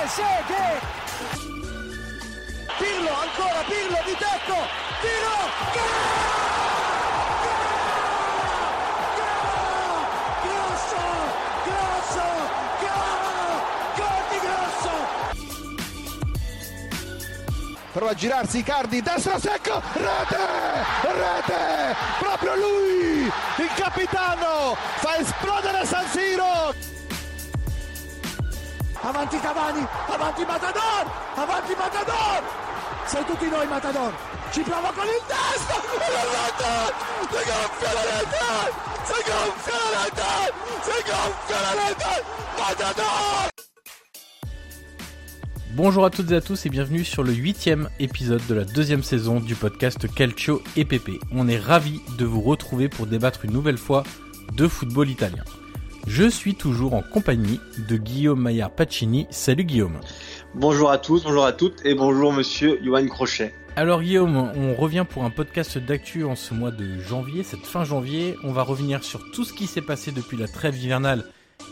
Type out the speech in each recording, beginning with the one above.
Trezeguet! Pirlo, ancora Pirlo di tecco! Tiro! Grosso! Grosso! Gol di Grosso! prova a girarsi Icardi, destro secco, rete, rete, proprio lui, il capitano, fa esplodere San Siro. Avanti Cavani, avanti Matador, avanti Matador! Sei tutti noi Matador! Ci prova con il rete! Si gonfia la rete! Si gonfia la rete! Si gonfia la rete! Matador! Bonjour à toutes et à tous et bienvenue sur le huitième épisode de la deuxième saison du podcast Calcio et Pepe. On est ravis de vous retrouver pour débattre une nouvelle fois de football italien. Je suis toujours en compagnie de Guillaume Maillard Pacini. Salut Guillaume. Bonjour à tous, bonjour à toutes et bonjour monsieur Johan Crochet. Alors Guillaume, on revient pour un podcast d'actu en ce mois de janvier, cette fin janvier. On va revenir sur tout ce qui s'est passé depuis la trêve hivernale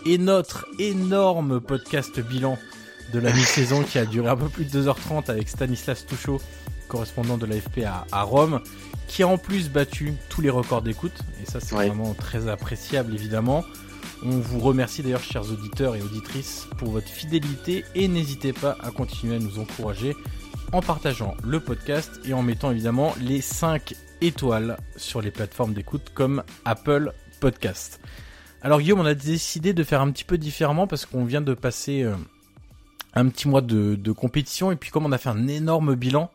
et notre énorme podcast bilan de la mi-saison qui a duré un peu plus de 2h30 avec Stanislas Touchot, correspondant de l'AFP à, à Rome, qui a en plus battu tous les records d'écoute. Et ça, c'est vraiment très appréciable, évidemment. On vous remercie d'ailleurs, chers auditeurs et auditrices, pour votre fidélité et n'hésitez pas à continuer à nous encourager en partageant le podcast et en mettant évidemment les 5 étoiles sur les plateformes d'écoute comme Apple Podcast. Alors Guillaume, on a décidé de faire un petit peu différemment parce qu'on vient de passer euh, un petit mois de, compétition et puis comme on a fait un énorme bilan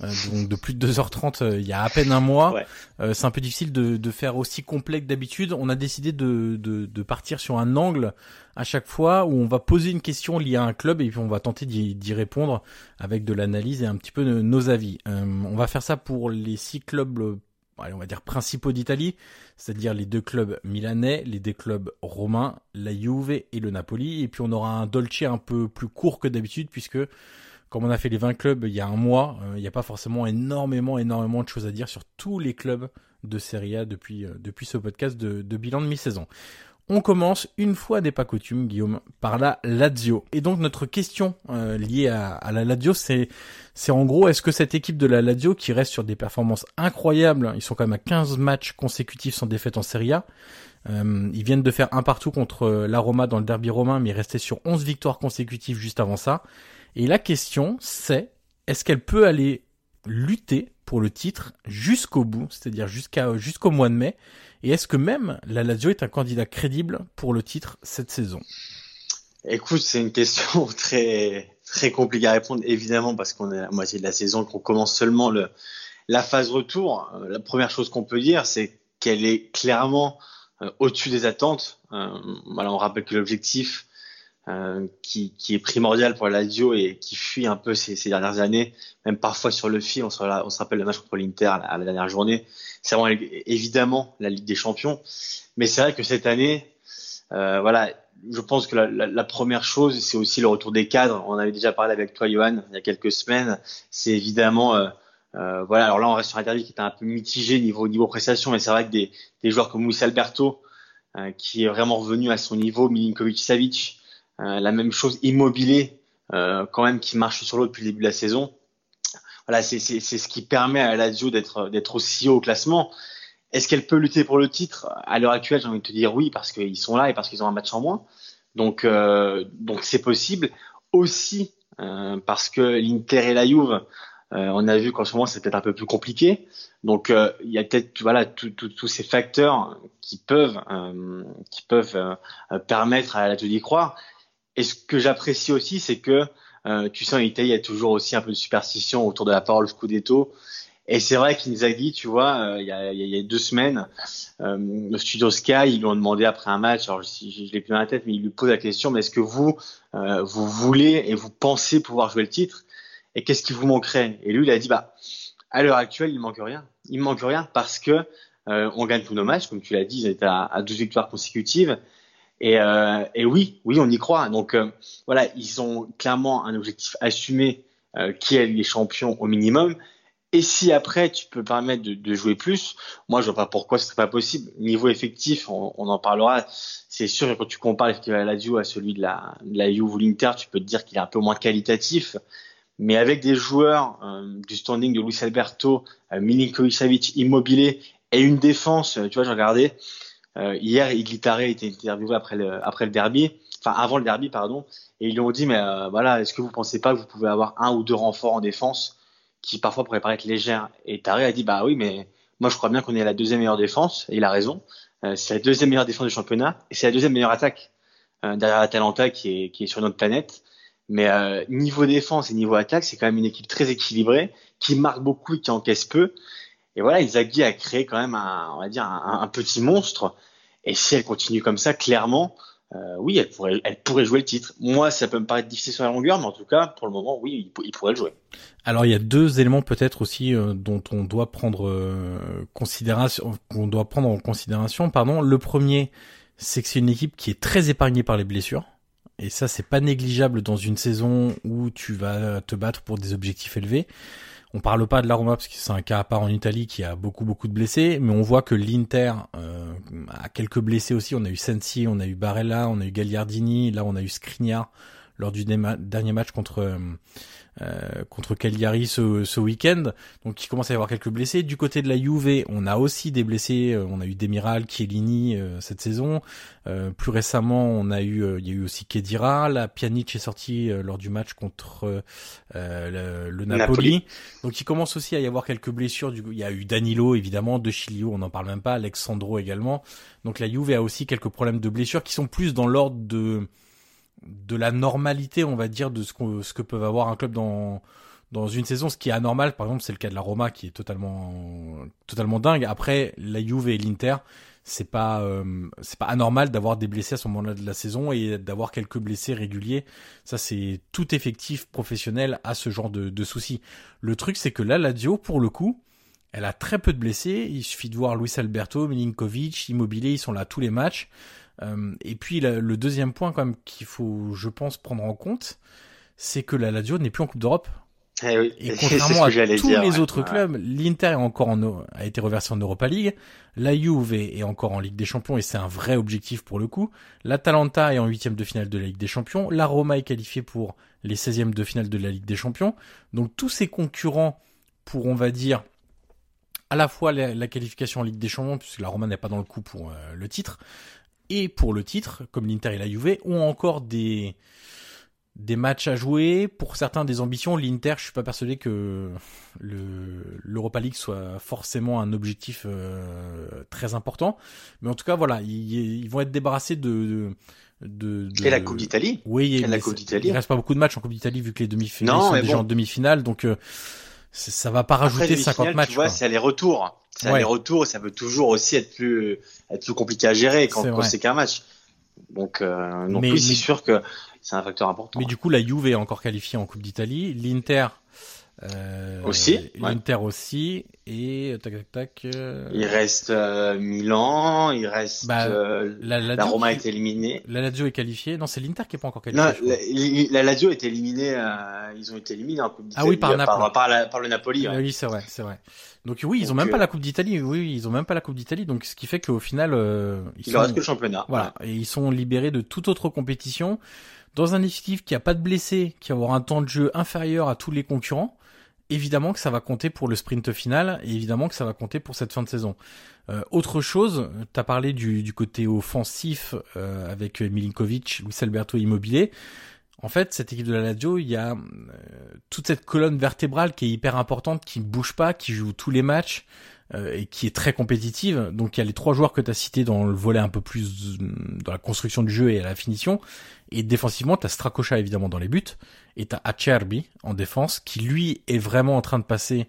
donc de plus de 2h30 euh, il y a à peine un mois, Ouais. euh, c'est un peu difficile de, de faire aussi complet que d'habitude. On a décidé de, de, de partir sur un angle à chaque fois où on va poser une question liée à un club et puis on va tenter d'y répondre avec de l'analyse et un petit peu de nos avis. Euh, on va faire ça pour les six clubs, euh, allez, on va dire principaux d'Italie, c'est-à-dire les deux clubs milanais, les deux clubs romains, la Juve et le Napoli. Et puis on aura un Dolce un peu plus court que d'habitude puisque comme on a fait les 20 clubs il y a un mois, euh, il n'y a pas forcément énormément, énormément de choses à dire sur tous les clubs de Serie A depuis, euh, depuis ce podcast de, bilan de mi-saison. On commence une fois n'est pas coutume, Guillaume, par la Lazio. Et donc notre question euh, liée à, la Lazio, c'est en gros, est-ce que cette équipe de la Lazio qui reste sur des performances incroyables, ils sont quand même à 15 matchs consécutifs sans défaite en Serie A, ils viennent de faire un partout contre la Roma dans le derby romain, mais ils restaient sur 11 victoires consécutives juste avant ça. Et la question, c'est est-ce qu'elle peut aller lutter pour le titre jusqu'au bout, c'est-à-dire jusqu'à jusqu'au mois de mai? Et est-ce que même la Lazio est un candidat crédible pour le titre cette saison? Écoute, c'est une question très très compliquée à répondre évidemment parce qu'on est à la moitié de la saison, qu'on commence seulement le la phase retour. Euh, La première chose qu'on peut dire, c'est qu'elle est clairement euh, au-dessus des attentes. Euh, on rappelle que l'objectif euh, qui, qui est primordial pour la Lazio et qui fuit un peu ces, ces dernières années, même parfois sur le fil, on se, rappelle le match contre l'Inter à, la- dernière journée, c'est vraiment évidemment la Ligue des Champions. Mais c'est vrai que cette année, euh, voilà, je pense que la, la, la première chose, c'est aussi le retour des cadres. On avait déjà parlé avec toi, Johan, il y a quelques semaines. C'est évidemment euh, Euh, voilà, alors là, on reste sur un derby qui était un peu mitigé niveau niveau prestation, mais c'est vrai que des, des joueurs comme Luis Alberto, euh, qui est vraiment revenu à son niveau, Milinkovic-Savic, euh, la même chose, Immobilier, euh, quand même qui marche sur l'eau depuis le début de la saison. Voilà, c'est ce qui permet à Lazio d'être aussi haut au classement. Est-ce qu'elle peut lutter pour le titre? À l'heure actuelle, j'ai envie de te dire oui, parce qu'ils sont là et parce qu'ils ont un match en moins. Donc donc c'est possible. Aussi parce que l'Inter et la Juve euh, on a vu qu'en ce moment c'est peut-être un peu plus compliqué. Donc euh, il y a peut-être voilà tous ces facteurs qui peuvent euh, qui peuvent permettre à la d'y croire. Et ce que j'apprécie aussi, c'est que tu sais en Italie il y a toujours aussi un peu de superstition autour de la parole Scudetto. Et c'est vrai qu'Inzaghi, tu vois, il, y a, il y a deux semaines, le studio Sky, ils lui ont demandé après un match, alors je, je, l'ai plus dans la tête, mais il lui pose la question, mais est-ce que vous, vous voulez et vous pensez pouvoir jouer le titre? Et qu'est-ce qui vous manquerait? Et lui, il a dit, bah, à l'heure actuelle, il manque rien. Il manque rien parce que euh, on gagne tous nos matchs, comme tu l'as dit, ils étaient à, à 12 victoires consécutives. Et, euh, et, oui, oui, on y croit. Donc euh, voilà, ils ont clairement un objectif assumé euh, qui est les champions au minimum. Et si après tu peux permettre de, de, jouer plus, moi je vois pas pourquoi ce serait pas possible. Niveau effectif, on, on en parlera. C'est sûr que quand tu compares l'effectif de la Lazio à celui de la, de la Juve ou tu peux te dire qu'il est un peu moins qualitatif mais avec des joueurs euh, du standing de Luis Alberto, euh, Milinkovic-Savic, Immobilier et une défense, euh, tu vois, j'ai regardé euh, hier, Iglitare était interviewé après le après le derby, enfin avant le derby pardon, et ils lui ont dit mais euh, voilà, est-ce que vous pensez pas que vous pouvez avoir un ou deux renforts en défense qui parfois pourraient paraître légères? Et Taré a dit bah oui mais moi je crois bien qu'on est la deuxième meilleure défense et il a raison. c'est la deuxième meilleure défense du championnat et c'est la deuxième meilleure attaque derrière Atalanta qui est qui est sur notre planète. Mais euh, niveau défense et niveau attaque, c'est quand même une équipe très équilibrée, qui marque beaucoup et qui encaisse peu. Et voilà, Izagui a créé quand même un, on va dire, un, petit monstre. Et si elle continue comme ça, clairement, euh, oui, elle pourrait, elle pourrait jouer le titre. Moi, ça peut me paraître difficile sur la longueur, mais en tout cas, pour le moment, oui, il, il pourrait le jouer. Alors, il y a deux éléments peut-être aussi euh, dont on doit prendre euh, considération, qu'on doit prendre en considération. Pardon. Le premier, c'est que c'est une équipe qui est très épargnée par les blessures. Et ça, c'est pas négligeable dans une saison où tu vas te battre pour des objectifs élevés. On parle pas de la Roma parce que c'est un cas à part en Italie qui a beaucoup beaucoup de blessés, mais on voit que l'Inter euh, a quelques blessés aussi. On a eu Sensi, on a eu Barella, on a eu Gagliardini, là on a eu Skriniar lors du dernier match contre euh, euh, contre Cagliari ce, ce week-end. Donc il commence à y avoir quelques blessés. Du côté de la Juve, on a aussi des blessés. Euh, on a eu Demiral, Chiellini euh, cette saison. Euh, plus récemment, on a eu, il y a eu aussi Kedira. La Pjanic est sorti lors du match contre le, le, Napoli. Donc il commence aussi à y avoir quelques blessures. Du, il y a eu Danilo évidemment, De Chilio, on n'en parle même pas. Alexandro également. Donc la Juve a aussi quelques problèmes de blessures qui sont plus dans l'ordre de de la normalité, on va dire, de ce, ce que peuvent avoir un club dans dans une saison. Ce qui est anormal, par exemple, c'est le cas de la Roma qui est totalement totalement dingue. Après, la Juve et l'Inter, c'est pas euh, c'est pas anormal d'avoir des blessés à ce moment-là de la saison et d'avoir quelques blessés réguliers. Ça, c'est tout effectif professionnel à ce genre de, de soucis. Le truc, c'est que là, la Dio, pour le coup, elle a très peu de blessés. Il suffit de voir Luis Alberto, Milinkovic, Immobilier, ils sont là tous les matchs. Euh, et puis le deuxième point quand même qu'il faut, je pense, prendre en compte, c'est que la Lazio n'est plus en Coupe d'Europe. Eh oui. Et contrairement à tous les autres clubs, l'Inter est encore en, a été reversé en Europa League, la Juve est encore en Ligue des Champions et c'est un vrai objectif pour le coup. L'Atalanta est en huitième de finale de la Ligue des Champions, la Roma est qualifiée pour les 16e de finale de la Ligue des Champions. Donc tous ces concurrents pour, on va dire, à la fois la, qualification en Ligue des Champions, puisque la Roma n'est pas dans le coup pour euh, le titre, et pour le titre, comme l'Inter et la Juve, ont encore des des matchs à jouer, pour certains des ambitions. L'Inter, je suis pas persuadé que le l'Europa League soit forcément un objectif euh, très important, mais en tout cas voilà, ils, ils vont être débarrassés de, de, de, Et la Coupe d'Italie. Oui, et la Coupe d'Italie. Il reste pas beaucoup de matchs en Coupe d'Italie vu que les demi-finales sont déjà en demi-finale, donc euh, ça va pas rajouter 50 matchs. Tu vois, c'est les retours. C'est les retours et ça peut toujours aussi être plus être plus compliqué à gérer quand, c'est qu'un match. Donc, euh, donc mais, oui, c'est sûr que c'est un facteur important. Mais du coup, la Juve est encore qualifiée en Coupe d'Italie. L'Inter Euh, aussi. L'Inter aussi. Et tac tac tac. Euh... Il reste euh, Milan, il reste Bah, euh, la, la, Lazio Roma qui- est éliminée. La Lazio est qualifiée. Non, c'est l'Inter qui est pas encore qualifiée. Non, la, la Lazio est éliminée. euh, ils ont été éliminés en Coupe Ah oui, par d'Italie, par, la- par le Napoli. ouais. Oui, c'est vrai, c'est vrai. Donc oui, ils ont Donc, même pas euh, la Coupe d'Italie. Oui, ils ont même pas la Coupe d'Italie. Donc ce qui fait qu'au final, euh, ils Il sont, reste que le championnat. voilà, et ils sont libérés de toute autre compétition dans un effectif qui a pas de blessés, qui va avoir un temps de jeu inférieur à tous les concurrents. Évidemment que ça va compter pour le sprint final et évidemment que ça va compter pour cette fin de saison. Euh, autre chose, tu as parlé du, du côté offensif euh, avec Milinkovic, Luis Alberto Immobilier. En fait, cette équipe de la Lazio, il y a euh, toute cette colonne vertébrale qui est hyper importante, qui ne bouge pas, qui joue tous les matchs euh, et qui est très compétitive. Donc il y a les trois joueurs que tu as cités dans le volet un peu plus euh, dans la construction du jeu et à la finition. Et défensivement, tu as Strakosha évidemment dans les buts et tu as Acerbi en défense qui lui est vraiment en train de passer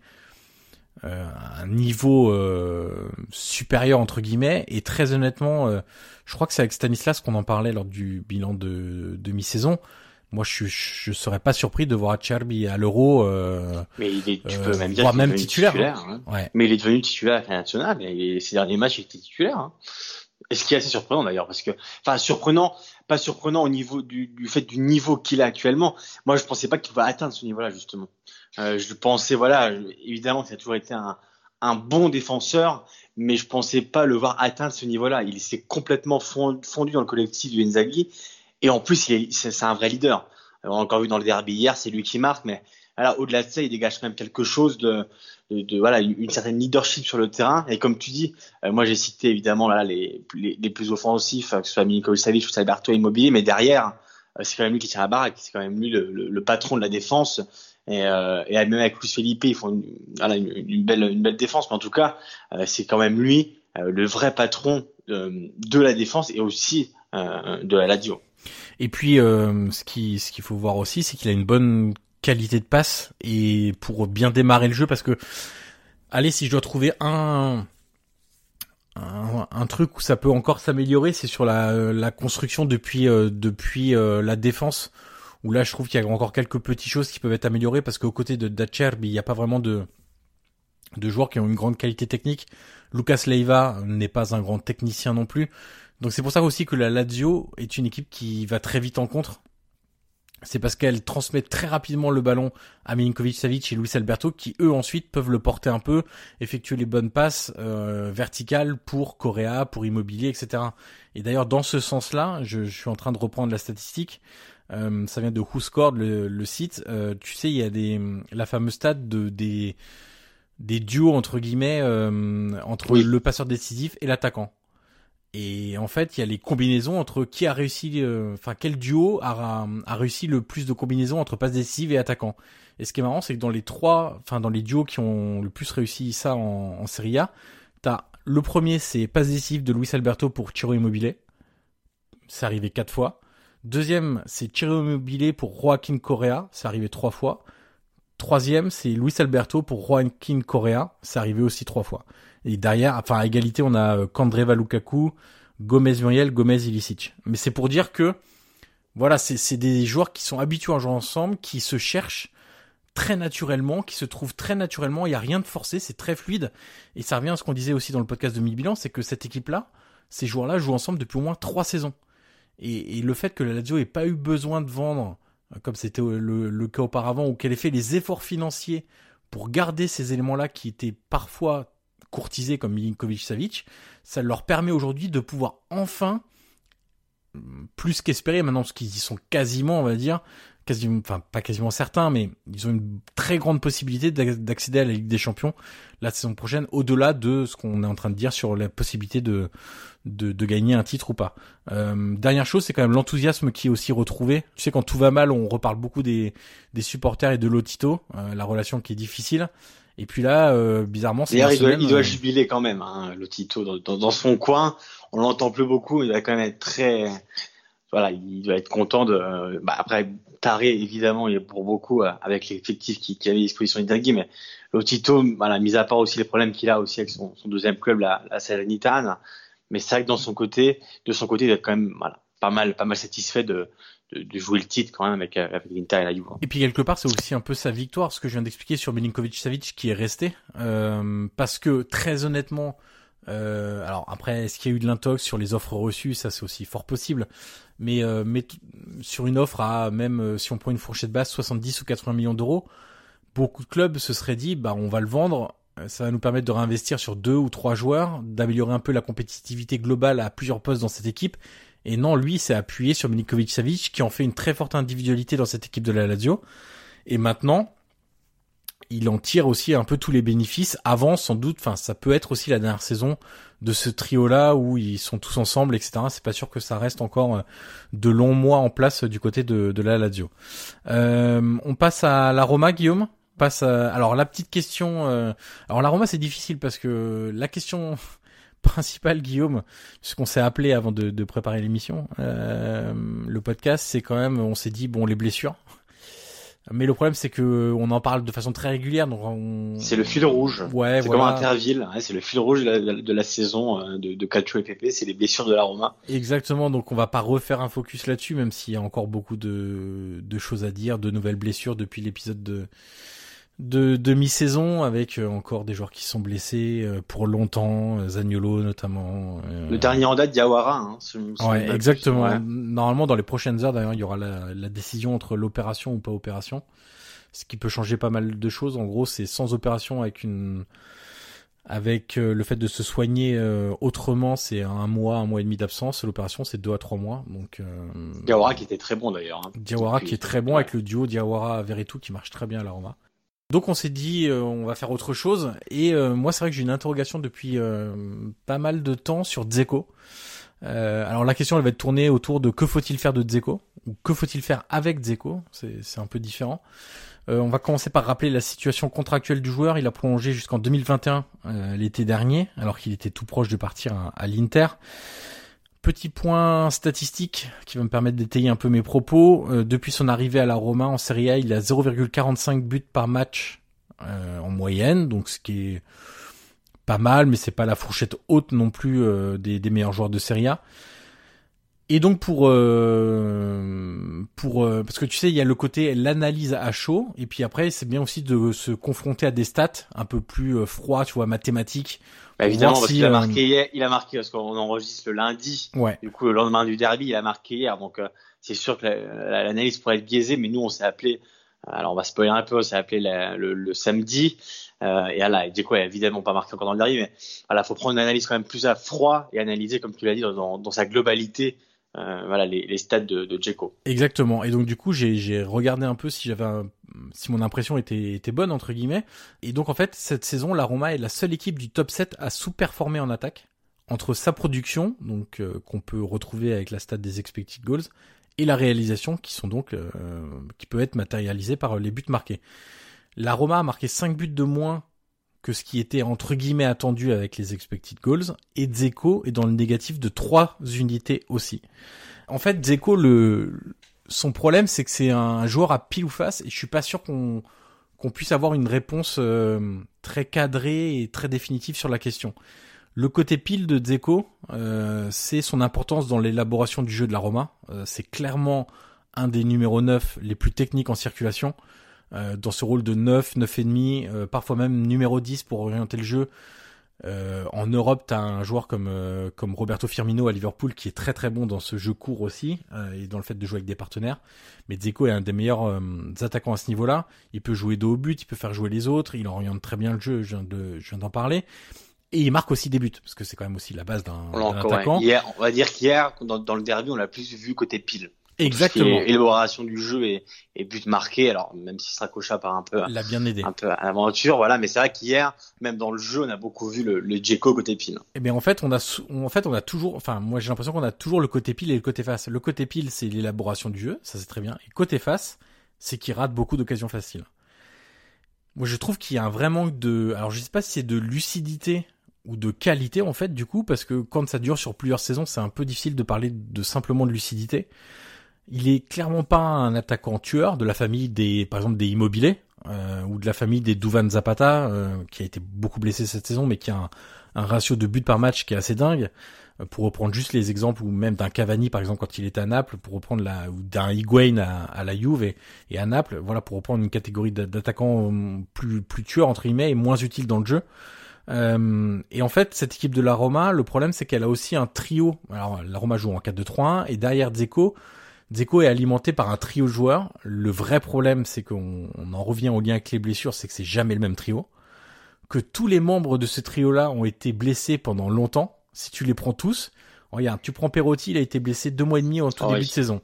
euh, un niveau euh, supérieur entre guillemets et très honnêtement je crois que c'est avec Stanislas qu'on en parlait lors du bilan de demi-saison moi je je serais pas surpris de voir Acerbi à l'Euro euh, Mais il est, tu Euh, peux même dire voire même devenu titulaire, hein. ouais Mais il est devenu titulaire nationale et ces derniers matchs il était titulaire. Hein. Et ce qui est assez surprenant d'ailleurs, parce que, enfin surprenant, pas surprenant au niveau du, du fait du niveau qu'il a actuellement. Moi je pensais pas qu'il pouvait atteindre ce niveau-là justement. Euh, je pensais voilà, évidemment ça a toujours été un, un bon défenseur, mais je pensais pas le voir atteindre ce niveau-là. Il s'est complètement fond- fondu dans le collectif du Inzaghi et en plus c'est un vrai leader. On l'a encore vu dans le derby hier, c'est lui qui marque, mais voilà, au-delà de ça, il dégage quand même quelque chose de, de, de- voilà une, certaine leadership sur le terrain. Et comme tu dis, euh, moi j'ai cité évidemment là les, les, les plus offensifs, euh, que ce soit Milinkovic Savic ou Alberto Immobilier, mais derrière, euh, c'est quand même lui qui tient la baraque, c'est quand même lui le, le, le patron de la défense. Et, euh, et même avec Luis Felipe, ils font une, voilà, une, belle, une belle défense. Mais en tout cas, euh, c'est quand même lui euh, le vrai patron de, la défense et aussi de la Lazio. Et puis, euh, ce ce qu'il faut voir aussi, c'est qu'il a une bonne qualité de passe et pour bien démarrer le jeu, parce que, allez, si je dois trouver un, un, truc où ça peut encore s'améliorer, c'est sur la, la construction depuis, euh, depuis euh, la défense, où là, je trouve qu'il y a encore quelques petites choses qui peuvent être améliorées, parce qu'aux côtés de Dacherb, il n'y a pas vraiment de, de joueurs qui ont une grande qualité technique. Lucas Leiva n'est pas un grand technicien non plus. Donc c'est pour ça aussi que la Lazio est une équipe qui va très vite en contre. C'est parce qu'elle transmet très rapidement le ballon à Milinkovic Savic et Luis Alberto qui eux ensuite peuvent le porter un peu, effectuer les bonnes passes euh, verticales pour Correa, pour Immobilier, etc. Et d'ailleurs dans ce sens-là, je, je suis en train de reprendre la statistique. Euh, ça vient de WhoScored, le, le site. Euh, tu sais, il y a des la fameuse stat de des des duos entre guillemets euh, entre Oui. le passeur décisif et l'attaquant. Et en fait, il y a les combinaisons entre qui a réussi, euh, enfin quel duo a, réussi le plus de combinaisons entre passe décisive et attaquant. Et ce qui est marrant, c'est que dans les trois, enfin dans les duos qui ont le plus réussi ça en, en Serie A, t'as le premier c'est passe décisive de Luis Alberto pour Ciro Immobilier, c'est arrivé quatre fois. Deuxième c'est Ciro Immobilier pour Joaquin Correa, c'est arrivé trois fois. Troisième, c'est Luis Alberto pour Joaquin Correa. C'est arrivé aussi trois fois. Et derrière, enfin à égalité, on a euh, Kandreva Lukaku, Gomez Muriel, Gomez Ilicic. Mais c'est pour dire que voilà, c'est des joueurs qui sont habitués à jouer ensemble, qui se cherchent très naturellement, qui se trouvent très naturellement. Il y a rien de forcé, c'est très fluide. Et ça revient à ce qu'on disait aussi dans le podcast de 1000 bilan, c'est que cette équipe-là, ces joueurs-là jouent ensemble depuis au moins trois saisons. Et, le fait que la Lazio ait pas eu besoin de vendre euh, comme c'était le, le cas auparavant, ou qu'elle ait fait les efforts financiers pour garder ces éléments-là qui étaient parfois courtisés comme Milinkovic-Savic, ça leur permet aujourd'hui de pouvoir enfin, plus qu'espérer maintenant, parce qu'ils y sont quasiment, on va dire, quasiment, enfin pas quasiment certains, mais ils ont une très grande possibilité d'ac- d'accéder à la Ligue des Champions la saison prochaine, au-delà de ce qu'on est en train de dire sur la possibilité de, de, de gagner un titre ou pas. Euh, dernière chose, c'est quand même l'enthousiasme qui est aussi retrouvé. Tu sais, quand tout va mal, on reparle beaucoup des, des supporters et de Lotito, euh, la relation qui est difficile. Et puis là, euh, bizarrement, c'est D'ailleurs, il, doit- il doit euh, jubiler quand même, hein, le Tito, dans, dans, dans son coin. On l'entend plus beaucoup, il doit quand même être très. Voilà, il doit être content de. Bah, après, Taré, évidemment, il est pour beaucoup euh, avec l'effectif qui, qui avait à disposition d'Inzaghi, mais le Tito, voilà, mis à part aussi les problèmes qu'il a aussi avec son, son deuxième club, la, la Salernitana. Mais c'est vrai que dans son côté, de son côté, il doit être quand même voilà, pas mal, pas mal satisfait de, de, jouer le titre quand même avec, avec l'Inter et la Juve. Et puis quelque part, c'est aussi un peu sa victoire, ce que je viens d'expliquer sur Milinkovic-Savic qui est resté, euh, parce que très honnêtement, euh, alors après, est-ce qu'il y a eu de l'intox sur les offres reçues? Ça, c'est aussi fort possible. Mais, euh, mais sur une offre à même euh, si on prend une fourchette basse, 70 ou 80 millions d'euros, beaucoup de clubs se seraient dit, bah on va le vendre. Ça va nous permettre de réinvestir sur deux ou trois joueurs, d'améliorer un peu la compétitivité globale à plusieurs postes dans cette équipe et non, lui s'est appuyé sur Milinkovic Savic qui en fait une très forte individualité dans cette équipe de la Lazio. Et maintenant, il en tire aussi un peu tous les bénéfices. Avant, sans doute, enfin, ça peut être aussi la dernière saison de ce trio-là où ils sont tous ensemble, etc. C'est pas sûr que ça reste encore euh, de longs mois en place du côté de, de la Lazio. Euh, on passe à la Roma, Guillaume? passe alors la petite question. Euh, alors la Roma, c'est difficile parce que la question principal, Guillaume, ce qu'on s'est appelé avant de, de préparer l'émission, euh, le podcast, c'est quand même, on s'est dit bon les blessures. Mais le problème, c'est que on en parle de façon très régulière. Donc on... c'est le fil rouge. Ouais, c'est comme Interville. Hein, c'est le fil rouge de la, de la saison euh, de, de Calcio et PP. C'est les blessures de la Roma. Exactement. Donc on va pas refaire un focus là-dessus, même s'il y a encore beaucoup de, de choses à dire, de nouvelles blessures depuis l'épisode de de demi-saison avec euh, encore des joueurs qui sont blessés euh, pour longtemps, euh, Zagnolo notamment. Le dernier en date, Diawara. Hein, ouais, exactement. Normalement, dans les prochaines heures, d'ailleurs, il y aura la, la décision entre l'opération ou pas opération, ce qui peut changer pas mal de choses. En gros, c'est sans opération avec une avec le fait de se soigner autrement, c'est un mois, un mois et demi d'absence. L'opération, c'est deux à trois mois. Donc Diawara qui était très bon d'ailleurs. Hein, Diawara qui est très bon avec le duo Diawara Veretout qui marche très bien à la Roma. Donc on s'est dit euh, on va faire autre chose et euh, moi c'est vrai que j'ai une interrogation depuis euh, pas mal de temps sur Dzeko. alors la question elle va être tournée autour de que faut-il faire de Dzeko ou que faut-il faire avec Dzeko, c'est un peu différent. on va commencer par rappeler la situation contractuelle du joueur. Il a prolongé jusqu'en 2021 l'été dernier alors qu'il était tout proche de partir à, à l'Inter. Petit point statistique qui va me permettre d'étayer un peu mes propos. Euh, depuis son arrivée à la Roma en Serie A, il a 0,45 buts par match euh, en moyenne, donc ce qui est pas mal, mais c'est pas la fourchette haute non plus euh, des, des, meilleurs joueurs de Serie A. Et donc pour pour parce que tu sais il y a le côté l'analyse à chaud et puis après c'est bien aussi de se confronter à des stats un peu plus froids tu vois mathématiques bah, évidemment, parce qu'il a euh, marqué hier, il a marqué parce qu'on enregistre le lundi. Ouais. Du coup, le lendemain du derby, il a marqué hier. Donc, euh, c'est sûr que l'analyse pourrait être biaisée, mais nous, on s'est appelé. Euh, alors, on va spoiler un peu. On s'est appelé le, le, samedi. Euh, et là, il dit quoi? Évidemment, pas marqué encore dans le derby, mais voilà, faut prendre une analyse quand même plus à froid et analyser, comme tu l'as dit, dans, dans sa globalité euh, voilà les, les stats de, de. Exactement. Et donc du coup, j'ai regardé un peu si j'avais si mon impression était, était bonne entre guillemets. Et donc en fait, cette saison, la Roma est la seule équipe du top 7 à sous-performer en attaque entre sa production, donc euh, qu'on peut retrouver avec la stat des expected goals, et la réalisation, qui sont donc euh, qui peut être matérialisée par les buts marqués. La Roma a marqué 5 buts de moins que ce qui était entre guillemets attendu avec les expected goals et Dzeko est dans le négatif de 3 unités aussi. En fait, Dzeko le son problème c'est que c'est un joueur à pile ou face et je suis pas sûr qu'on qu'on puisse avoir une réponse euh, très cadrée et très définitive sur la question. Le côté pile de Dzeko, euh, c'est son importance dans l'élaboration du jeu de la Roma. Euh, c'est clairement un des numéros 9 les plus techniques en circulation. Euh, dans ce rôle de 9, 9,5, euh, parfois même numéro 10 pour orienter le jeu. Euh, en Europe, tu as un joueur comme, euh, comme Roberto Firmino à Liverpool qui est très très bon dans ce jeu court aussi et dans le fait de jouer avec des partenaires. Mais Dzeko est un des meilleurs attaquants à ce niveau-là. Il peut jouer dos au but, il peut faire jouer les autres, il oriente très bien le jeu, je viens d'en parler. Et il marque aussi des buts, parce que c'est quand même aussi la base d'un attaquant. Hier, on va dire qu'hier, dans, dans, le derby, on l'a plus vu côté pile. Exactement. élaboration du jeu et, et but marqué. Alors même si Stracocha part un peu, l'a bien aidé, un peu à l'aventure, voilà. Mais c'est vrai qu'hier, même dans le jeu, on a beaucoup vu le, le Djeko côté pile. Eh bien en fait, on a, en fait, on a toujours, enfin moi j'ai l'impression qu'on a toujours le côté pile et le côté face. Le côté pile, c'est l'élaboration du jeu, ça c'est très bien. Et côté face, c'est qu'il rate beaucoup d'occasions faciles. Moi je trouve qu'il y a un vrai manque de, alors je sais pas si c'est de lucidité ou de qualité en fait du coup parce que quand ça dure sur plusieurs saisons c'est un peu difficile de parler de simplement de lucidité il est clairement pas un attaquant tueur de la famille des, par exemple, des immobiliers. euh, ou de la famille des Duvan Zapata, euh, qui a été beaucoup blessé cette saison, mais qui a un, ratio de buts par match qui est assez dingue. Euh, pour reprendre juste les exemples, ou même d'un Cavani par exemple quand il était à Naples, pour reprendre la, ou d'un Higuain à, à, la Juve et, et, à Naples, voilà pour reprendre une catégorie d'attaquants plus plus tueurs entre guillemets et moins utiles dans le jeu. Euh, et en fait, cette équipe de la Roma, le problème c'est qu'elle a aussi un trio. Alors la Roma joue en 4-2-3-1 et derrière Dzeko, Dzeko est alimenté par un trio de joueurs. Le vrai problème c'est qu'on en revient au lien avec les blessures, c'est que c'est jamais le même trio. Que tous les membres de ce trio-là ont été blessés pendant longtemps. Si tu les prends tous, regarde, tu prends Perotti, il a été blessé deux mois et demi en tout oh début de saison.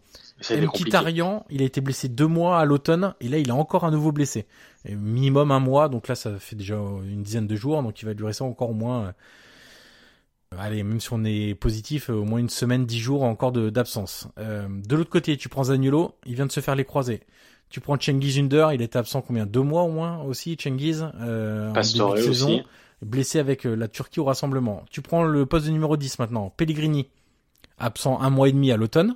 Mkhitaryan, il a été blessé deux mois à l'automne et là il a encore un nouveau blessé. Et minimum un mois, donc là ça fait déjà une dizaine de jours, donc il va durer ça encore au moins. Euh, allez, même si on est positif, au moins une semaine, dix jours encore d'absence. Euh, de l'autre côté, tu prends Zaniolo, il vient de se faire les croisés. Tu prends Cengiz Under, il était absent combien? Deux mois au moins aussi, Cengiz euh, en début de saison, aussi. blessé avec euh, la Turquie au rassemblement. Tu prends le poste de numéro 10 maintenant, Pellegrini, absent un mois et demi à l'automne.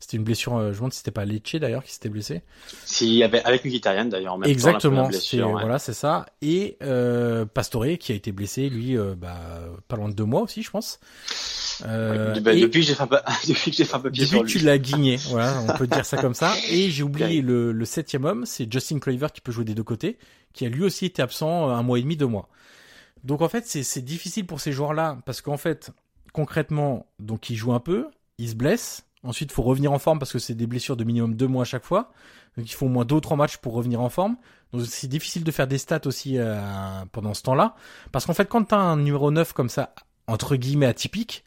C'était une blessure, euh, je me demande si c'était pas Lecce d'ailleurs qui s'était blessé. Si, avec, avec Mkhitaryan d'ailleurs. Exactement, c'est voilà, c'est ça. Et euh, Pastore qui a été blessé, lui, euh, bah, pas loin de deux mois aussi, je pense. Euh, bah, depuis que j'ai fait, depuis que j'ai fait un papier depuis que tu l'as guigné, voilà, on peut dire ça comme ça. Et j'ai oublié le, le septième homme, c'est Justin Clover qui peut jouer des deux côtés, qui a lui aussi été absent un mois et demi, deux mois. Donc en fait, c'est difficile pour ces joueurs-là parce qu'en fait, concrètement, donc ils jouent un peu, ils se blessent, Ensuite, il faut revenir en forme parce que c'est des blessures de minimum deux mois à chaque fois. Donc, il faut au moins deux ou trois matchs pour revenir en forme. Donc, c'est difficile de faire des stats aussi euh, pendant ce temps-là. Parce qu'en fait, quand tu un numéro 9 comme ça, entre guillemets atypique,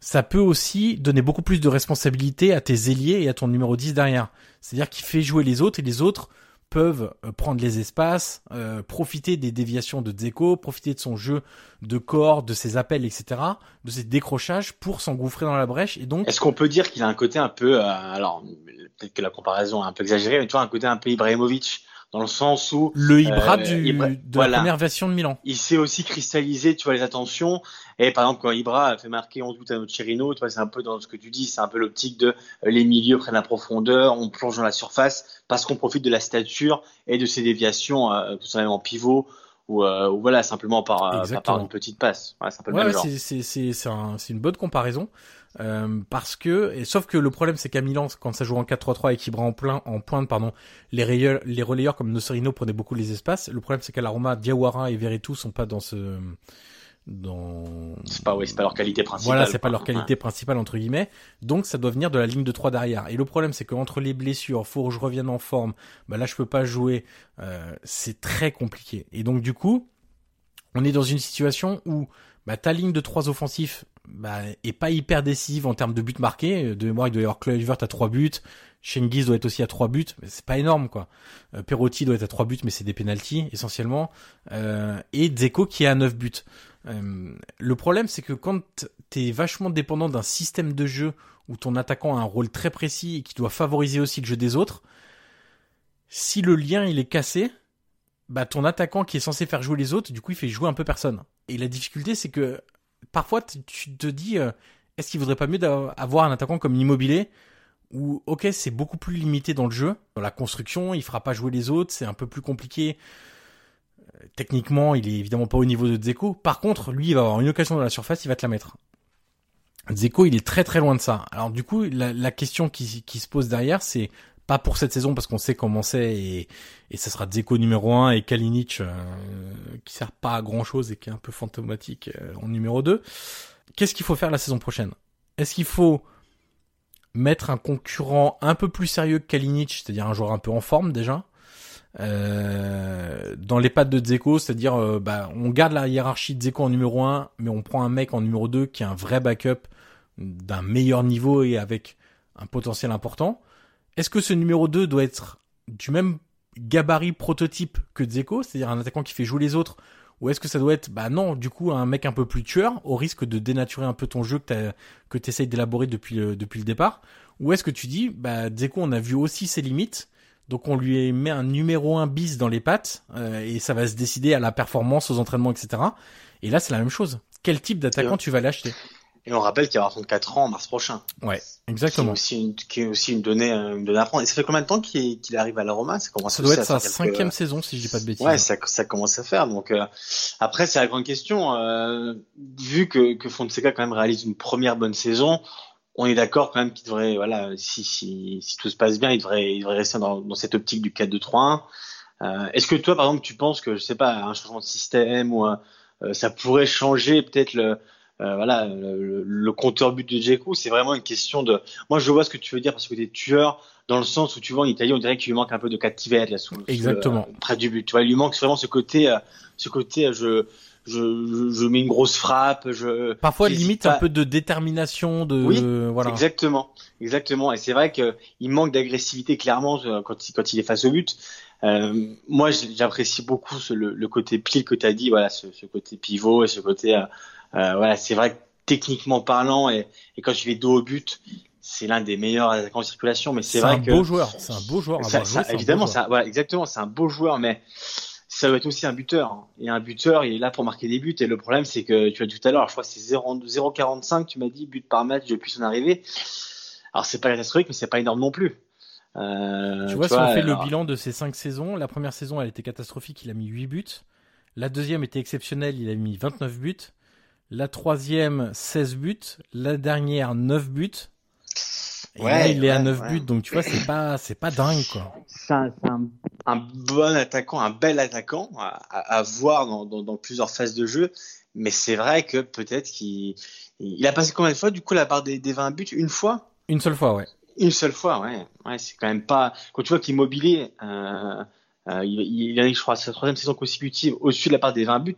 ça peut aussi donner beaucoup plus de responsabilité à tes ailiers et à ton numéro 10 derrière. C'est-à-dire qu'il fait jouer les autres et les autres peuvent euh, prendre les espaces, euh, profiter des déviations de Dzeko, profiter de son jeu de corps, de ses appels, etc., de ses décrochages pour s'engouffrer dans la brèche. Et donc, est-ce qu'on peut dire qu'il a un côté un peu, euh, alors peut-être que la comparaison est un peu exagérée, mais tu vois un côté un peu Ibrahimovic? Dans le sens où le Ibra du, de la première version de Milan. Il sait aussi cristalliser, tu vois, les attentions. Et par exemple, quand Ibra a fait marquer en doute à notre Cherino, tu vois, c'est un peu dans ce que tu dis, c'est un peu l'optique de les milieux prennent la profondeur, on plonge dans la surface parce qu'on profite de la stature et de ses déviations, euh, tout simplement pivot ou, euh, ou, voilà simplement par, par une petite passe. Ouais, c'est un peu ouais, C'est c'est un, une bonne comparaison euh, parce que et sauf que le problème c'est qu'à Milan quand ça joue en 4-3-3 et qu'il en plein en pointe pardon les relayeurs les relayeurs comme Nocerino prenaient beaucoup les espaces. Le problème c'est qu'à la Roma Diawara et Veretout sont pas dans ce dans c'est pas ouais, c'est pas leur qualité principale voilà c'est pas leur qualité principale entre guillemets. Donc ça doit venir de la ligne de 3 derrière. Et le problème c'est que entre les blessures faut que je revienne en forme. Bah là je peux pas jouer. Euh, c'est très compliqué. Et donc du coup on est dans une situation où bah ta ligne de 3 offensifs bah, est pas hyper décisive en termes de buts marqués. De mémoire il doit y avoir Kluivert à 3 buts. Schengiz doit être aussi à 3 buts, mais c'est pas énorme quoi. Euh, Perotti doit être à 3 buts, mais c'est des pénalties essentiellement. Euh, et Dzeko qui est à 9 buts. Euh, le problème, c'est que quand t'es vachement dépendant d'un système de jeu où ton attaquant a un rôle très précis et qui doit favoriser aussi le jeu des autres, si le lien il est cassé, bah ton attaquant qui est censé faire jouer les autres, du coup il fait jouer un peu personne. Et la difficulté, c'est que parfois tu te dis, euh, est-ce qu'il vaudrait pas mieux d'avoir un attaquant comme Immobilier où ok c'est beaucoup plus limité dans le jeu, dans la construction, il fera pas jouer les autres, c'est un peu plus compliqué techniquement, il est évidemment pas au niveau de Dzeko. Par contre, lui, il va avoir une occasion dans la surface, il va te la mettre. Dzeko, il est très très loin de ça. Alors du coup, la, question qui, se pose derrière, c'est pas pour cette saison parce qu'on sait comment c'est et, et ça sera Dzeko numéro 1 et Kalinic euh, qui sert pas à grand chose et qui est un peu fantomatique euh, en numéro 2. Qu'est-ce qu'il faut faire la saison prochaine? Est-ce qu'il faut mettre un concurrent un peu plus sérieux que Kalinic, c'est-à-dire un joueur un peu en forme déjà? Euh, dans les pattes de Dzeko, c'est-à-dire euh, bah, on garde la hiérarchie de Dzeko en numéro 1, mais on prend un mec en numéro 2 qui est un vrai backup d'un meilleur niveau et avec un potentiel important. Est-ce que ce numéro 2 doit être du même gabarit prototype que Dzeko, c'est-à-dire un attaquant qui fait jouer les autres, ou est-ce que ça doit être, bah non, du coup, un mec un peu plus tueur, au risque de dénaturer un peu ton jeu que tu d'élaborer depuis le, depuis le départ? Ou est-ce que tu dis, bah Dzeko, on a vu aussi ses limites, donc on lui met un numéro 1 bis dans les pattes euh, et ça va se décider à la performance, aux entraînements, etc. Et là c'est la même chose. Quel type d'attaquant tu vas l'acheter? Et on rappelle qu'il va avoir 34 ans en mars prochain. Ouais, exactement. Qui est aussi une, qui est aussi une donnée, une donnée à prendre. Et ça fait combien de temps qu'il arrive à la Roma? Ça, ça doit être sa cinquième saison, si je dis pas de bêtises. Ouais, ça, ça commence à faire. Donc euh, après, c'est la grande question. Euh, vu que, que Fonseca quand même réalise une première bonne saison, on est d'accord quand même qu'il devrait, voilà, si, si, si tout se passe bien, il devrait, il devrait rester dans, dans cette optique du 4-2-3-1. Euh, Est-ce que toi, par exemple, tu penses que, je sais pas, un changement de système ou euh, ça pourrait changer peut-être le, euh, voilà, le, le, compteur but de Djekou, c'est vraiment une question de. Moi, je vois ce que tu veux dire parce que t'es tueur dans le sens où tu vois en Italie, on dirait qu'il lui manque un peu de captivité là sous, Exactement. Sous, près du but. Tu vois, il lui manque vraiment ce côté, ce côté, je. Je, je, mets une grosse frappe. Je parfois limite pas. un peu de détermination, de oui, voilà. Exactement, exactement. Et c'est vrai que il manque d'agressivité clairement quand il, quand il est face au but. Euh, moi, j'apprécie beaucoup ce, le, le, côté pile que tu as dit, voilà, ce, ce, côté pivot et ce côté, euh, euh, voilà, c'est vrai que techniquement parlant et, et quand tu fais dos au but, c'est l'un des meilleurs attaquants en circulation. Mais c'est vrai que c'est un beau joueur, c'est un beau joueur. Ça, ça, évidemment, ça, voilà, exactement, c'est un beau joueur, mais ça doit être aussi un buteur. Et un buteur, il est là pour marquer des buts. Et le problème, c'est que tu as dit tout à l'heure, je crois que c'est 0,45, tu m'as dit, but par match depuis son arrivée. Alors c'est pas catastrophique, mais c'est pas énorme non plus. Euh, tu vois, tu si vois, on fait alors... le bilan de ces cinq saisons, la première saison, elle était catastrophique, il a mis 8 buts. La deuxième était exceptionnelle, il a mis 29 buts. La troisième, 16 buts. La dernière, 9 buts. Et ouais, là, il est à 9 ouais. buts, donc tu vois, c'est pas, c'est pas dingue, quoi. C'est un, un, un, bon attaquant, un bel attaquant à, à, à voir dans, dans, dans, plusieurs phases de jeu. Mais c'est vrai que peut-être qu'il il a passé combien de fois, du coup, la barre des, des 20 buts? Une fois? Une seule fois, ouais. Une seule fois, ouais. ouais c'est quand même pas. Quand tu vois qu'Immobilier, euh, euh, il, il je crois, sa troisième saison consécutive au-dessus de la part des 20 buts.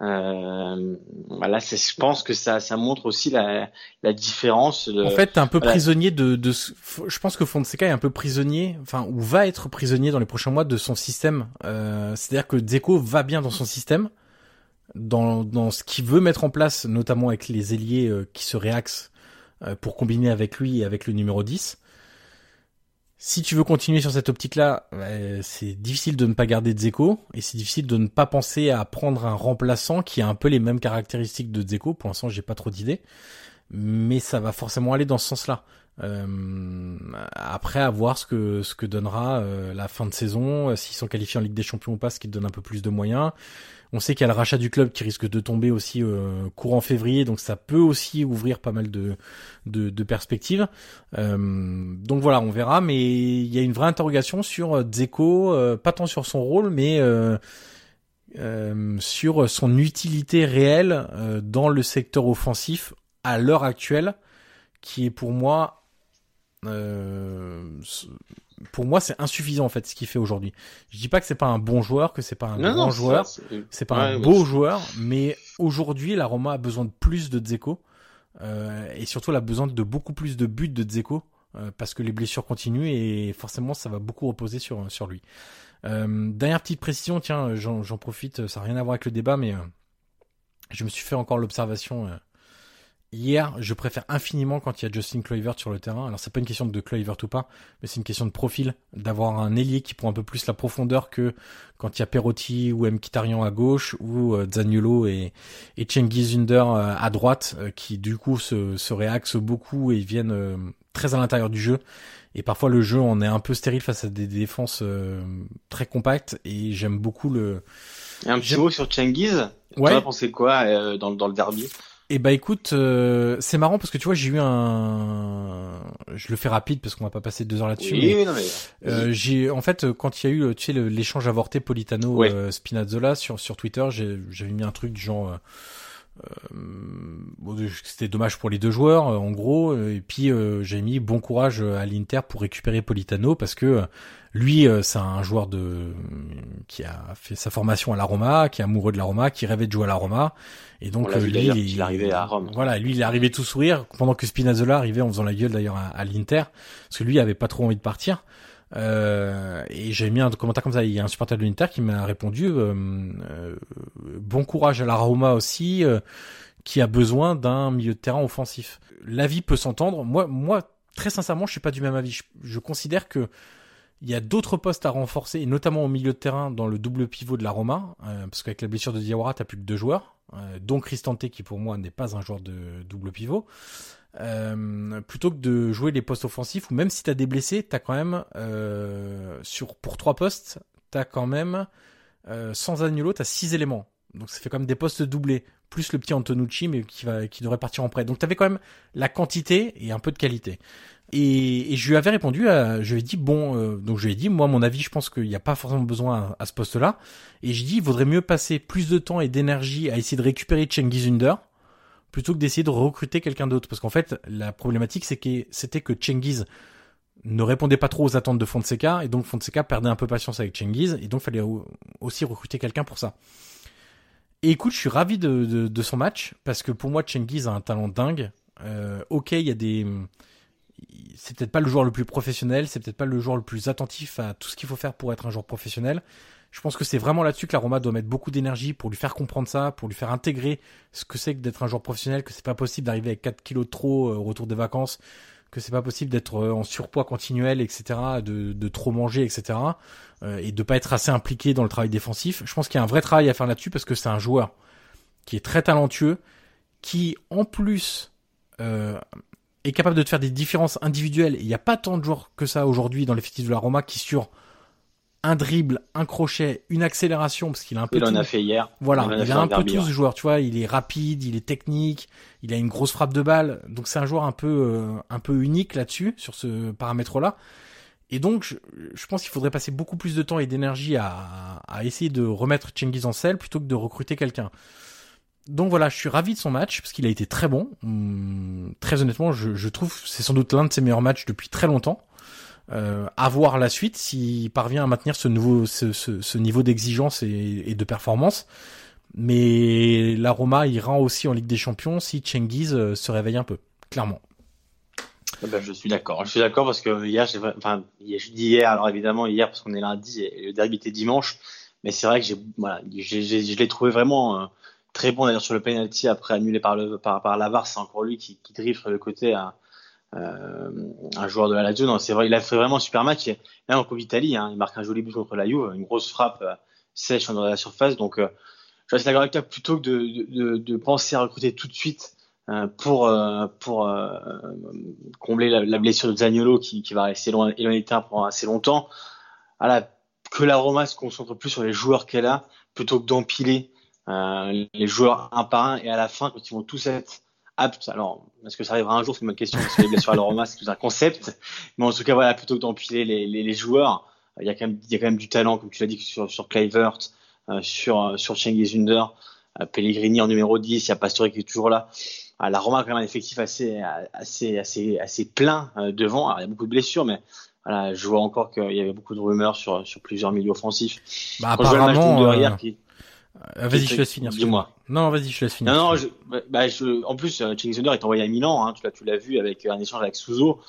Euh, voilà, je pense que ça, ça montre aussi la, la différence. De, en fait, t'es un peu voilà. prisonnier de, de, je pense que Fonseca est un peu prisonnier, enfin, ou va être prisonnier dans les prochains mois de son système. Euh, C'est-à-dire que Dzeko va bien dans son système, dans, dans ce qu'il veut mettre en place, notamment avec les ailiers euh, qui se réaxent euh, pour combiner avec lui et avec le numéro 10. Si tu veux continuer sur cette optique-là, euh, c'est difficile de ne pas garder Dzeko et c'est difficile de ne pas penser à prendre un remplaçant qui a un peu les mêmes caractéristiques de Dzeko. Pour l'instant, j'ai pas trop d'idées, mais ça va forcément aller dans ce sens-là. Euh, après, à voir ce que ce que donnera euh, la fin de saison, s'ils sont qualifiés en Ligue des Champions ou pas, ce qui donne un peu plus de moyens. On sait qu'il y a le rachat du club qui risque de tomber aussi euh, courant février, donc ça peut aussi ouvrir pas mal de, perspectives. Euh, donc voilà, on verra, mais il y a une vraie interrogation sur Dzeko, euh, pas tant sur son rôle, mais sur son utilité réelle dans le secteur offensif à l'heure actuelle, qui est pour moi pour moi, c'est insuffisant en fait ce qu'il fait aujourd'hui. Je dis pas que c'est pas un bon joueur, que c'est pas un non, grand non, joueur, c'est pas ouais, un beau joueur, mais aujourd'hui, la Roma a besoin de plus de Dzeko euh, et surtout, elle a besoin de beaucoup plus de buts de Dzeko euh, parce que les blessures continuent et forcément, ça va beaucoup reposer sur sur lui. Euh, dernière petite précision, tiens, j'en profite, ça n'a rien à voir avec le débat, mais euh, je me suis fait encore l'observation euh, Hier, je préfère infiniment quand il y a Justin Kluivert sur le terrain. Alors c'est pas une question de Kluivert ou pas, mais c'est une question de profil, d'avoir un ailier qui prend un peu plus la profondeur que quand il y a Perotti ou Mkhitaryan à gauche ou euh, Zaniolo et, et Cengiz Under euh, à droite, euh, qui du coup se, se réaxent beaucoup et viennent euh, très à l'intérieur du jeu. Et parfois le jeu on est un peu stérile face à des défenses très compactes et j'aime beaucoup le. Et un petit mot sur Cengiz? Ouais. Tu as pensé quoi dans, dans le derby? Eh bah écoute, euh, c'est marrant parce que tu vois, j'ai eu un, je le fais rapide parce qu'on va pas passer deux heures là-dessus. Oui, mais... non, mais... Euh, j'ai, en fait, quand il y a eu, tu sais, l'échange avorté Politano ouais. euh, Spinazzola sur sur Twitter, j'avais mis un truc du genre. Euh, bon, c'était dommage pour les deux joueurs en gros et puis j'ai mis bon courage à l'Inter pour récupérer Politano parce que lui, euh, c'est un joueur de qui a fait sa formation à la Roma, qui est amoureux de la Roma, qui rêvait de jouer à la Roma, et donc euh, lui, il, il arrivait à Rome. Voilà, lui, il est arrivé tout sourire pendant que Spinazzola arrivait en faisant la gueule d'ailleurs à, à l'Inter, parce que lui il avait pas trop envie de partir. Euh, et j'ai mis un commentaire comme ça. Il y a un supporter de l'Inter qui m'a répondu euh, euh, bon courage à la Roma aussi, euh, qui a besoin d'un milieu de terrain offensif. L'avis peut s'entendre. Moi, moi, très sincèrement, je suis pas du même avis. Je, je considère que Il y a d'autres postes à renforcer, notamment au milieu de terrain dans le double pivot de la Roma, euh, parce qu'avec la blessure de Diawara, t'as plus que deux joueurs, dont Cristante qui pour moi n'est pas un joueur de double pivot. Euh, plutôt que de jouer les postes offensifs, ou même si t'as des blessés, t'as quand même sur pour trois postes, t'as quand même sans Agnolo, t'as six éléments. Donc ça fait quand même des postes doublés, plus le petit Antonucci, mais qui va qui devrait partir en prêt. Donc t'avais quand même la quantité et un peu de qualité. Et, je lui avais répondu, à, je lui ai dit bon, euh, donc je lui ai dit moi mon avis, je pense qu'il n'y a pas forcément besoin à, ce poste-là. Et je dis il vaudrait mieux passer plus de temps et d'énergie à essayer de récupérer Cengiz Under plutôt que d'essayer de recruter quelqu'un d'autre. Parce qu'en fait la problématique c'est que c'était que Cengiz ne répondait pas trop aux attentes de Fonseca et donc Fonseca perdait un peu patience avec Cengiz et donc fallait aussi recruter quelqu'un pour ça. Et écoute, je suis ravi de, son match parce que pour moi Cengiz a un talent dingue. Euh, ok, il y a des c'est peut-être pas le joueur le plus professionnel, c'est peut-être pas le joueur le plus attentif à tout ce qu'il faut faire pour être un joueur professionnel. Je pense que c'est vraiment là-dessus que la Roma doit mettre beaucoup d'énergie pour lui faire comprendre ça, pour lui faire intégrer ce que c'est que d'être un joueur professionnel, que c'est pas possible d'arriver avec 4 kilos de trop euh, au retour des vacances, que c'est pas possible d'être euh, en surpoids continuel, etc., de, trop manger, etc., euh, et de pas être assez impliqué dans le travail défensif. Je pense qu'il y a un vrai travail à faire là-dessus parce que c'est un joueur qui est très talentueux, qui en plus est capable de te faire des différences individuelles. Il n'y a pas tant de joueurs que ça aujourd'hui dans l'effectif de la Roma qui sur un dribble, un crochet, une accélération, parce qu'il a un peu. Il en a fait hier. Voilà, il, a, un peu tout ce joueur, tu vois. Il est rapide, il est technique, il a une grosse frappe de balle. Donc c'est un joueur un peu, euh, un peu unique là-dessus, sur ce paramètre-là. Et donc, je, pense qu'il faudrait passer beaucoup plus de temps et d'énergie à, à essayer de remettre Chengiz en selle plutôt que de recruter quelqu'un donc voilà, je suis ravi de son match parce qu'il a été très bon. Hum, très honnêtement, je, je trouve c'est sans doute l'un de ses meilleurs matchs depuis très longtemps. Euh, à voir la suite s'il parvient à maintenir ce nouveau ce, niveau d'exigence et, de performance. Mais la Roma ira aussi en Ligue des Champions si Cengiz euh, se réveille un peu, clairement. Eh ben, je suis d'accord. Je suis d'accord parce que hier, enfin, je dis hier, alors évidemment hier parce qu'on est lundi et le derby était dimanche, mais c'est vrai que j'ai, voilà, je l'ai trouvé vraiment. Euh, très bon d'ailleurs sur le penalty après annulé par le par, par Lavar, c'est encore lui qui, qui le côté à un joueur de la Lazio. Non, c'est vrai, il a fait vraiment un super match. Et même en Coupe d'Italie, hein, il marque un joli but contre la Juve, une grosse frappe euh, sèche dans la surface. Donc, euh, je reste d'accord avec toi plutôt que de, de, de, penser à recruter tout de suite euh, pour euh, pour euh, combler la, blessure de Zaniolo qui, va rester loin éloigné de pendant assez longtemps. Que la Roma se concentre plus sur les joueurs qu'elle a plutôt que d'empiler euh, les joueurs un par un et à la fin quand ils vont tous être aptes. Alors, est-ce que ça arrivera un jour C'est une bonne question parce que les blessures à la c'est tout un concept. Mais en tout cas, voilà, plutôt que d'empiler les, les, les, joueurs, il y a quand même, il y a quand même du talent, comme tu l'as dit, sur sur Clivert, euh, sur euh, sur Under, euh, Pellegrini en numéro 10, il y a Pastore qui est toujours là. Ah, la Roma a quand même un effectif assez assez assez assez plein devant. Alors, il y a beaucoup de blessures, mais voilà, je vois encore qu'il y avait beaucoup de rumeurs sur sur plusieurs milieux offensifs. Bah, apparemment, euh... qui euh, vas-y, je laisse finir. Dis-moi. Non, vas-y, je laisse finir. Non, non, je, bah, je, en plus, euh, Cengiz Under est envoyé à Milan, hein, tu l'as, tu l'as vu avec un échange avec Suzo.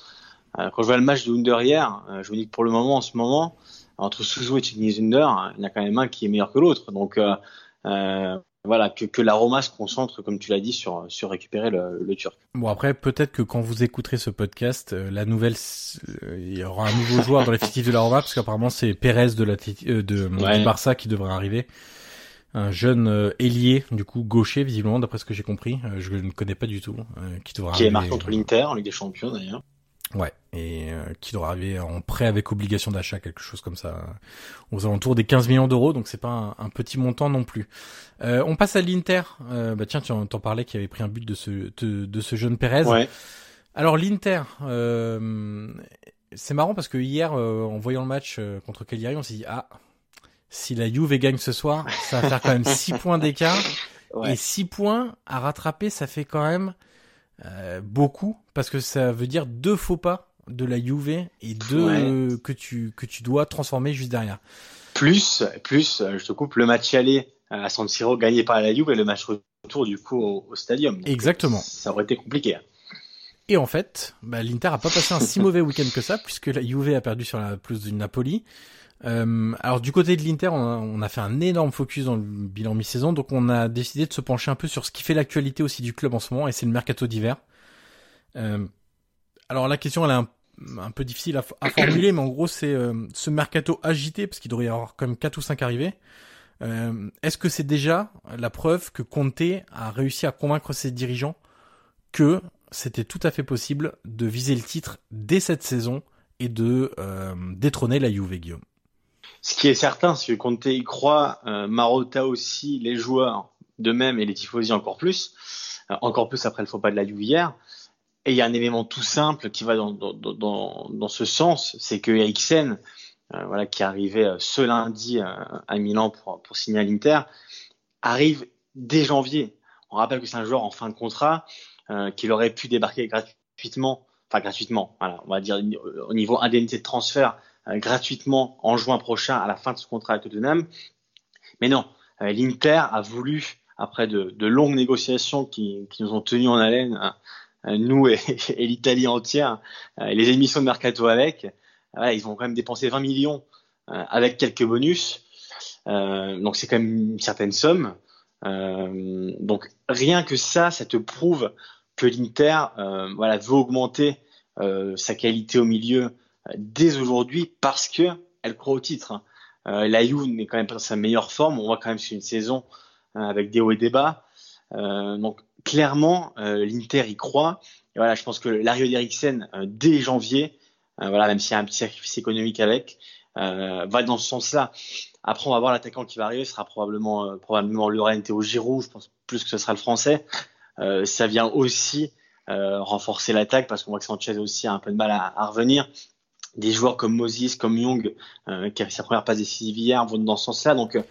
Euh, quand je vois le match de Under hier, euh, je me dis que pour le moment, en ce moment, entre Suzo et Cengiz Under, il y en a quand même un qui est meilleur que l'autre. Donc, euh, voilà, que, que la Roma se concentre, comme tu l'as dit, sur, sur récupérer le, le Turc. Bon, après, peut-être que quand vous écouterez ce podcast, la nouvelle, il y aura un nouveau joueur dans l'effectif de la Roma, parce qu'apparemment, c'est Pérez de la, de, de, ouais. du Barça qui devrait arriver un jeune euh, ailier, du coup gaucher visiblement, d'après ce que j'ai compris. Euh, je ne connais pas du tout. Euh, qui devra qui est marqué contre l'Inter en Ligue des Champions d'ailleurs. Ouais, et qui devra arriver en prêt avec obligation d'achat, quelque chose comme ça, aux alentours des 15 millions d'euros, donc c'est pas un, petit montant non plus. on passe à l'Inter. bah tiens, tu en, parlais qui avait pris un but de ce de, de ce jeune Pérez. Ouais. Alors l'Inter, c'est marrant parce que hier, en voyant le match contre Cagliari, on s'est dit ah si la Juve gagne ce soir, ça va faire quand même 6 points d'écart. Ouais. Et 6 points à rattraper, ça fait quand même euh, beaucoup parce que ça veut dire deux faux pas de la Juve et deux ouais. que tu que tu dois transformer juste derrière. Plus plus je te coupe le match aller à San Siro gagné par la Juve et le match retour du coup au, au stadium. Donc, Exactement. Ça aurait été compliqué. Et en fait, bah, l'Inter a pas passé un si mauvais week-end que ça puisque la Juve a perdu sur la plus du Napoli. Euh, alors du côté de l'Inter, on, a fait un énorme focus dans le bilan mi-saison, donc on a décidé de se pencher un peu sur ce qui fait l'actualité aussi du club en ce moment, et c'est le mercato d'hiver. Euh, alors la question, elle est, un, peu difficile à, formuler, mais en gros, c'est ce mercato agité, parce qu'il devrait y avoir comme 4 ou 5 arrivés. Est-ce que c'est déjà la preuve que Conte a réussi à convaincre ses dirigeants que c'était tout à fait possible de viser le titre dès cette saison et de détrôner la Juve, Guillaume? Ce qui est certain, c'est que Conte y croit, euh, Marotta aussi, les joueurs de même et les tifosi encore plus, euh, encore plus après le faux pas de la hier. Et il y a un élément tout simple qui va dans, ce sens, c'est que Eriksen, euh, voilà, qui arrivait euh, ce lundi à Milan pour, pour signer à l'Inter, arrive dès janvier. On rappelle que c'est un joueur en fin de contrat, qu'il aurait pu débarquer gratuitement, enfin gratuitement, voilà, on va dire au niveau indemnité de transfert euh, gratuitement en juin prochain à la fin de ce contrat avec Tottenham. Mais non, euh, l'Inter a voulu, après de, longues négociations qui, nous ont tenus en haleine, euh, nous et, l'Italie entière, les émissions de mercato avec, ils vont quand même dépenser 20 millions avec quelques bonus. donc c'est quand même une certaine somme. donc rien que ça, ça te prouve que l'Inter voilà, veut augmenter sa qualité au milieu dès aujourd'hui parce que elle croit au titre. Hein. Euh, la Juve n'est quand même pas dans sa meilleure forme. On voit quand même sur une saison euh, avec des hauts et des bas. Euh, donc clairement, euh, l'Inter y croit. Et voilà, je pense que l'arrivée dès janvier, voilà, même s'il y a un petit sacrifice économique avec, va dans ce sens-là. Après, on va voir l'attaquant qui va arriver. Ce sera probablement probablement Laurent Théo Giroud. Je pense plus que ce sera le français. ça vient aussi renforcer l'attaque parce qu'on voit que Sanchez aussi a un peu de mal à revenir des joueurs comme Moses, comme Young, euh, qui a fait sa première passe décisive hier, vont dans ce sens-là. Donc, euh,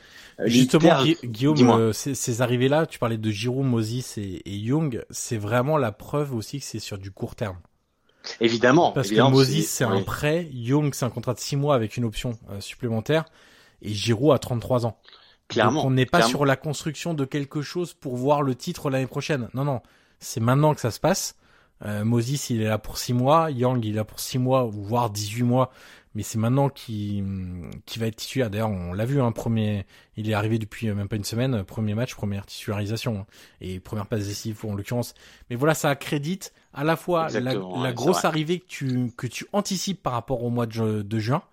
justement, Guillaume, euh, ces, arrivées-là, tu parlais de Giroud, Moses et, et Young, c'est vraiment la preuve aussi que c'est sur du court terme. Évidemment. Parce que Moses, c'est un prêt, Young, c'est un contrat de 6 mois avec une option supplémentaire, et Giroud a 33 ans. Clairement. Donc on n'est pas sur la construction de quelque chose pour voir le titre l'année prochaine. Non, non. C'est maintenant que ça se passe. Euh, Moses, il est là pour 6 mois. Yang, il est là pour 6 mois, voire 18 mois. Mais c'est maintenant qui qui va être titulaire. D'ailleurs, on l'a vu, hein, premier, il est arrivé depuis même pas une semaine, premier match, première titularisation hein, et première passe décisive en l'occurrence. Mais voilà, ça accrédite à la fois la, grosse arrivée que tu que tu anticipes par rapport au mois de, de juin,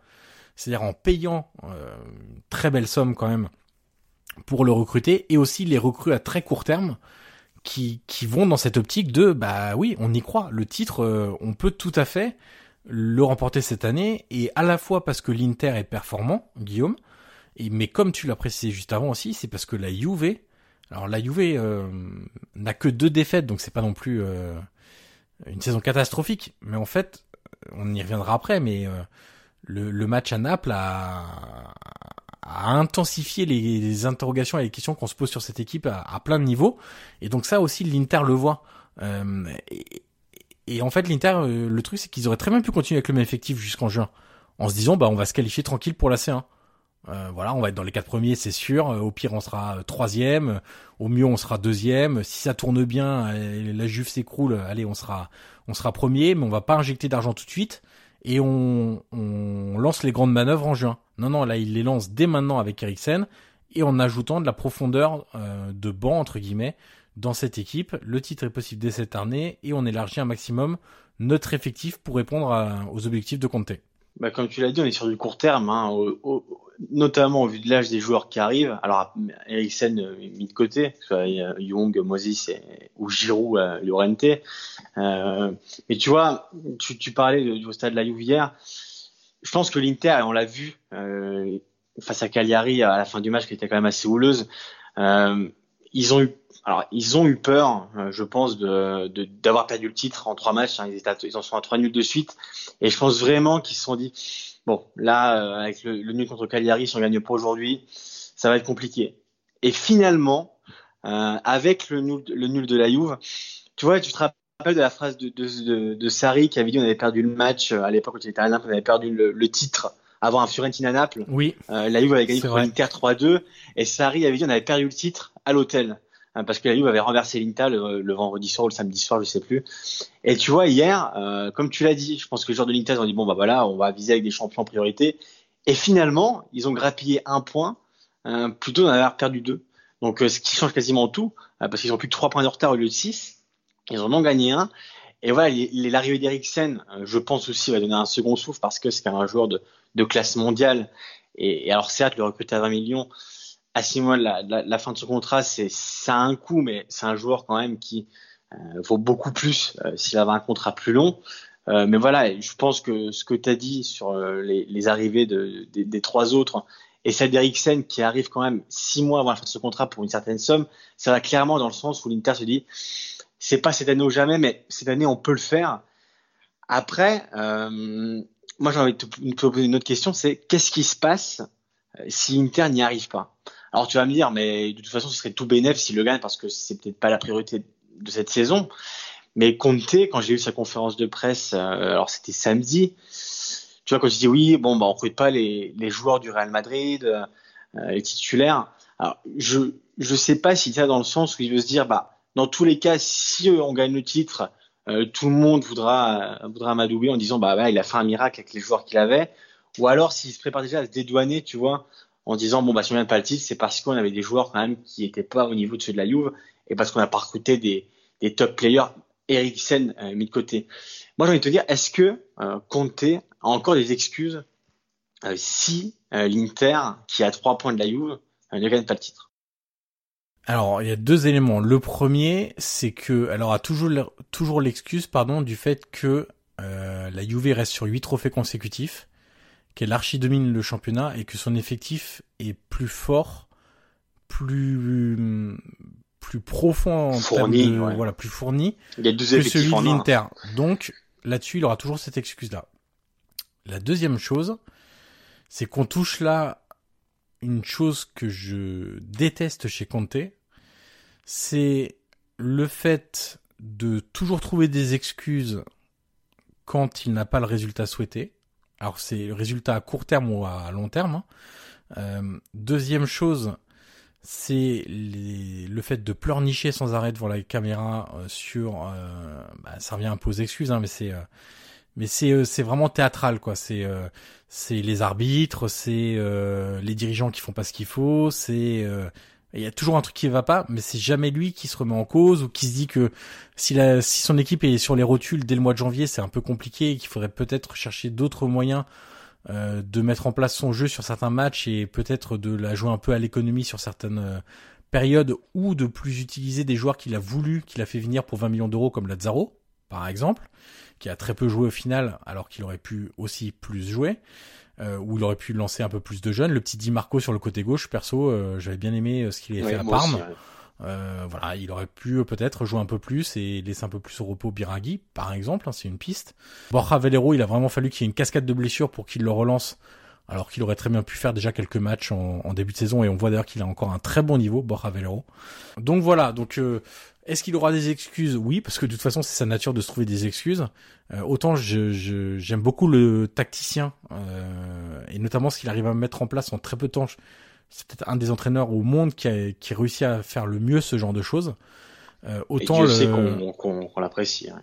c'est-à-dire en payant euh, très belle somme quand même pour le recruter, et aussi les recrues à très court terme qui, qui vont dans cette optique de bah oui, on y croit. Le titre, euh, on peut tout à fait le remporter cette année et à la fois parce que l'Inter est performant, Guillaume, et mais comme tu l'as précisé juste avant aussi, c'est parce que la Juve, alors la Juve euh, n'a que deux défaites, donc c'est pas non plus euh, une saison catastrophique, mais en fait, on y reviendra après, mais le, le, match à Naples a, à intensifier les, interrogations et les questions qu'on se pose sur cette équipe à, plein de niveaux. Et donc ça aussi, l'Inter le voit. Euh, et, en fait, l'Inter, euh, le truc, c'est qu'ils auraient très bien pu continuer avec le même effectif jusqu'en juin, en se disant, bah, on va se qualifier tranquille pour la C1. Euh, voilà, on va être dans les quatre premiers, c'est sûr. Au pire, on sera troisième. Au mieux, on sera deuxième. Si ça tourne bien, la Juve s'écroule, allez, on sera, on sera premier, mais on va pas injecter d'argent tout de suite et on, on, lance les grandes manœuvres en juin. Non, non, là, il les lance dès maintenant avec Eriksen et en ajoutant de la profondeur euh, de banc, entre guillemets, dans cette équipe. Le titre est possible dès cette année et on élargit un maximum notre effectif pour répondre aux objectifs de Conte. Bah, comme tu l'as dit, on est sur du court terme, hein, notamment au vu de l'âge des joueurs qui arrivent. Alors, Eriksen euh, mis de côté, soit Young, Moses ou Giroud, euh, Llorente. Euh, mais tu vois, tu, parlais du stade de la Juve. Je pense que l'Inter, on l'a vu euh, face à Cagliari à la fin du match, qui était quand même assez houleuse. Euh, ils ont eu alors, ils ont eu peur, euh, je pense, de d'avoir perdu le titre en trois matchs. Hein. Ils, étaient, ils en sont à trois nuls de suite. Et je pense vraiment qu'ils se sont dit, bon, là, euh, avec le, le, nul contre Cagliari, si on gagne pas aujourd'hui, ça va être compliqué. Et finalement, euh, avec le nul, le nul de la Juve, tu vois, tu te rappelles de la phrase de, de, de, de Sarri qui avait dit on avait perdu le match à l'époque où il était à Naples, on avait perdu le, le titre avant un Fiorentina Naples. Oui. Euh, la Juve avait gagné contre l'Inter 3-2 et Sarri avait dit on avait perdu le titre à l'hôtel. Hein, parce que la Juve avait renversé l'Inter le, vendredi soir ou le samedi soir, je sais plus. Et tu vois, hier, euh, comme tu l'as dit, je pense que les joueurs de l'Inter ont dit bon bah voilà, on va viser avec des champions en priorité. Et finalement, ils ont grappillé un point euh, plutôt d'en avoir perdu deux. Donc euh, ce qui change quasiment tout, parce qu'ils ont plus que trois points de retard au lieu de six. Ils en ont gagné un. Et voilà, l'arrivée d'Eriksen, je pense aussi, va donner un second souffle parce que c'est quand même un joueur de, classe mondiale. Et, alors certes, le recruter à 20 millions, à six mois de la, fin de son contrat, c'est ça a un coût, mais c'est un joueur quand même qui euh, vaut beaucoup plus euh, s'il avait un contrat plus long. Euh, mais voilà, je pense que ce que tu as dit sur euh, les, arrivées de, des, des trois autres et celle d'Eriksen qui arrive quand même six mois avant la fin de ce contrat pour une certaine somme, ça va clairement dans le sens où l'Inter se dit c'est pas cette année ou jamais, mais cette année on peut le faire. Après, euh, moi j'ai envie de te, poser une autre question, c'est qu'est-ce qui se passe euh, si Inter n'y arrive pas? Alors tu vas me dire, mais de toute façon ce serait tout bénéf s'il le gagne parce que c'est peut-être pas la priorité de cette saison. Mais Conte, quand j'ai eu sa conférence de presse, euh, alors c'était samedi, tu vois, quand je dis oui, bon, bah, on recrute pas les, joueurs du Real Madrid, euh, les titulaires. Alors, je je sais pas si ça dans le sens où il veut se dire, bah, dans tous les cas, si on gagne le titre, euh, tout le monde voudra voudra m'adouber en disant, bah, il a fait un miracle avec les joueurs qu'il avait. Ou alors, s'il se prépare déjà à se dédouaner, tu vois, en disant, bon, bah, si on gagne pas le titre, c'est parce qu'on avait des joueurs quand même qui étaient pas au niveau de ceux de la Juve et parce qu'on a pas recruté des, des top players Eriksen euh, mis de côté. Moi, j'ai envie de te dire, est-ce que euh, Conte a encore des excuses euh, si euh, l'Inter, qui a trois points de la Juve, euh, ne gagne pas le titre? Alors, il y a deux éléments. Le premier, c'est que, alors, a toujours toujours l'excuse, pardon, du fait que la Juve reste sur huit trophées consécutifs, qu'elle archi domine le championnat et que son effectif est plus fort, plus plus profond en fourni, de, voilà, plus fourni Il y a deux que celui de l'Inter. Donc là-dessus, il aura toujours cette excuse-là. La deuxième chose, c'est qu'on touche là une chose que je déteste chez Conte, c'est le fait de toujours trouver des excuses quand il n'a pas le résultat souhaité. Alors c'est le résultat à court terme ou à long terme. Hein. Euh, deuxième chose, c'est le fait de pleurnicher sans arrêt devant la caméra euh, sur euh, bah, ça revient un peu aux excuses hein, mais c'est mais c'est euh, c'est vraiment théâtral quoi. C'est euh, c'est les arbitres c'est les dirigeants qui font pas ce qu'il faut c'est il y a toujours un truc qui va pas mais c'est jamais lui qui se remet en cause ou qui se dit que si la si son équipe est sur les rotules dès le mois de janvier c'est un peu compliqué et qu'il faudrait peut-être chercher d'autres moyens euh, de mettre en place son jeu sur certains matchs et peut-être de la jouer un peu à l'économie sur certaines euh, périodes ou de plus utiliser des joueurs qu'il a voulu, qu'il a fait venir pour 20 millions d'euros comme Lazaro, par exemple, qui a très peu joué au final alors qu'il aurait pu aussi plus jouer. Euh, où il aurait pu lancer un peu plus de jeunes. Le petit Di Marco sur le côté gauche, perso, euh, j'avais bien aimé ce qu'il avait fait à Parme. Euh, voilà, il aurait pu peut-être jouer un peu plus et laisser un peu plus au repos Biraghi, par exemple, hein, c'est une piste. Borja Valero, il a vraiment fallu qu'il y ait une cascade de blessures pour qu'il le relance, alors qu'il aurait très bien pu faire déjà quelques matchs en, en début de saison et on voit d'ailleurs qu'il a encore un très bon niveau, Borja Valero. Donc voilà, donc euh, est-ce qu'il aura des excuses? Oui, parce que de toute façon c'est sa nature de se trouver des excuses. Euh, autant je, j'aime beaucoup le tacticien et notamment ce qu'il arrive à mettre en place en très peu de temps c'est peut-être un des entraîneurs au monde qui a, qui réussi à faire le mieux ce genre de choses. Euh, autant Et Dieu le... qu'on qu'on l'apprécie. Hein.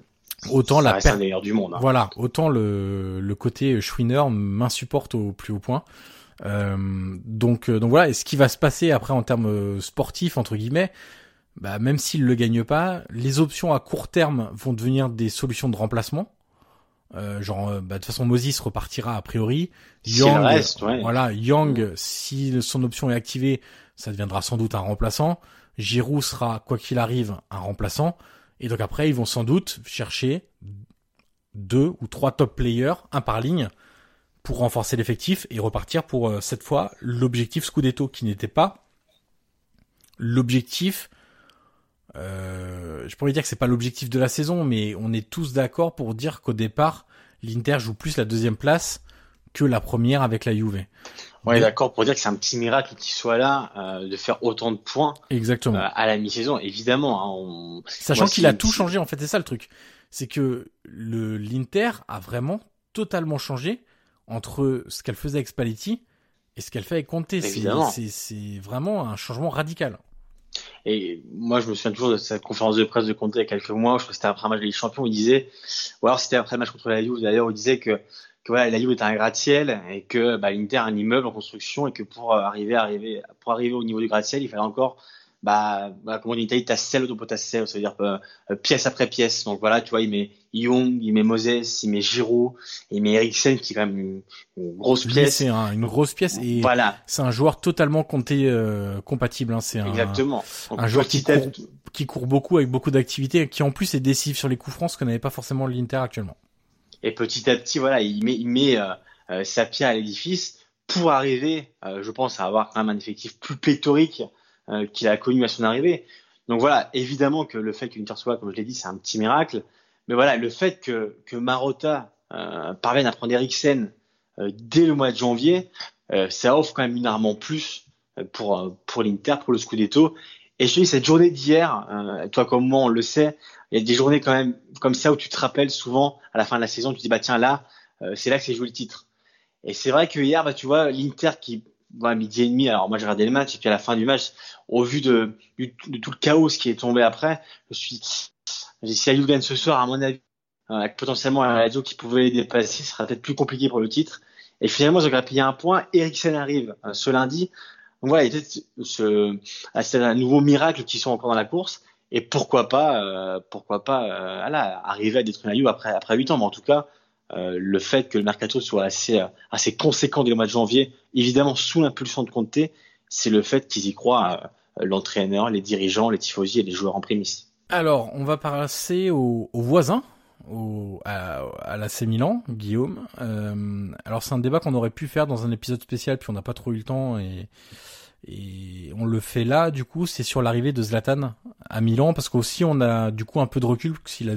Autant ça la reste per... du monde. Hein. Voilà, autant le, le côté Schwinner m'insupporte au plus haut point. Euh, donc euh, donc voilà, et ce qui va se passer après en termes euh, sportifs entre guillemets, bah même s'il le gagne pas, les options à court terme vont devenir des solutions de remplacement. Euh, genre, euh, bah, de toute façon, Moses repartira a priori. Reste, ouais. voilà, Young, si son option est activée, ça deviendra sans doute un remplaçant. Giroud sera, quoi qu'il arrive, un remplaçant. Et donc après, ils vont sans doute chercher deux ou trois top players, un par ligne, pour renforcer l'effectif et repartir pour euh, cette fois l'objectif Scudetto, qui n'était pas l'objectif euh, je pourrais dire que c'est pas l'objectif de la saison, mais on est tous d'accord pour dire qu'au départ, l'Inter joue plus la deuxième place que la première avec la Juve. On est d'accord pour dire que c'est un petit miracle qu'il soit là, euh, de faire autant de points. Exactement. Euh, à la mi-saison, évidemment. Hein, on... Sachant qu'il a tout changé, en fait, c'est ça le truc. C'est que le l'Inter a vraiment totalement changé entre ce qu'elle faisait avec Spalletti et ce qu'elle fait avec Conte. C'est vraiment un changement radical. Et moi, je me souviens toujours de cette conférence de presse de Conte il y a quelques mois, je crois que c'était après un match de Champions, où il disait, ou alors c'était après le match contre la Juve, d'ailleurs, où il disait que, la Juve est un gratte-ciel et que bah, l'Inter a un immeuble en construction et que pour arriver, arriver, pour arriver au niveau du gratte-ciel, il fallait encore bah, bah comme on dit en Italie, tassello dopo tassello, ça veut dire euh, pièce après pièce. Donc voilà, tu vois, il met Young, il met Moses, il met Giroud, il met Eriksen qui est quand même une, grosse pièce. C'est une grosse pièce et voilà. c'est un joueur totalement compté, euh, compatible. Hein. C'est un, Exactement. un joueur qui court, qui court beaucoup avec beaucoup d'activité, qui en plus est décisif sur les coups francs, ce que n'avait pas forcément l'Inter actuellement. Et petit à petit, voilà, il met, il met euh, sa pierre à l'édifice pour arriver, je pense, à avoir quand même un effectif plus pléthorique euh, qu'il a connu à son arrivée. Donc voilà, évidemment que le fait l'Inter soit, comme je l'ai dit, c'est un petit miracle. Mais voilà, le fait que, que Marotta euh, parvienne à prendre Eriksen euh, dès le mois de janvier, euh, ça offre quand même une arme en plus pour, pour l'Inter, pour le Scudetto. Et je te dis, cette journée d'hier, toi comme moi, on le sait, il y a des journées quand même comme ça où tu te rappelles souvent, à la fin de la saison, tu te dis, bah tiens, là, c'est là que c'est joué le titre. Et c'est vrai que hier, bah, tu vois, l'Inter qui voilà, midi et demi. Alors moi j'ai regardé le match et puis à la fin du match, au vu de, de, tout le chaos qui est tombé après, je suis dit, si Ayou gagne ce soir, à mon avis, euh, avec potentiellement un radio qui pouvait les dépasser, ce sera peut-être plus compliqué pour le titre. Et finalement, ils ont grappillé un point. Eriksen arrive euh, ce lundi. Donc voilà, il ce, c'est un nouveau miracle qui sont encore dans la course. Et pourquoi pas, euh, pourquoi pas, euh, arriver à détruire Ayou après après huit ans. Mais en tout cas, euh, le fait que le mercato soit assez, euh, assez conséquent dès le mois de janvier, évidemment sous l'impulsion de Conte, c'est le fait qu'ils y croient, euh, l'entraîneur, les dirigeants, les tifosi et les joueurs en prémisse. Alors, on va passer aux, voisins, au, à, à l'AC Milan, Guillaume. alors, c'est un débat qu'on aurait pu faire dans un épisode spécial, puis on n'a pas trop eu le temps et, et on le fait là. Du coup, c'est sur l'arrivée de Zlatan à Milan, parce qu'aussi on a du coup un peu de recul, parce qu'il a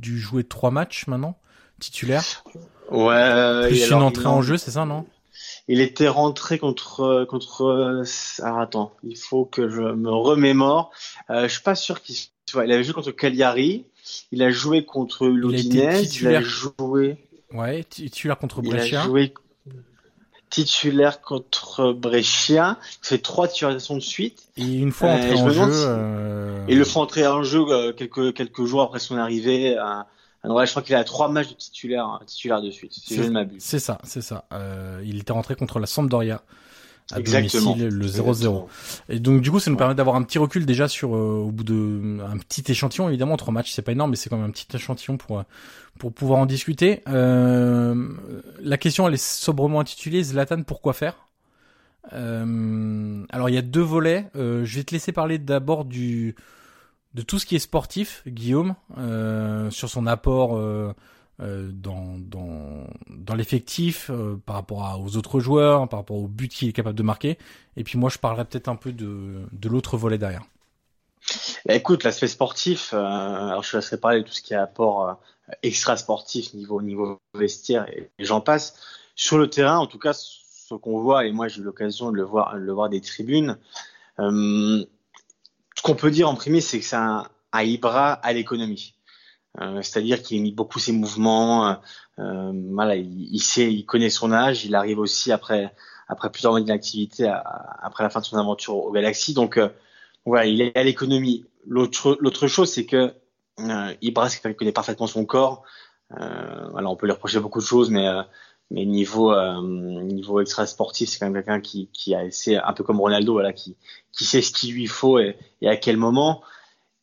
dû jouer trois matchs maintenant titulaire. Ouais. Plus une entrée en jeu, c'est ça, non? Il était rentré contre contre. Alors attends, il faut que je me remémore. Euh, je suis pas sûr qu'il. soit il avait joué contre Cagliari. Il a joué contre l'Udinese. Il, a joué. Ouais, titulaire contre Brescia. Il a joué titulaire contre Brescia. C'est trois titularisations de suite. Et une fois entré euh, en jeu. Euh... Et le font entrer en jeu euh, quelques quelques jours après son arrivée. À je crois qu'il a trois matchs de titulaire, hein, titulaire de suite, si je ne m'abuse. C'est ça, c'est ça. Euh, il était rentré contre la Sampdoria à Exactement. domicile, le 0-0. Et donc du coup, ça nous permet d'avoir un petit recul déjà sur euh, au bout de un petit échantillon. Évidemment, trois matchs, c'est pas énorme, mais c'est quand même un petit échantillon pour pour pouvoir en discuter. Euh, la question, elle est sobrement intitulée Zlatan, pourquoi faire? Euh, Alors il y a deux volets. Euh, je vais te laisser parler d'abord du de tout ce qui est sportif, Guillaume, euh, sur son apport euh, euh dans, dans, l'effectif par rapport aux autres joueurs, par rapport au but qu'il est capable de marquer. Et puis moi, je parlerai peut-être un peu de, de l'autre volet derrière. Bah, écoute, l'aspect sportif, alors je laisserai parler de tout ce qui est apport extra sportif niveau niveau vestiaire et, j'en passe. Sur le terrain, en tout cas, ce qu'on voit et moi j'ai eu l'occasion de le voir, le voir des tribunes. Ce qu'on peut dire en premier, c'est que c'est un, un Ibra à l'économie. Euh, c'est-à-dire qu'il imite beaucoup ses mouvements. Euh, euh, voilà, il, sait, il connaît son âge. Il arrive aussi après après plusieurs mois d'activité, après la fin de son aventure au Galaxy. Donc voilà, il est à l'économie. L'autre l'autre chose, c'est que Ibra, c'est quelqu'un qui connaît parfaitement son corps. voilà, on peut lui reprocher beaucoup de choses, mais mais niveau euh, niveau extra sportif c'est quand même quelqu'un qui qui a essayé un peu comme Ronaldo voilà qui qui sait ce qu'il lui faut et, et, à quel moment.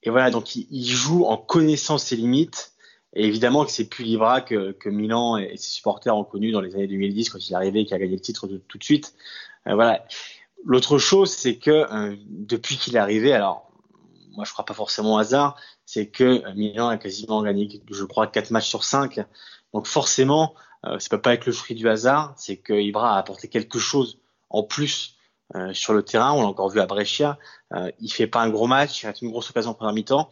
Et voilà donc il, il, joue en connaissant ses limites. Et évidemment que c'est plus Libra que, que Milan et, ses supporters ont connu dans les années 2010 quand il est arrivé et qu'il a gagné le titre tout de suite. Euh, voilà. L'autre chose c'est que euh, depuis qu'il est arrivé alors moi je crois pas forcément au hasard c'est que Milan a quasiment gagné je crois quatre matchs sur cinq. Donc forcément euh, peut pas être le fruit du hasard, c'est que Ibra a apporté quelque chose en plus euh, sur le terrain. On l'a encore vu à Brescia. Euh, il fait pas un gros match, il a une grosse occasion en première mi-temps,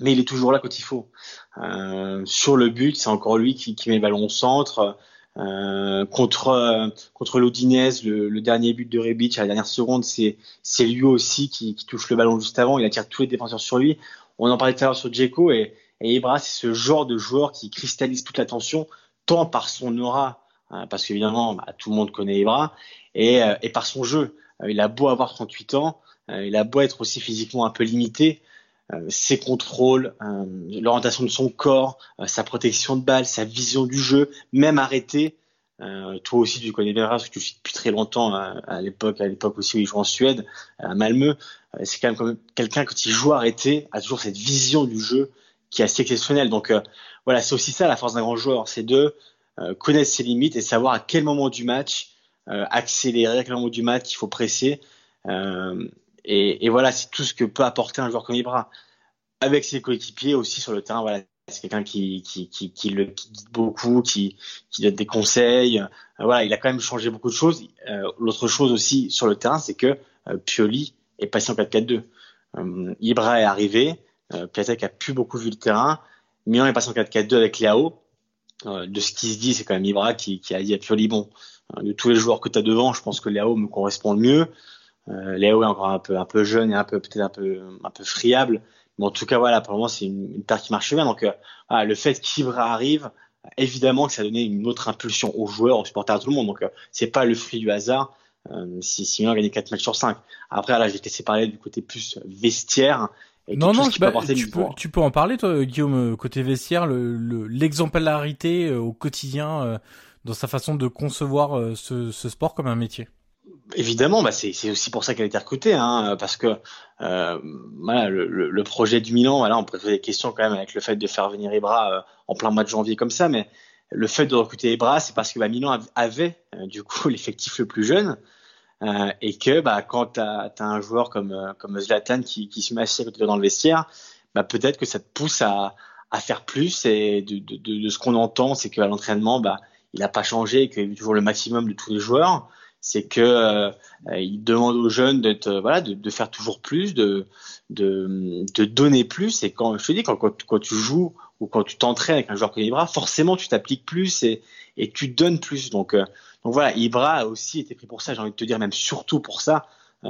mais il est toujours là quand il faut. Euh, sur le but, c'est encore lui qui, qui, met le ballon au centre. Euh, contre contre l'Odinez, le, le, dernier but de Rebic à la dernière seconde, c'est c'est lui aussi qui, qui, touche le ballon juste avant. Il attire tous les défenseurs sur lui. On en parlait tout à l'heure sur Djeko et, et Ibra, c'est ce genre de joueur qui cristallise toute l'attention tant par son aura, hein, parce qu'évidemment, bah, tout le monde connaît Ibra, et, euh, et par son jeu. Euh, il a beau avoir 38 ans, euh, il a beau être aussi physiquement un peu limité, ses contrôles, l'orientation de son corps, sa protection de balle, sa vision du jeu, même arrêté. toi aussi, tu connais bien parce que tu suis depuis très longtemps à l'époque, à l'époque aussi où il jouait en Suède, à Malmö. c'est quand même quelqu'un quand il joue arrêté a toujours cette vision du jeu qui est assez exceptionnelle. Donc voilà, c'est aussi ça la force d'un grand joueur, c'est de connaître ses limites et savoir à quel moment du match accélérer, à quel moment du match il faut presser. Et, voilà, c'est tout ce que peut apporter un joueur comme Ibra. Avec ses coéquipiers aussi sur le terrain, voilà, c'est quelqu'un qui, le guide beaucoup, qui, qui donne des conseils. Euh, voilà, il a quand même changé beaucoup de choses. Euh, L'autre chose aussi sur le terrain, c'est que euh, Pioli est passé en 4-4-2. Euh, Ibra est arrivé, euh, Piatek a plus beaucoup vu le terrain. Milan est passé en 4-4-2 avec Léao. de ce qui se dit, c'est quand même Ibra qui, qui a dit à Pioli, bon, de tous les joueurs que tu as devant, je pense que Léao me correspond le mieux. Léo est encore un peu un peu jeune et un peu peut-être un peu un peu friable mais en tout cas, voilà, pour le moment, c'est une, une qui marche bien. Donc, euh, voilà, le fait qu'Ibra arrive, évidemment que ça a donné une autre impulsion aux joueurs, aux supporters, à tout le monde. Donc, euh, c'est pas le fruit du hasard euh, si Simon a gagné 4 matchs sur 5. Après, là, te laisser parler du côté plus vestiaire. Et non, non, tu, peux, tu, peux, tu peux en parler, toi, Guillaume, côté vestiaire, l'exemplarité le, au quotidien dans sa façon de concevoir ce, ce sport comme un métier? Évidemment, bah c'est aussi pour ça qu'elle a été recrutée, hein, parce que euh, voilà, le, le, projet du Milan, voilà, on peut poser des questions quand même avec le fait de faire venir Ibra euh, en plein mois de janvier comme ça, mais le fait de recruter Ibra, c'est parce que bah, Milan avait euh, du coup l'effectif le plus jeune, euh, et que bah, quand tu as, un joueur comme, comme Zlatan qui, qui se met assis dans le vestiaire, bah, peut-être que ça te pousse à, à faire plus, et de, de, de, de ce qu'on entend, c'est qu'à l'entraînement, bah, il n'a pas changé, et qu'il a toujours le maximum de tous les joueurs. C'est que euh, il demande aux jeunes d'être euh, voilà de, de, faire toujours plus de, de, de donner plus. Et quand je te dis quand, quand, tu joues ou quand tu t'entraînes avec un joueur comme Ibra forcément tu t'appliques plus et, et tu donnes plus. Donc euh, donc voilà Ibra a aussi été pris pour ça j'ai envie de te dire même surtout pour ça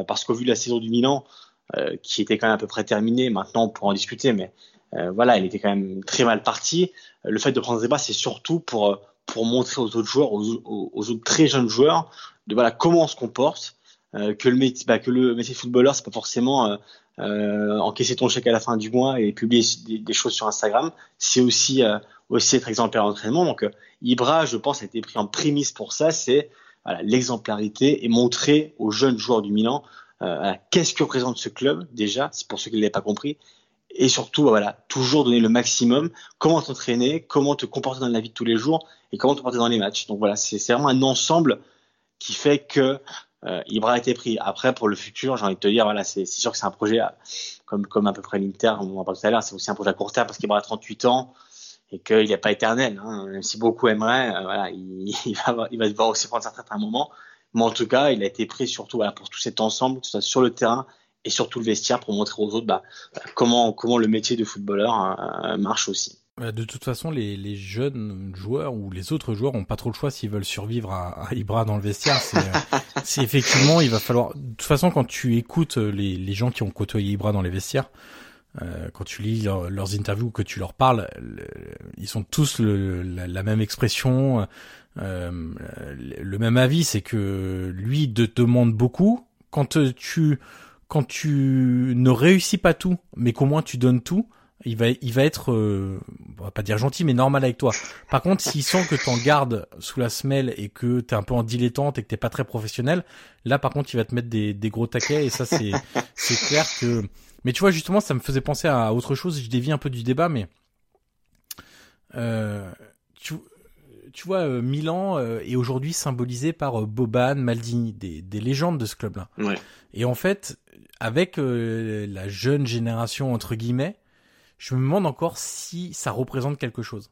parce qu'au vu de la saison du Milan qui était quand même à peu près terminée maintenant on pourra en discuter mais voilà il était quand même très mal parti le fait de prendre Ibra c'est surtout pour pour montrer aux autres joueurs aux, aux, aux autres très jeunes joueurs de voilà comment on se comporte, euh, que le métier, bah, que le de footballeur, c'est pas forcément euh, euh, encaisser ton chèque à la fin du mois et publier des, choses sur Instagram. C'est aussi euh, aussi être exemplaire en entraînement. Donc Ibra, je pense, a été pris en prémisse pour ça. C'est l'exemplarité et montrer aux jeunes joueurs du Milan qu'est-ce que représente ce club déjà, c'est pour ceux qui ne l'avaient pas compris, et surtout voilà toujours donner le maximum comment t'entraîner comment te comporter dans la vie de tous les jours et comment te comporter dans les matchs donc voilà c'est vraiment un ensemble qui fait que euh, Ibra a été pris. Après, pour le futur, j'ai envie de te dire, voilà, c'est sûr que c'est un projet, comme, comme à peu près l'Inter, on en parle tout à l'heure, c'est aussi un projet à court terme parce qu'Ibra a 38 ans et qu'il n'est pas éternel. Hein. Même si beaucoup aimeraient, euh, voilà, il, va, devoir aussi prendre certains un moment. Mais en tout cas, il a été pris surtout pour tout cet ensemble, que ce sur le terrain et surtout le vestiaire, pour montrer aux autres bah, comment, comment le métier de footballeur euh, marche aussi. Bah, de toute façon, les, les, jeunes joueurs ou les autres joueurs ont pas trop le choix s'ils veulent survivre à, à, Ibra dans le vestiaire. C'est effectivement, il va falloir. De toute façon, quand tu écoutes les, les gens qui ont côtoyé Ibra dans les vestiaires, euh, quand tu lis leurs interviews, que tu leur parles, ils sont tous le, la, la, même expression, euh, le même avis, c'est que lui te demande beaucoup. Quand tu quand tu ne réussis pas tout, mais qu'au moins tu donnes tout, il va, il va être, euh, on va pas dire gentil, mais normal avec toi. Par contre, s'il sent que t'en gardes sous la semelle et que t'es un peu en dilettante et que t'es pas très professionnel, là, par contre, il va te mettre des, des gros taquets et ça, c'est, c'est clair que. Mais tu vois, justement, ça me faisait penser à autre chose. Je dévie un peu du débat, mais euh, tu, tu vois, euh, Milan euh, est aujourd'hui symbolisé par euh, Boban, Maldini, des, des légendes de ce club-là. Ouais. Et en fait, avec la jeune génération entre guillemets je me demande encore si ça représente quelque chose.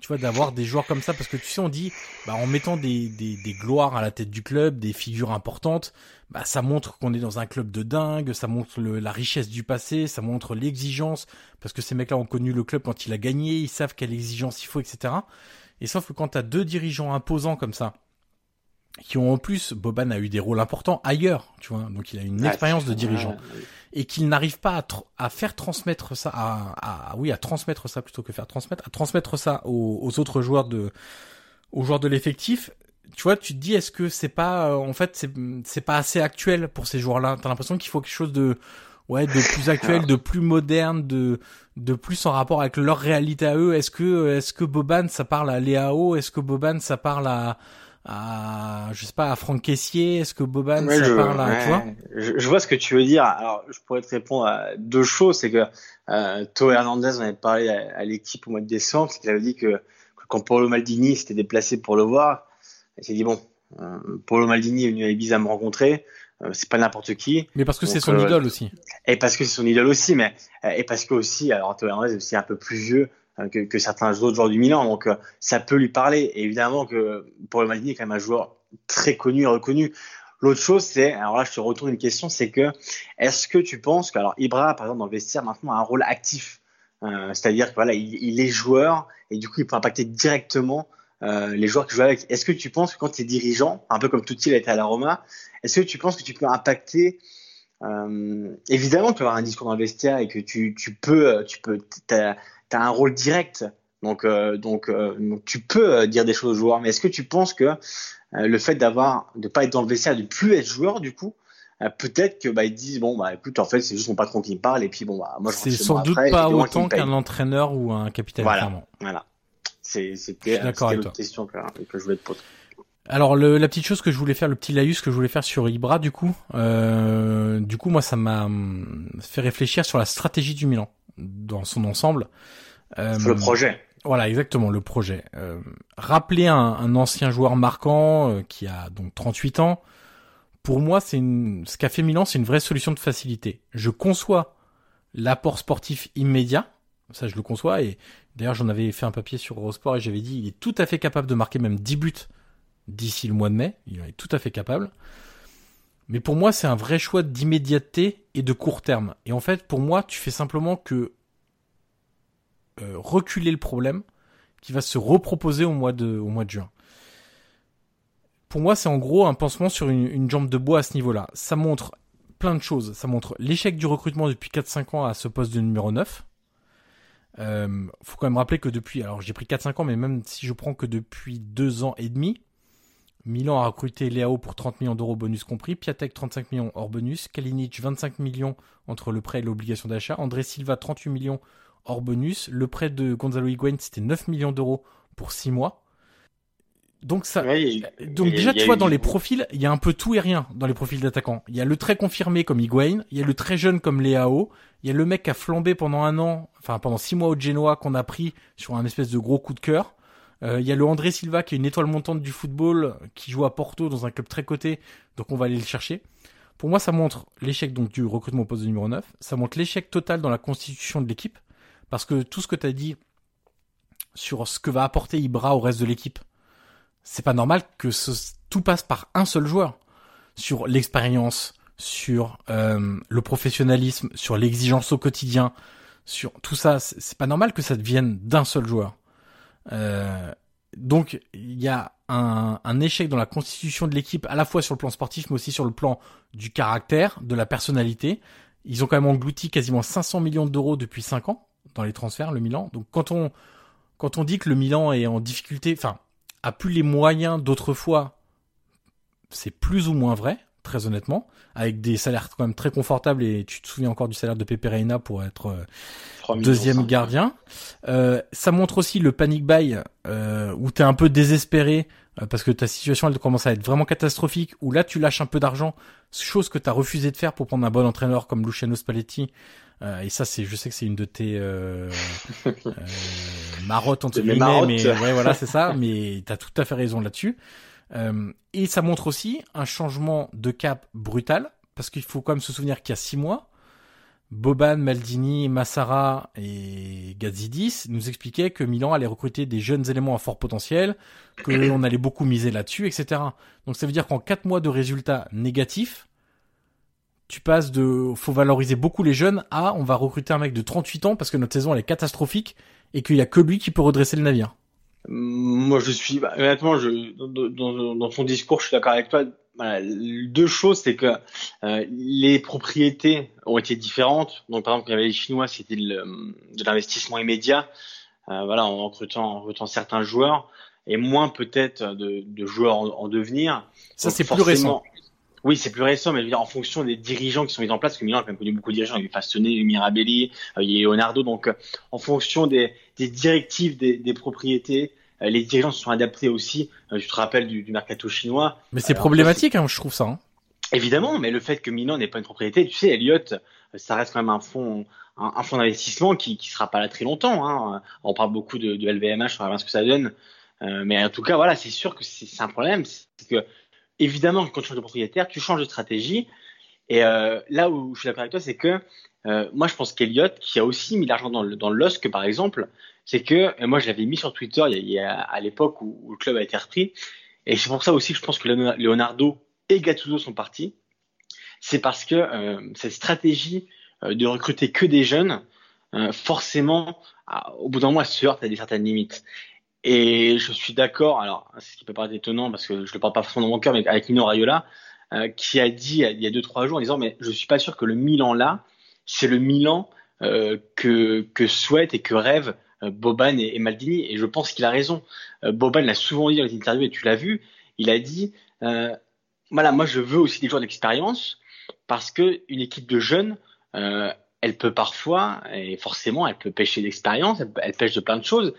Tu vois, d'avoir des joueurs comme ça, parce que tu sais, on dit, bah, en mettant des, des, des gloires à la tête du club, des figures importantes, bah, ça montre qu'on est dans un club de dingue, ça montre la richesse du passé, ça montre l'exigence, parce que ces mecs-là ont connu le club quand il a gagné, ils savent quelle exigence il faut, etc. Et sauf que quand t'as deux dirigeants imposants comme ça, qui ont en plus, Boban a eu des rôles importants ailleurs, tu vois, donc il a une expérience de dirigeant, et qu'il n'arrive pas à, à, faire transmettre ça, à, à, oui, à transmettre ça plutôt que faire transmettre, à transmettre ça aux, aux autres joueurs de, aux joueurs de l'effectif. Tu vois, tu te dis, est-ce que c'est pas, euh, en fait, c'est, c'est pas assez actuel pour ces joueurs-là? T'as l'impression qu'il faut quelque chose de, ouais, de plus actuel, de plus moderne, de, de plus en rapport avec leur réalité à eux. Est-ce que, est-ce que Boban ça parle à Léao? Est-ce que Boban ça parle à à, je sais pas, à Franck Caissier Est-ce que Boban, ça parle à, tu vois je, vois ce que tu veux dire. Alors, je pourrais te répondre à deux choses. C'est que euh, Théo Hernandez en avait parlé à, l'équipe au mois de décembre. C'est qu'il avait dit que, que, quand Paulo Maldini s'était déplacé pour le voir, il s'est dit bon, euh, Paulo Maldini est venu à Ibiza me rencontrer. Euh, c'est pas n'importe qui. Mais parce que c'est son euh, idole aussi. Et parce que c'est son idole aussi, mais et parce que aussi, alors Théo Hernandez est aussi un peu plus vieux que, que, certains autres joueurs du Milan, donc ça peut lui parler. Et évidemment que Paulo Maldini est quand même un joueur très connu et reconnu. L'autre chose, c'est, alors là, je te retourne une question, c'est que est-ce que tu penses que, alors Ibra, par exemple, dans le vestiaire, maintenant a un rôle actif, euh, c'est-à-dire que voilà, il, est joueur et du coup, il peut impacter directement euh, les joueurs qui jouent avec. Est-ce que tu penses que quand tu es dirigeant, un peu comme Tutti a été à la Roma, est-ce que tu penses que tu peux impacter euh, Évidemment, tu vas avoir un discours dans le vestiaire et que tu, tu peux, tu peux, as un rôle direct. Donc, euh, donc, euh, donc, tu peux euh, dire des choses aux joueurs, mais est-ce que tu penses que le fait d'avoir, de pas être dans le vestiaire, de plus être joueur, du coup, peut-être que bah ils disent bon bah écoute en fait c'est juste mon patron qui me parle et puis bon bah moi je c'est sans doute pas autant qu'un entraîneur ou un capitaine voilà. voilà. C'est c'était l'autre question que, que je voulais te poser. Alors le, la petite chose que je voulais faire, le petit laïus que je voulais faire sur Ibra, du coup, euh, du coup moi ça m'a hum, fait réfléchir sur la stratégie du Milan dans son ensemble. Euh, le projet. Voilà, exactement, le projet. Euh, rappeler un, un, ancien joueur marquant euh, qui a donc 38 ans, pour moi, c'est une, ce qu'a fait Milan, c'est une vraie solution de facilité. Je conçois l'apport sportif immédiat, ça je le conçois, et d'ailleurs j'en avais fait un papier sur Eurosport et j'avais dit il est tout à fait capable de marquer même 10 buts d'ici le mois de mai, il est tout à fait capable. Mais pour moi, c'est un vrai choix d'immédiateté et de court terme. Et en fait, pour moi, tu fais simplement que euh, reculer le problème qui va se reproposer au mois de, au mois de juin. Pour moi, c'est en gros un pansement sur une, une jambe de bois à ce niveau-là. Ça montre plein de choses. Ça montre l'échec du recrutement depuis 4-5 ans à ce poste de numéro 9. Euh, faut quand même rappeler que depuis, alors j'ai pris 4-5 ans, mais même si je prends que depuis 2 ans et demi, Milan a recruté Léao pour 30 millions d'euros bonus compris, Piatek 35 millions hors bonus, Kalinic 25 millions entre le prêt et l'obligation d'achat, André Silva 38 millions hors bonus. Le prêt de Gonzalo Higuain, c'était 9 millions d'euros pour 6 mois. Donc ça, donc déjà tu vois dans les profils, il y a un peu tout et rien dans les profils d'attaquants. Il y a le très confirmé comme Higuain, il y a le très jeune comme Léao, il y a le mec qui a flambé pendant un an, enfin pendant six mois au Genoa qu'on a pris sur un espèce de gros coup de cœur. Euh, il y a le André Silva qui est une étoile montante du football, qui joue à Porto dans un club très coté, donc on va aller le chercher. Pour moi, ça montre l'échec donc du recrutement au poste de numéro 9, ça montre l'échec total dans la constitution de l'équipe, parce que tout ce que tu as dit sur ce que va apporter Ibra au reste de l'équipe, c'est pas normal que tout passe par un seul joueur. Sur l'expérience, sur euh, le professionnalisme, sur l'exigence au quotidien, sur tout ça, c'est pas normal que ça devienne d'un seul joueur. Euh, donc il y a un, un, échec dans la constitution de l'équipe, à la fois sur le plan sportif, mais aussi sur le plan du caractère, de la personnalité. Ils ont quand même englouti quasiment 500 millions d'euros depuis 5 ans dans les transferts, le Milan. Donc quand on quand on dit que le Milan est en difficulté, enfin a plus les moyens d'autrefois, c'est plus ou moins vrai, très honnêtement, avec des salaires quand même très confortables et tu te souviens encore du salaire de Pepe Reina pour être euh, deuxième gardien. Euh, ça montre aussi le panic buy euh, où t'es un peu désespéré euh, parce que ta situation elle commence à être vraiment catastrophique où là tu lâches un peu d'argent, chose que t'as refusé de faire pour prendre un bon entraîneur comme Luciano Spalletti euh, et ça, c'est, je sais que c'est une de tes marottes entre guillemets, mais ouais, voilà, c'est ça. Mais t'as tout à fait raison là-dessus. Euh, et ça montre aussi un changement de cap brutal, parce qu'il faut quand même se souvenir qu'il y a six mois, Boban, Maldini, Massara et Gazidis nous expliquaient que Milan allait recruter des jeunes éléments à fort potentiel, que on allait beaucoup miser là-dessus, etc. Donc ça veut dire qu'en quatre mois de résultats négatifs, tu passes de faut valoriser beaucoup les jeunes à on va recruter un mec de 38 ans parce que notre saison elle est catastrophique et qu'il y a que lui qui peut redresser le navire. Moi je suis bah, honnêtement je dans, dans, ton discours je suis d'accord avec toi. deux choses c'est que euh, les propriétés ont été différentes. Donc par exemple quand il y avait les Chinois c'était de l'investissement immédiat. Euh, voilà en recrutant en recrutant certains joueurs et moins peut-être de, de joueurs en, en devenir. Ça c'est plus récent. Oui, c'est plus récent, mais je veux dire, en fonction des dirigeants qui sont mis en place, parce que Milan a quand même connu beaucoup de dirigeants, il y a eu il y a eu Mirabelli, euh, il y a eu Leonardo, donc euh, en fonction des, des directives des, des propriétés, les dirigeants se sont adaptés aussi. tu te rappelles du, mercato chinois. Mais c'est problématique, hein, je trouve ça. Hein. Évidemment, mais le fait que Milan n'ait pas une propriété, tu sais, Elliott, ça reste quand même un fonds, un, fonds d'investissement qui, qui sera pas là très longtemps. Hein. On parle beaucoup de, de LVMH, on va voir ce que ça donne. Euh, mais en tout cas, voilà, c'est sûr que c'est un problème. C'est que, évidemment, quand tu changes de propriétaire, tu changes de stratégie. Et euh, là où je suis d'accord avec toi, c'est que euh, moi, je pense qu'Eliott, qui a aussi mis l'argent dans le, LOSC, par exemple, c'est que, moi, je l'avais mis sur Twitter à l'époque où, le club a été repris. Et c'est pour ça aussi que je pense que Leonardo et Gattuso sont partis. C'est parce que euh, cette stratégie euh, de recruter que des jeunes, euh, forcément, au bout d'un mois, se heurte à des certaines limites. Et je suis d'accord, alors, ce qui peut paraître étonnant parce que je le parle pas forcément dans mon cœur, mais avec Nino Raiola, qui a dit il y a deux, trois jours en disant, mais je suis pas sûr que le Milan là, c'est le Milan que, que souhaite et que rêve Boban et, Maldini. Et je pense qu'il a raison. Boban l'a souvent dit dans les interviews et tu l'as vu. Il a dit, voilà, moi je veux aussi des joueurs d'expérience parce que une équipe de jeunes, euh, elle peut parfois et forcément, elle peut pêcher d'expérience, elle, pêche de plein de choses.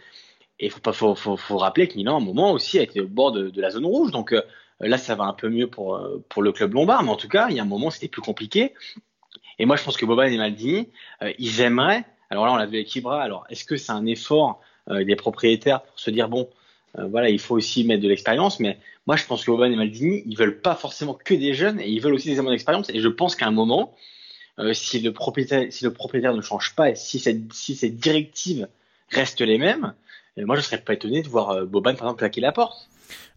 Et faut faut, faut, faut rappeler que Milan, à un moment aussi, a été au bord de, la zone rouge. Donc euh, là, ça va un peu mieux pour euh, pour le club lombard, mais en tout cas, il y a un moment, c'était plus compliqué. Et moi, je pense que Boban et Maldini, euh, ils aimeraient. Alors là, on l'a vu avec Ibra. Alors, est-ce que c'est un effort des propriétaires pour se dire bon, voilà, il faut aussi mettre de l'expérience, mais moi, je pense que Boban et Maldini, ils veulent pas forcément que des jeunes et ils veulent aussi des hommes d'expérience. Et je pense qu'à un moment, si le propriétaire, si le propriétaire ne change pas et si cette, si ces directives restent les mêmes, moi, je serais pas étonné de voir euh, Boban, par exemple, claquer la porte.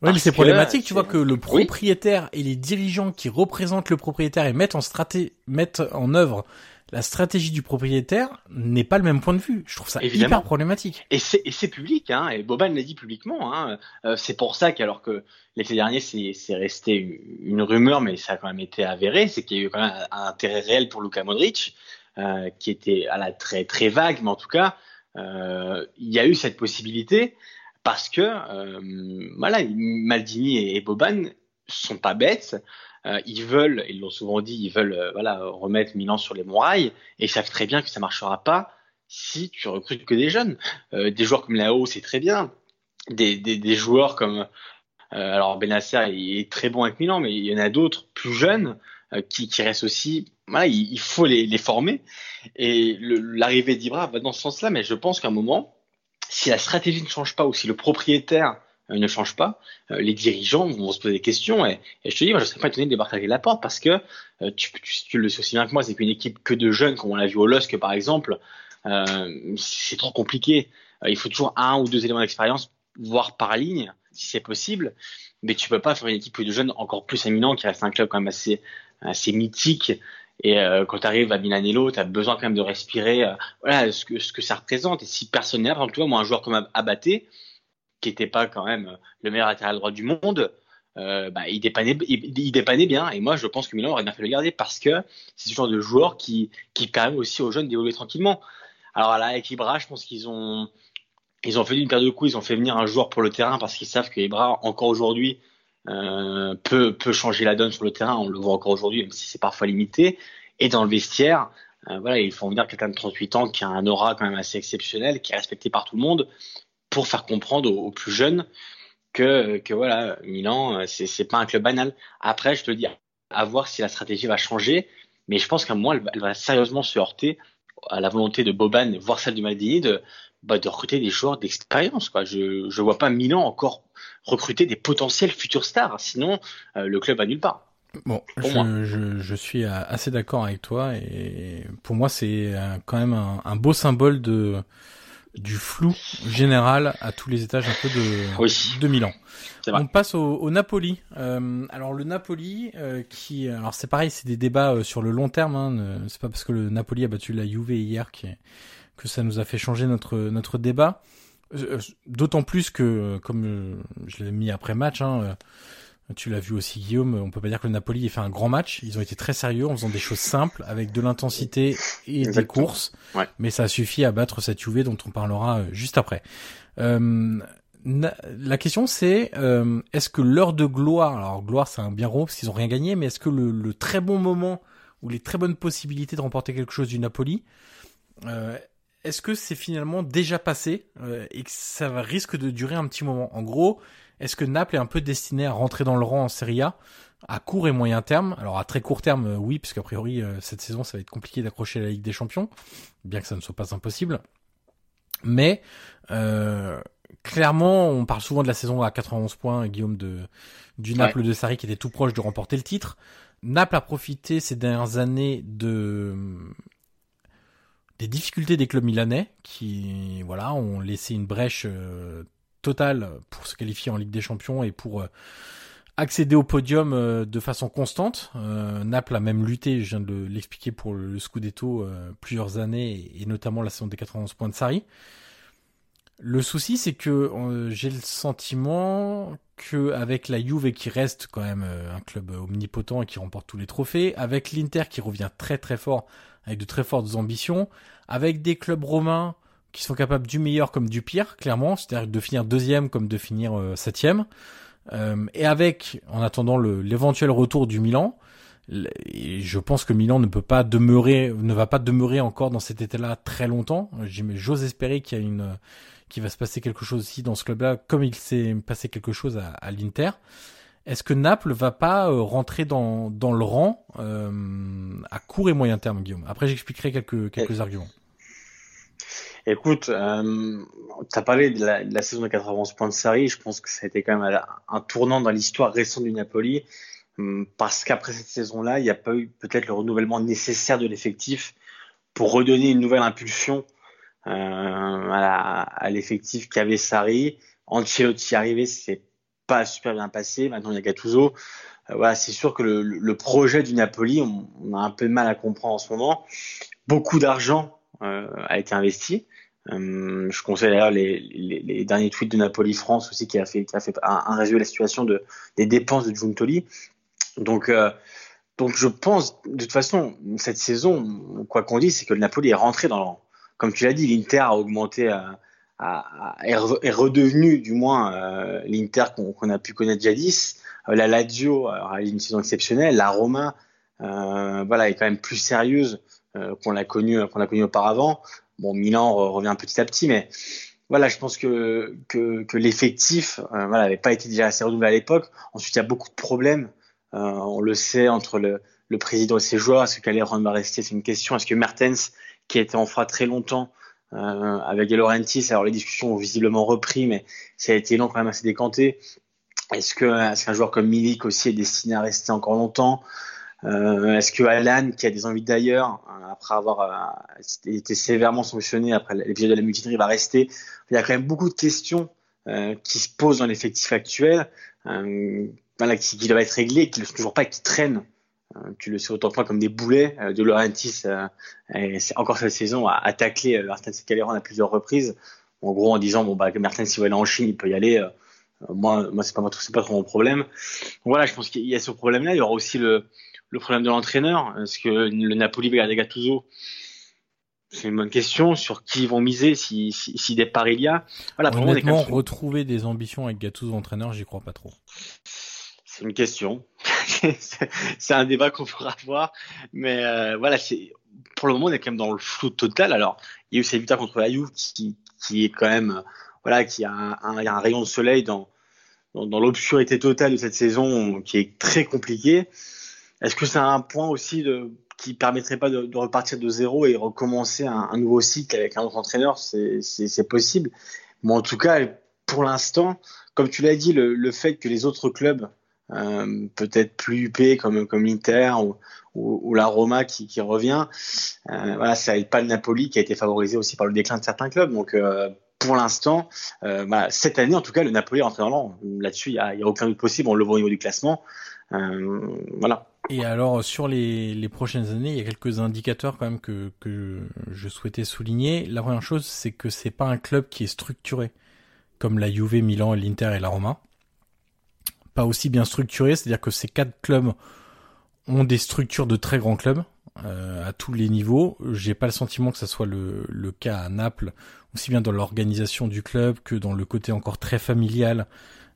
Oui, mais c'est problématique, tu vois, que le propriétaire et les dirigeants qui représentent le propriétaire et mettent en straté, mettent en œuvre la stratégie du propriétaire n'est pas le même point de vue. Je trouve ça hyper problématique. Et c'est public, hein, et Boban l'a dit publiquement. Hein, euh, c'est pour ça qu'alors que l'été dernier, c'est resté une, rumeur, mais ça a quand même été avéré, c'est qu'il y a eu quand même un, intérêt réel pour Luka Modric, euh, qui était à la très très vague, mais en tout cas, il y a eu cette possibilité parce que voilà, Maldini et, Boban sont pas bêtes. Euh, ils veulent, ils l'ont souvent dit, ils veulent euh, voilà remettre Milan sur les rails et ils savent très bien que ça marchera pas si tu recrutes que des jeunes. Euh, des joueurs comme Lao, c'est très bien. Des, des, joueurs comme alors Benasser il est très bon avec Milan, mais il y en a d'autres plus jeunes qui, qui restent aussi. Voilà, il, faut les, les former. Et l'arrivée d'Ibra va dans ce sens-là, mais je pense qu'à un moment, si la stratégie ne change pas ou si le propriétaire euh, ne change pas, euh, les dirigeants vont se poser des questions et, je te dis, moi je serais pas étonné de débarquer la porte parce que euh, tu, tu, le sais aussi bien que moi, c'est qu'une équipe que de jeunes, comme on l'a vu au LOSC par exemple, c'est trop compliqué. il faut toujours un ou deux éléments d'expérience, voire par ligne, si c'est possible. Mais tu peux pas faire une équipe de jeunes encore plus éminent qui reste un club quand même assez, assez mythique. Et quand tu arrives à Milanello, tu as besoin quand même de respirer voilà, ce, que, ce que ça représente. Et si personne n'est là, par exemple, tu vois, moi, un joueur comme Abaté, qui n'était pas quand même euh, le meilleur latéral droit du monde, euh, bah, il, dépannait, il, dépannait bien. Et moi, je pense que Milan aurait bien fait le garder parce que c'est ce genre de joueur qui, qui permet aussi aux jeunes d'évoluer tranquillement. Alors là, avec Ibra, je pense qu'ils ont, ils ont fait une paire de coups, ils ont fait venir un joueur pour le terrain parce qu'ils savent que Ibra, encore aujourd'hui, euh, peut, peut changer la donne sur le terrain. On le voit encore aujourd'hui, même si c'est parfois limité. Et dans le vestiaire, euh, voilà, ils font venir quelqu'un de 38 ans qui a un aura quand même assez exceptionnel, qui est respecté par tout le monde pour faire comprendre aux, plus jeunes que, que voilà, Milan, c'est, c'est pas un club banal. Après, je te dis, à voir si la stratégie va changer, mais je pense qu'à un moment, elle, va sérieusement se heurter à la volonté de Boban, voire celle du Maldini, de, bah, de recruter des joueurs d'expérience. Quoi. Je je vois pas Milan encore recruter des potentiels futurs stars. Sinon, euh, le club va nulle part. Bon, je, je, je, suis assez d'accord avec toi et pour moi c'est quand même un, un beau symbole de du flou général à tous les étages un peu de, de Milan. On passe au, au Napoli. Euh, alors le Napoli, euh, qui, alors c'est pareil, c'est des débats euh, sur le long terme. Hein, c'est pas parce que le Napoli a battu la Juve hier qui, que ça nous a fait changer notre notre débat. D'autant plus que, comme je l'ai mis après match, hein, tu l'as vu aussi Guillaume, on peut pas dire que le Napoli ait fait un grand match. Ils ont été très sérieux en faisant des choses simples avec de l'intensité et des courses. Mais ça suffit à battre cette UV dont on parlera euh, juste après. Euh, la question c'est euh, est-ce que l'heure de gloire, alors gloire c'est un bien rond parce qu'ils ont rien gagné, mais est-ce que le, très bon moment ou les très bonnes possibilités de remporter quelque chose du Napoli, est-ce que c'est finalement déjà passé et que ça risque de durer un petit moment? En gros, est-ce que Naples est un peu destiné à rentrer dans le rang en Serie A à court et moyen terme? Alors à très court terme, oui, puisqu'a priori cette saison ça va être compliqué d'accrocher la Ligue des Champions, bien que ça ne soit pas impossible. Mais euh, clairement, on parle souvent de la saison à 91 points, Guillaume de du Naples de Sarri qui était tout proche de remporter le titre. Naples a profité ces dernières années de des difficultés des clubs milanais qui voilà ont laissé une brèche euh, totale pour se qualifier en Ligue des Champions et pour euh, accéder au podium euh, de façon constante. Naples a même lutté, je viens de l'expliquer pour le, Scudetto plusieurs années et, notamment la saison des 91 points de Sarri. Le souci, c'est que euh, j'ai le sentiment que avec la Juve qui reste quand même euh, un club omnipotent et qui remporte tous les trophées, avec l'Inter qui revient très très fort, avec de très fortes ambitions, avec des clubs romains qui sont capables du meilleur comme du pire, clairement, c'est-à-dire de finir deuxième comme de finir euh, septième, et avec, en attendant l'éventuel retour du Milan, et je pense que Milan ne peut pas demeurer, ne va pas demeurer encore dans cet état-là très longtemps. J'ose espérer qu'il y a une qu'il va se passer quelque chose aussi dans ce club-là, comme il s'est passé quelque chose à, l'Inter. Est-ce que Naples va pas euh, rentrer dans, dans le rang euh, à court et moyen terme, Guillaume? Après, j'expliquerai quelques, quelques arguments. Écoute, euh, tu as parlé de la, saison de 91 points de Sarri. Je pense que ça a été quand même un tournant dans l'histoire récente du Napoli, hum, parce qu'après cette saison-là, il n'y a pas eu peut-être le renouvellement nécessaire de l'effectif pour redonner une nouvelle impulsion à l'effectif qu'avait Sarri. Ancelotti arrivé, c'est pas super bien passé. Maintenant, il y a Gattuso. Euh, voilà, c'est sûr que le, projet du Napoli, on, a un peu de mal à comprendre en ce moment. Beaucoup d'argent euh, a été investi. Euh, je conseille d'ailleurs les, derniers tweets de Napoli France aussi qui a fait, un, résumé de la situation de, des dépenses de Giuntoli. Donc, euh, donc je pense, de toute façon, cette saison, quoi qu'on dise, c'est que le Napoli est rentré dans comme tu l'as dit, l'Inter a augmenté, à, à, est redevenu du moins euh, l'Inter qu'on a pu connaître jadis. Euh, la Lazio a une saison exceptionnelle. La Roma, euh, voilà, est quand même plus sérieuse euh, qu'on l'a connue qu'on l'a auparavant. Bon, Milan revient petit à petit, mais voilà, je pense que l'effectif, euh, n'avait pas été déjà assez renouvelé à l'époque. Ensuite, il y a beaucoup de problèmes. on le sait entre le, président et ses joueurs. Est-ce que Calderon va rester? C'est une question. Est-ce que Mertens qui a été en froid très longtemps euh, avec De. Alors les discussions ont visiblement repris, mais ça a été long quand même assez décanté. Est-ce que est-ce qu'un joueur comme Milik aussi est destiné à rester encore longtemps? Euh, Est-ce que Alan, qui a des envies d'ailleurs, euh, après avoir euh, été sévèrement sanctionné après l'épisode de la mutinerie, va rester? Il y a quand même beaucoup de questions euh, qui se posent dans l'effectif actuel, euh, qui, qui doivent être réglées, qui ne sont toujours pas, qui traînent tu le sais autant que comme des boulets. Euh, de Laurentiis, euh, encore cette saison, a, a taclé Martin Caleron à plusieurs reprises. En gros, en disant bon bah Martin s'il veut aller en Chine, il peut y aller. moi, moi c'est pas c'est pas trop mon problème. voilà, je pense qu'il y a ce problème-là. Il y aura aussi le, le problème de l'entraîneur. Est-ce que le Napoli va garder Gattuso? C'est une bonne question sur qui ils vont miser si, si, si départ il y a. Voilà, Honnêtement, retrouver des ambitions avec Gattuso entraîneur, j'y crois pas trop. C'est une question. c'est un débat qu'on pourra avoir. Mais euh, voilà, c'est pour le moment, on est quand même dans le flou total. Alors, il y a eu cette victoire contre Juve qui, qui est quand même, voilà, qui a un, rayon de soleil dans, l'obscurité totale de cette saison qui est très compliquée. Est-ce que c'est un point aussi de, qui permettrait pas de, repartir de zéro et recommencer un, nouveau cycle avec un autre entraîneur? C'est possible. Mais en tout cas, pour l'instant, comme tu l'as dit, le fait que les autres clubs euh, peut-être plus huppé comme comme l'Inter ou, la Roma qui, revient. Euh, voilà, ça aide pas le Napoli qui a été favorisé aussi par le déclin de certains clubs. Donc euh, pour l'instant, euh, voilà, cette année en tout cas, le Napoli est rentré dans l'an. Là-dessus, il y a, aucun doute possible. On le voit au niveau du classement. Voilà. Et alors sur les, les prochaines années, il y a quelques indicateurs quand même que, que je souhaitais souligner. La première chose, c'est que c'est pas un club qui est structuré comme la Juve, Milan, l'Inter et la Roma pas aussi bien structuré, c'est-à-dire que ces quatre clubs ont des structures de très grands clubs euh, à tous les niveaux. J'ai pas le sentiment que ça soit le, le cas à Naples, aussi bien dans l'organisation du club que dans le côté encore très familial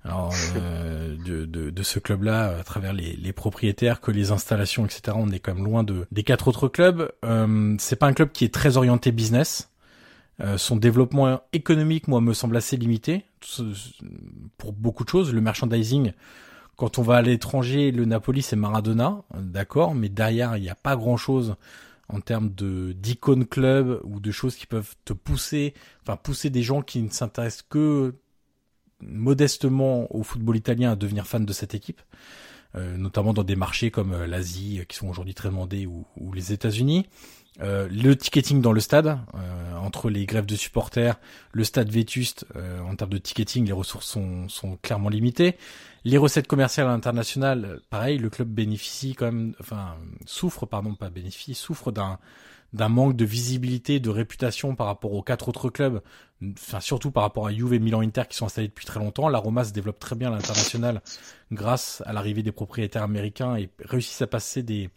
euh, de, de, ce club-là, à travers les, les, propriétaires, que les installations, etc. On est quand même loin de des quatre autres clubs. Euh, c'est pas un club qui est très orienté business. Euh, son développement économique, moi, me semble assez limité pour beaucoup de choses. Le merchandising, quand on va à l'étranger, le Napoli, c'est Maradona, d'accord, mais derrière, il n'y a pas grand-chose en termes de d'icônes club ou de choses qui peuvent te pousser, enfin pousser des gens qui ne s'intéressent que modestement au football italien à devenir fan de cette équipe. Euh, notamment dans des marchés comme euh, l'Asie, qui sont aujourd'hui très demandés, ou, ou les États-Unis. Euh, le ticketing dans le stade, euh, entre les grèves de supporters, le stade vétuste, euh, en termes de ticketing, les ressources sont, sont, clairement limitées. Les recettes commerciales internationales, pareil, le club bénéficie quand même, enfin souffre, pardon, pas bénéficie, souffre d'un d'un manque de visibilité, de réputation par rapport aux quatre autres clubs, enfin surtout par rapport à Juve et Milan Inter qui sont installés depuis très longtemps. La Roma se développe très bien à l'international grâce à l'arrivée des propriétaires américains et réussissent à passer des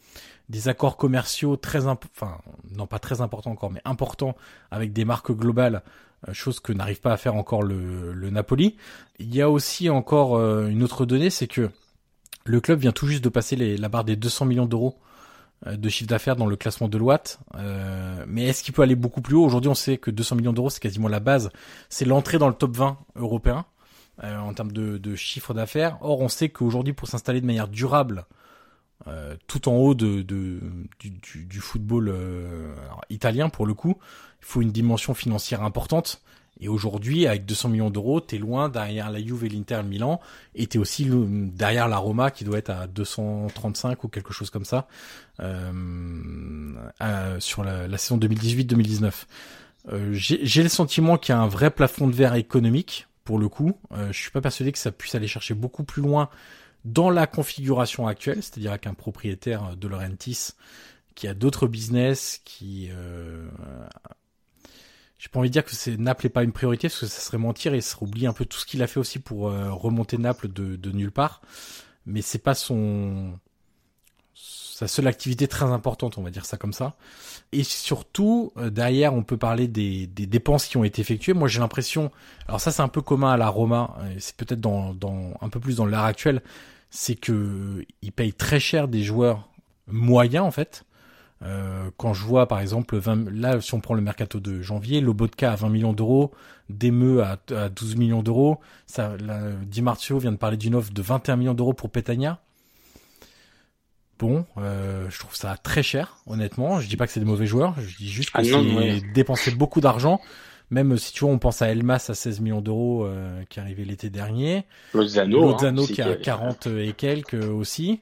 des accords commerciaux très enfin non pas très importants encore mais importants avec des marques globales euh, chose que n'arrive pas à faire encore le, le Napoli. Il y a aussi encore euh, une autre donnée, c'est que le club vient tout juste de passer la barre des 200 millions d'euros de chiffre d'affaires dans le classement de l'Ouat. mais est-ce qu'il peut aller beaucoup plus haut? Aujourd'hui, on sait que 200 millions d'euros, c'est quasiment la base. C'est l'entrée dans le top 20 européen en termes de, de chiffre d'affaires. Or, on sait qu'aujourd'hui, pour s'installer de manière durable euh, tout en haut de, du, football euh, italien pour le coup. Il faut une dimension financière importante. Et aujourd'hui, avec 200 millions d'euros, t'es loin derrière la Juve et l'Inter Milan, et t'es aussi derrière la Roma qui doit être à 235 ou quelque chose comme ça euh, sur la, saison 2018-2019. Euh, J'ai le sentiment qu'il y a un vrai plafond de verre économique pour le coup. Euh, je suis pas persuadé que ça puisse aller chercher beaucoup plus loin dans la configuration actuelle, c'est-à-dire avec un propriétaire de Laurentis qui a d'autres business, qui euh, j'ai pas envie de dire que c'est Naples n'est pas une priorité parce que ça serait mentir et ça serait oublier un peu tout ce qu'il a fait aussi pour euh, remonter Naples de, nulle part. Mais c'est pas son sa seule activité très importante, on va dire ça comme ça. Et surtout, euh, derrière, on peut parler des, dépenses qui ont été effectuées. Moi, j'ai l'impression, alors ça, c'est un peu commun à la Roma, c'est peut-être un peu plus dans l'ère actuelle, c'est que ils payent très cher des joueurs moyens en fait. Euh, quand je vois par exemple 20, là si on prend le mercato de janvier, Lobotka à 20 millions d'euros, Demeux à, à 12 millions d'euros, ça Di Marzio vient de parler d'une offre de 21 millions d'euros pour Petagna. Bon, euh, je trouve ça très cher, honnêtement. Je dis pas que c'est des mauvais joueurs, je dis juste que ah c'est dépenser beaucoup d'argent. Même si tu vois, on pense à Elmas à 16 millions d'euros euh, qui est arrivé l'été dernier. Lozano, Lozano hein, qui a 40 et quelques aussi.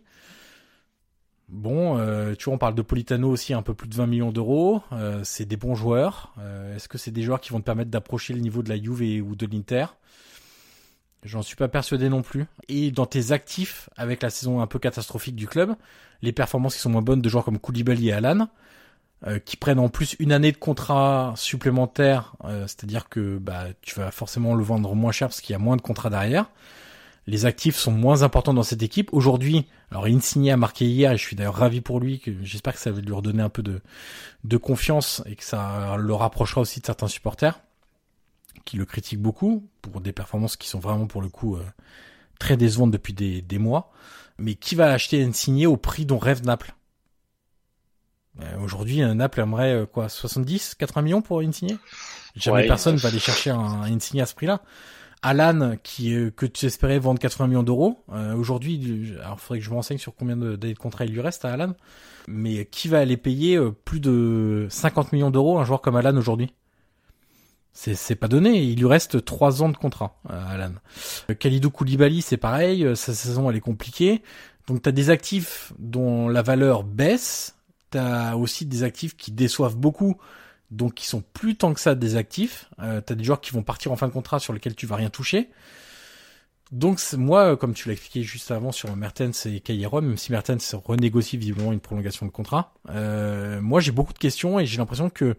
Bon, euh, tu vois, on parle de Politano aussi, un peu plus de 20 millions d'euros. Euh, c'est des bons joueurs. Euh, est-ce que c'est des joueurs qui vont te permettre d'approcher le niveau de la Juve ou de l'Inter? J'en suis pas persuadé non plus. Et dans tes actifs, avec la saison un peu catastrophique du club, les performances qui sont moins bonnes de joueurs comme Koulibaly et Alan, euh, qui prennent en plus une année de contrat supplémentaire, euh, c'est-à-dire que bah, tu vas forcément le vendre moins cher parce qu'il y a moins de contrats derrière. Les actifs sont moins importants dans cette équipe. Aujourd'hui, alors Insigne a marqué hier et je suis d'ailleurs ravi pour lui, que j'espère que ça va lui redonner un peu de, de confiance et que ça le rapprochera aussi de certains supporters qui le critiquent beaucoup pour des performances qui sont vraiment pour le coup euh, très décevantes depuis des, des mois. Mais qui va acheter Insigne au prix dont rêve Naples? Euh, aujourd'hui, Naples aimerait euh, quoi 70, 80 millions pour Insigne? Jamais personne va aller chercher un, un Insigne à ce prix-là. Alan, qui euh, que tu espérais vendre 80 millions d'euros, aujourd'hui, alors faudrait que je me renseigne sur combien d'années de, contrat il lui reste à Alan, mais qui va aller payer plus de 50 millions d'euros un joueur comme Alan aujourd'hui? C'est pas donné. Il lui reste trois ans de contrat, à Alan. Khalidou Koulibaly, c'est pareil. Sa saison, elle est compliquée. Donc, tu as des actifs dont la valeur baisse t'as aussi des actifs qui déçoivent beaucoup, donc qui sont plus tant que ça des actifs. Euh, t'as des joueurs qui vont partir en fin de contrat sur lesquels tu vas rien toucher. Donc moi, comme tu l'as expliqué juste avant sur Mertens et Cayeron, même si Mertens renégocie visiblement une prolongation de contrat, euh, moi j'ai beaucoup de questions et j'ai l'impression que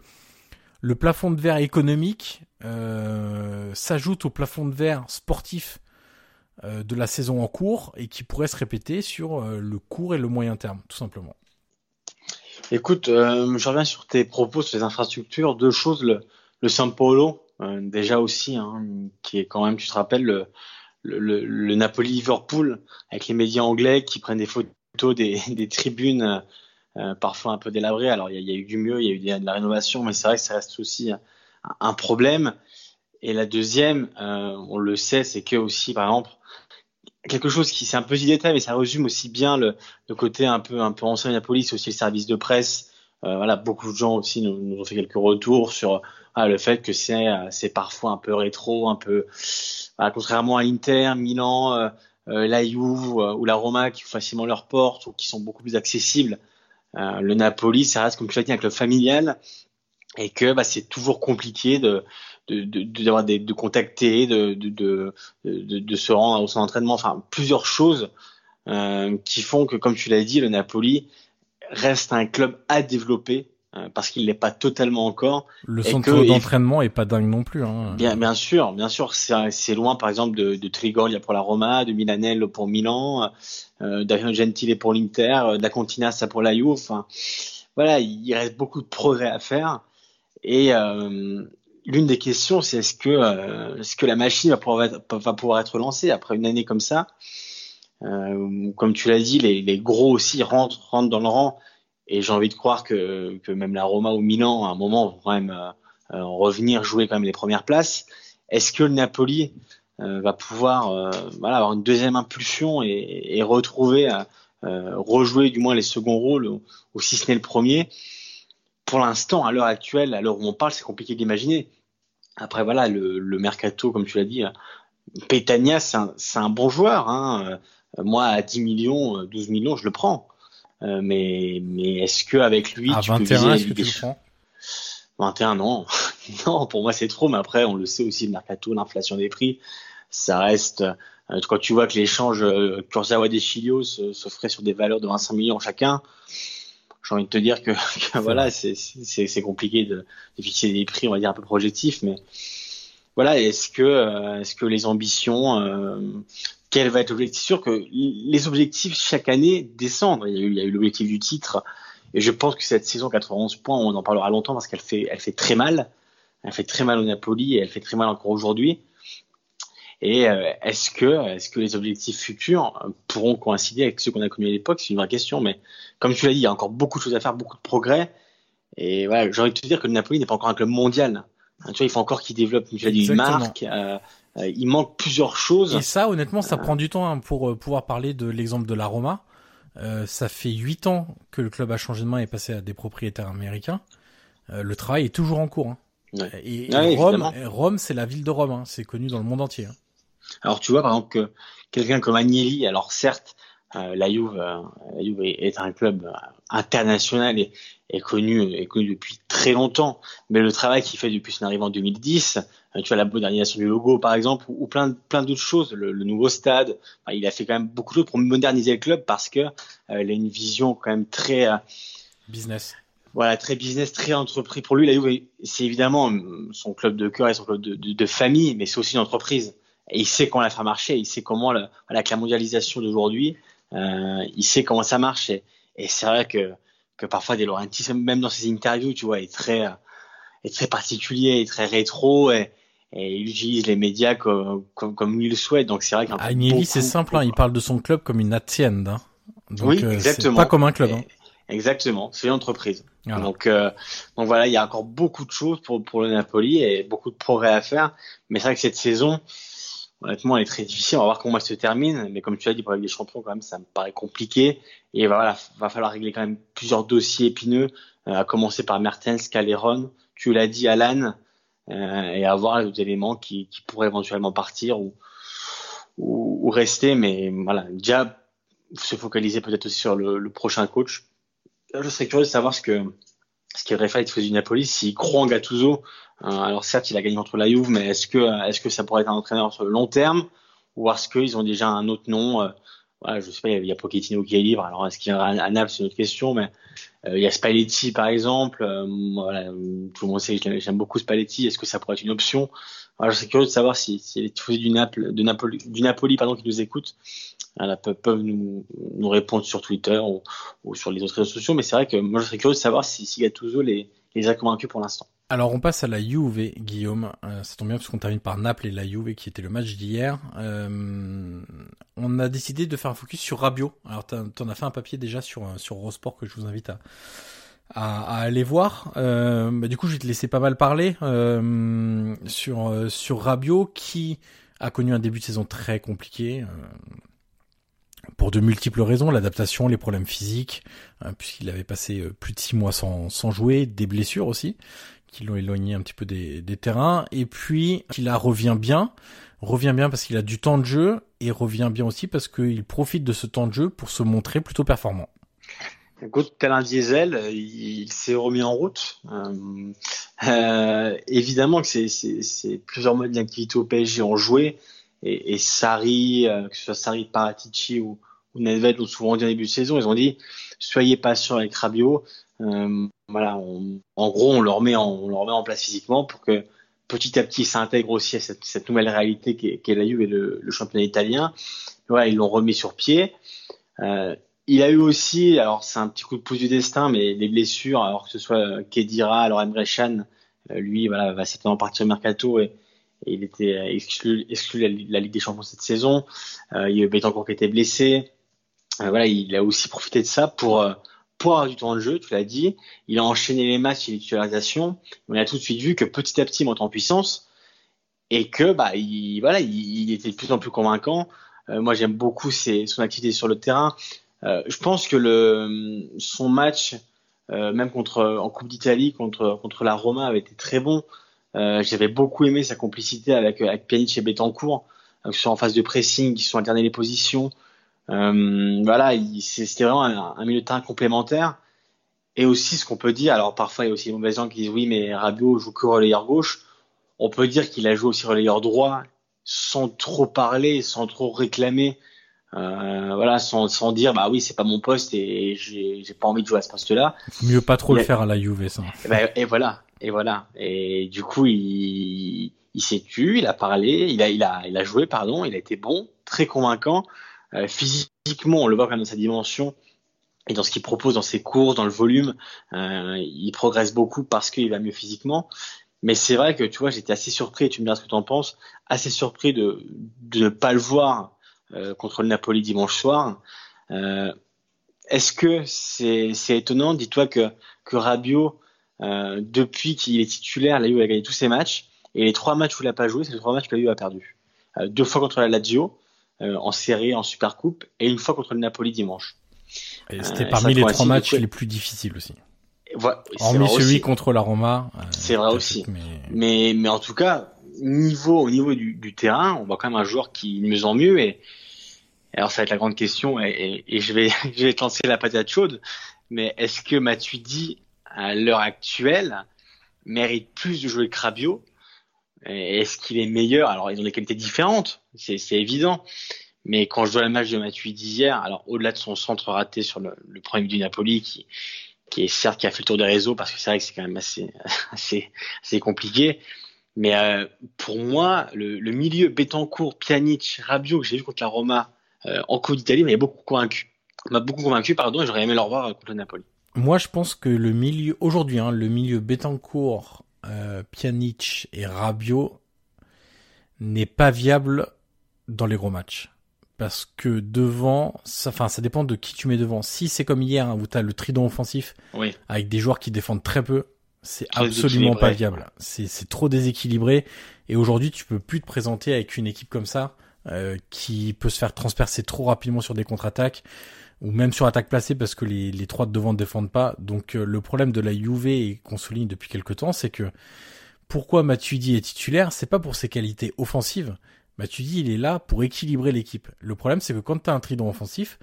le plafond de verre économique euh, s'ajoute au plafond de verre sportif euh, de la saison en cours et qui pourrait se répéter sur euh, le court et le moyen terme, tout simplement. Écoute, euh, je reviens sur tes propos sur les infrastructures. Deux choses, le, le São Paulo, euh, déjà aussi, hein, qui est quand même, tu te rappelles, le, le, le Napoli-Liverpool, avec les médias anglais qui prennent des photos des, des tribunes euh, parfois un peu délabrées. Alors, il y, a eu du mieux, il y a eu de la rénovation, mais c'est vrai que ça reste aussi un problème. Et la deuxième, euh, on le sait, c'est que aussi, par exemple, quelque chose qui c'est un petit détail, mais ça résume aussi bien le, le côté un peu un peu ancien de la police, aussi le service de presse. Euh, voilà, beaucoup de gens aussi nous, nous, ont fait quelques retours sur ah, le fait que c'est c'est parfois un peu rétro, un peu voilà, contrairement à l'Inter, Milan, euh, euh la Juve euh, ou la Roma qui ouvrent facilement leurs portes ou qui sont beaucoup plus accessibles. Euh, le Napoli, ça reste comme tu l'as dit un club familial et que bah, c'est toujours compliqué de de, de, de, des, de contacter, de, de, de, de, se rendre au centre d'entraînement, enfin plusieurs choses euh, qui font que, comme tu l'as dit, le Napoli reste un club à développer euh, parce qu'il n'est pas totalement encore. Le centre d'entraînement est pas dingue non plus. Hein. Bien, bien sûr, bien sûr, c'est loin par exemple de, de Trigoglia pour la Roma, de Milanello pour Milan, euh, d'Avino Gentile pour l'Inter, euh, d'Acontinassa pour la Juve. Enfin, voilà, il reste beaucoup de progrès à faire. Et, euh, l'une des questions, c'est est-ce que, euh, est-ce que la machine va pouvoir, être, va pouvoir être lancée après une année comme ça? Euh, Comme tu l'as dit, les, les, gros aussi rentrent, rentrent dans le rang. Et j'ai envie de croire que, que même la Roma ou Milan, à un moment, vont quand même euh, revenir jouer quand même les premières places. Est-ce que le Napoli euh, va pouvoir euh, voilà, avoir une deuxième impulsion et, et retrouver, rejouer du moins les seconds rôles, ou, ou si ce n'est le premier? Pour l'instant, à l'heure actuelle, à l'heure où on parle, c'est compliqué d'imaginer. Après, voilà, le, le, mercato, comme tu l'as dit, Petagna, c'est un, un, bon joueur. Hein. Moi, à 10 millions, 12 millions, je le prends. Euh, mais mais est-ce que avec lui, à tu 21, est-ce que tu le prends? 21, non. non, pour moi, c'est trop. Mais après, on le sait aussi, le mercato, l'inflation des prix, ça reste. Euh, quand tu vois que l'échange euh, Kurzawa des Chilios se, se, ferait sur des valeurs de 25 millions chacun, j'ai envie de te dire que, que voilà, c'est compliqué de, de, fixer des prix, on va dire un peu projectifs, mais voilà, est-ce que euh, est-ce que les ambitions, euh, quel va être l'objectif? Sûr que les objectifs chaque année descendent. Il y a eu, il y a eu l'objectif du titre, et je pense que cette saison 91 points, on en parlera longtemps parce qu'elle fait elle fait très mal, elle fait très mal au Napoli et elle fait très mal encore aujourd'hui. Et euh, est-ce que, est-ce que les objectifs futurs euh, pourront coïncider avec ceux qu'on a connus à l'époque? C'est une vraie question. Mais comme tu l'as dit, il y a encore beaucoup de choses à faire, beaucoup de progrès. Et voilà, j'ai envie de te dire que le Napoli n'est pas encore un club mondial. Hein, tu vois, il faut encore qu'il développe, tu l'as dit, une marque. Euh, euh, il manque plusieurs choses. Et ça, honnêtement, ça prend du temps hein, pour pouvoir parler de l'exemple de la Roma. Ça fait huit ans que le club a changé de main et passé à des propriétaires américains. Le travail est toujours en cours. Hein. Ouais. Et, et Rome, Rome c'est la ville de Rome. C'est connu dans le monde entier. Alors tu vois par exemple que quelqu'un comme Agnelli, alors certes, euh, la Juve, euh, la Juve est, un club euh, international et est connu, est connu depuis très longtemps, mais le travail qu'il fait depuis son arrivée en 2010, euh, tu vois la modernisation du logo par exemple, ou, ou plein, plein d'autres choses, le, le, nouveau stade, enfin, il a fait quand même beaucoup de choses pour moderniser le club parce que il a une vision quand même très business voilà, très business, très entrepris. Pour lui, la Juve, c'est évidemment son club de cœur et son club de, de, de famille, mais c'est aussi une entreprise. Et il sait comment la faire marcher, il sait comment, le, voilà, la mondialisation d'aujourd'hui, euh, il sait comment ça marche. Et, et c'est vrai que, que parfois, des Laurentiis, même dans ses interviews, tu vois, est très, est très particulier, est très rétro, et, et il utilise les médias comme, comme, comme il le souhaite. Donc c'est vrai qu'un Agnelli, c'est simple, hein, il parle de son club comme une hacienda. Hein. Donc, oui, exactement. pas comme un club. Hein. Exactement, c'est une entreprise. Voilà. Donc, euh, donc voilà, il y a encore beaucoup de choses pour, pour le Napoli et beaucoup de progrès à faire. Mais c'est vrai que cette saison, honnêtement, elle est très difficile. On va voir comment elle se termine. Mais comme tu as dit, pour la des Champions, quand même, ça me paraît compliqué. Et voilà, va falloir régler quand même plusieurs dossiers épineux, euh, à commencer par Mertens, Caleron. Tu l'as dit, Alan, euh, et avoir les éléments qui, pourraient éventuellement partir ou, rester. Mais voilà, déjà, se focaliser peut-être aussi sur le, prochain coach. Je serais curieux de savoir ce que ce qu'aurait fait du Napoli s'il croit en Gattuso euh, alors certes, il a gagné contre la Juve, mais est-ce que est-ce que ça pourrait être un entraîneur sur le long terme? Ou est-ce qu'ils ont déjà un autre nom? Euh, voilà, je sais pas, il y a Pochettino qui est libre. Alors est-ce qu'il y a à Naples, c'est une autre question, mais euh, il y a Spalletti par exemple. Euh, voilà, tout le monde sait que j'aime beaucoup Spalletti. Est-ce que ça pourrait être une option? Je serais curieux de savoir si, si les du Naples, du Napoli pardon, qui nous écoutent, voilà, peuvent, peuvent nous, répondre sur Twitter ou, sur les autres réseaux sociaux. Mais c'est vrai que moi je serais curieux de savoir si, si Gattuso les, les a convaincus pour l'instant. Alors on passe à la Juve, Guillaume. Euh, ça tombe bien parce qu'on termine par Naples et la Juve qui était le match d'hier. Euh, on a décidé de faire un focus sur Rabiot. Alors t'en as fait un papier déjà sur sur Eurosport que je vous invite à à, aller voir. Euh, bah, du coup, je vais te laisser pas mal parler euh, sur euh, sur Rabiot qui a connu un début de saison très compliqué pour de multiples raisons, l'adaptation, les problèmes physiques, puisqu'il avait passé plus de six mois sans, jouer, des blessures aussi, qui l'ont éloigné un petit peu des, terrains, et puis qu'il a revient bien, revient bien parce qu'il a du temps de jeu, et revient bien aussi parce qu'il profite de ce temps de jeu pour se montrer plutôt performant. Écoute, tel diesel, il, s'est remis en route. Euh, euh, évidemment que c'est plusieurs modes d'activité au PSG ont joué et, et Sarri, euh, que ce soit Sarri, Paratici ou, ou Nedved l'ont souvent dit en début de saison, ils ont dit soyez patient avec Rabiot. Euh, voilà, en gros, on le remet en, place physiquement pour que petit à petit s'intègre aussi à cette, nouvelle réalité qu'est qu la Juve et le, championnat italien. Voilà, ils l'ont remis sur pied. Euh, il a eu aussi, alors c'est un petit coup de pouce du destin, mais des blessures, alors que ce soit Kedira, alors Emre lui, voilà, va certainement partir au mercato et, il était exclu, exclu la, Ligue des Champions cette saison. Euh, il y a eu Betancourt qui était blessé. Euh, voilà, il a aussi profité de ça pour euh, pour avoir du temps de jeu, tu l'as dit. Il a enchaîné les matchs et les titularisations. On a tout de suite vu que petit à petit, il monte en puissance et que bah il voilà, il, était de plus en plus convaincant. moi, j'aime beaucoup son activité sur le terrain. Euh, je pense que son match, euh, même contre en Coupe d'Italie contre contre la Roma, avait été très bon. Euh, j'avais beaucoup aimé sa complicité avec avec Pjanic et Betancourt, qui sont en phase de pressing, qui sont alternés les positions. voilà, c'était vraiment un, milieu de terrain complémentaire. Et aussi, ce qu'on peut dire, alors parfois il y a aussi des mauvais gens qui disent oui, mais Rabiot joue que relayeur gauche. On peut dire qu'il a joué aussi relayeur droit, sans trop parler, sans trop réclamer euh, voilà, sans, sans dire bah oui c'est pas mon poste et j'ai pas envie de jouer à ce poste-là. Mieux pas trop le faire à la Juve ça. Et, ben, et, voilà, et voilà. Et du coup il, il s'est tué, il a parlé, il a, il a, il a joué pardon, il a été bon, très convaincant. Euh, physiquement on le voit quand même dans sa dimension et dans ce qu'il propose dans ses courses, dans le volume, euh, il progresse beaucoup parce qu'il va mieux physiquement. Mais c'est vrai que tu vois, j'étais assez surpris, tu me diras ce que tu en penses, assez surpris de, de ne pas le voir euh, contre le Napoli dimanche soir. Euh, est-ce que c'est étonnant? Dis-toi que, que Rabiot, euh, depuis qu'il est titulaire, là, il a gagné tous ses matchs. Et les trois matchs où il n'a pas joué, c'est les trois matchs que la a perdu. deux fois contre la Lazio, en série, en Super Coupe, et une fois contre le Napoli dimanche. C'était parmi les trois matchs les plus difficiles aussi. Voilà, Hormis celui contre la Roma. c'est vrai aussi. Mais... mais... mais en tout cas, niveau, au niveau du, du, terrain, on voit quand même un joueur qui mieux en mieux. Et, alors ça va être la grande question, et, et, je vais, je vais te lancer la patate chaude. Mais est-ce que Matuidi, à l'heure actuelle, mérite plus de jouer que Rabiot Est-ce qu'il est meilleur? Alors ils ont des qualités différentes, c'est évident. Mais quand je vois le match de Matuidi hier, alors au-delà de son centre raté sur le, le premier du Napoli, qui, qui est certes qui a fait le tour des réseaux, parce que c'est vrai que c'est quand même assez, assez, assez compliqué. Mais euh, pour moi, le, le milieu Betancourt, Pjanic, Rabiot que j'ai vu contre la Roma euh, en Coupe d'Italie m'a beaucoup convaincu. M'a beaucoup convaincu, pardon, et j'aurais aimé le revoir contre le Napoli. Moi, je pense que le milieu aujourd'hui, hein, le milieu Betancourt, euh, Pjanic et Rabiot n'est pas viable dans les gros matchs. Parce que devant, ça, enfin, ça dépend de qui tu mets devant. Si c'est comme hier, hein, où tu as le trident offensif, oui. avec des joueurs qui défendent très peu, c'est absolument pas viable. C'est trop déséquilibré. Et aujourd'hui, tu peux plus te présenter avec une équipe comme ça euh, qui peut se faire transpercer trop rapidement sur des contre-attaques ou même sur attaque placée parce que les, trois de devant ne défendent pas. Donc euh, le problème de la Juve qu'on souligne depuis quelques temps, c'est que pourquoi Matuidi est titulaire, c'est pas pour ses qualités offensives. Matuidi, il est là pour équilibrer l'équipe. Le problème, c'est que quand tu as un trident offensif,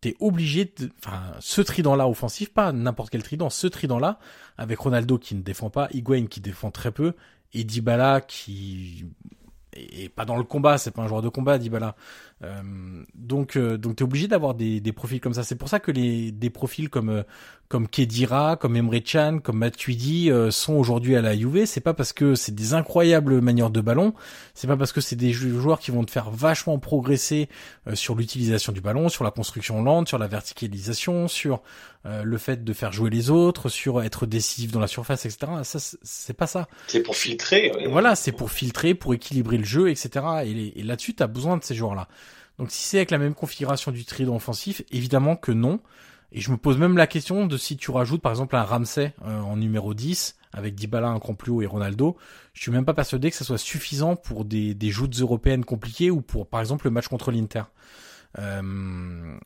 t'es obligé de, enfin, ce trident-là offensif, pas n'importe quel trident, ce trident-là, avec Ronaldo qui ne défend pas, Higuain qui défend très peu, et Dybala qui est pas dans le combat, c'est pas un joueur de combat, Dybala. Euh, donc, euh, donc t'es obligé d'avoir des, des profils comme ça. C'est pour ça que les des profils comme euh, comme Kedira, comme Emre Can, comme Matuidi euh, sont aujourd'hui à la Juve. C'est pas parce que c'est des incroyables manières de ballon. C'est pas parce que c'est des joueurs qui vont te faire vachement progresser sur l'utilisation du ballon, sur la construction lente, sur la verticalisation, sur le fait de faire jouer les autres, sur être décisif dans la surface, etc. Ça, c'est pas ça. C'est pour filtrer. Voilà, c'est pour filtrer, pour équilibrer le jeu, etc. Et, et là-dessus, t'as besoin de ces joueurs-là. Donc si c'est avec la même configuration du trident offensif, évidemment que non. Et je me pose même la question de si tu rajoutes par exemple un Ramsey euh, en numéro 10 avec Dybala un cran plus haut et Ronaldo, je suis même pas persuadé que ça soit suffisant pour des, des joutes européennes compliquées ou pour par exemple le match contre l'Inter. Euh,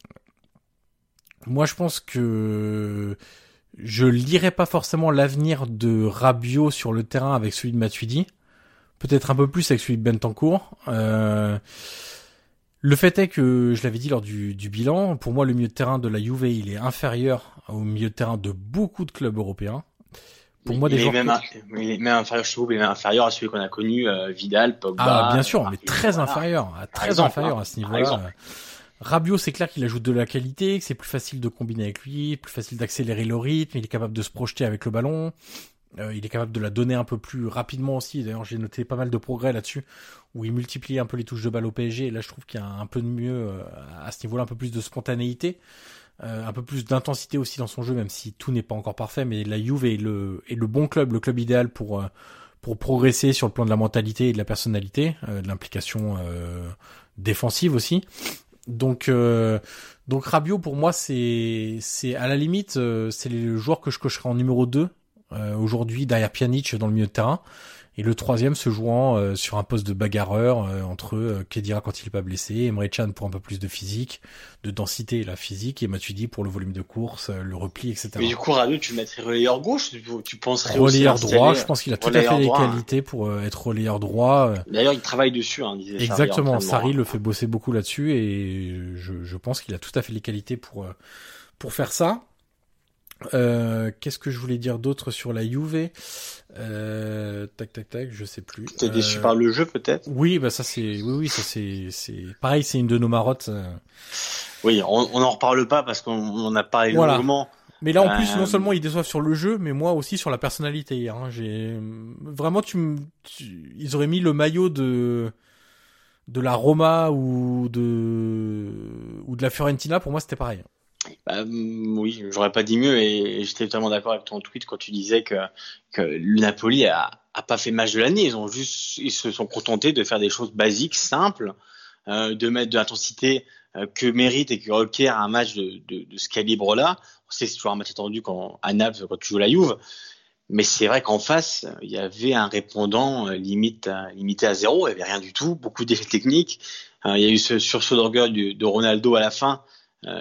moi je pense que je lirai pas forcément l'avenir de Rabiot sur le terrain avec celui de Matuidi. Peut-être un peu plus avec celui de Bentancourt. Euh, le fait est que, je l'avais dit lors du, du, bilan, pour moi le milieu de terrain de la Juve, il est inférieur au milieu de terrain de beaucoup de clubs européens. Pour moi, des il, est même, il est même inférieur chez vous, il est inférieur à celui qu'on a connu, euh, Vidal, Pogba. Ah, bien sûr, mais très inférieur, très inférieur à ce niveau-là. Rabiot, c'est clair qu'il ajoute de la qualité, que c'est plus facile de combiner avec lui, plus facile d'accélérer le rythme, il est capable de se projeter avec le ballon, euh, il est capable de la donner un peu plus rapidement aussi. D'ailleurs, j'ai noté pas mal de progrès là-dessus, où il multiplie un peu les touches de balle au PSG. Et là, je trouve qu'il y a un peu de mieux euh, à ce niveau-là, un peu plus de spontanéité, euh, un peu plus d'intensité aussi dans son jeu, même si tout n'est pas encore parfait. Mais la Juve est le, est le bon club, le club idéal pour pour progresser sur le plan de la mentalité et de la personnalité, de l'implication défensive aussi. Donc euh, donc Rabiot pour moi c'est à la limite euh, c'est le joueur que je cocherai en numéro 2 euh, aujourd'hui derrière Pjanic dans le milieu de terrain et le troisième se jouant euh, sur un poste de bagarreur euh, entre euh, Kedira quand il est pas blessé, Emre Can pour un peu plus de physique, de densité la physique, et Matuidi pour le volume de course, le repli, etc. Mais du coup, Rabiot, tu mettrais relayeur gauche, tu, tu penserais relayeur droit. Je pense qu'il a tout à fait les qualités pour être relayeur droit. D'ailleurs, il travaille dessus. Hein, disait Exactement. Sarri le fait bosser beaucoup là-dessus, et je, je pense qu'il a tout à fait les qualités pour pour faire ça. Euh, Qu'est-ce que je voulais dire d'autre sur la Juve? Euh, Tac tac tac, je sais plus. T'es déçu par le jeu peut-être? Oui, bah ça c'est, oui oui, ça c'est, c'est pareil, c'est une de nos marottes. Euh. Oui, on n'en reparle pas parce qu'on en a parlé voilà. longuement. Mais là en plus, non euh, seulement ils déçoivent sur le jeu, mais moi aussi sur la personnalité. Hein. J'ai vraiment, tu, tu, ils auraient mis le maillot de de la Roma ou de ou de la Fiorentina. Pour moi, c'était pareil. Bah, mm, oui, j'aurais pas dit mieux et j'étais totalement d'accord avec ton tweet quand tu disais que, le Napoli a, pas fait match de l'année. Ils ont juste, ils se sont contentés de faire des choses basiques, simples, euh, de mettre de l'intensité euh, que mérite et que requiert un match de, ce calibre-là. On sait c'est toujours un match attendu quand, à Naples quand tu joues la Juve. Mais c'est vrai qu'en face, il y avait un répondant euh, limité à zéro. Il y avait rien du tout, beaucoup d'effets techniques. Il y a eu ce sursaut d'orgueil de, Ronaldo à la fin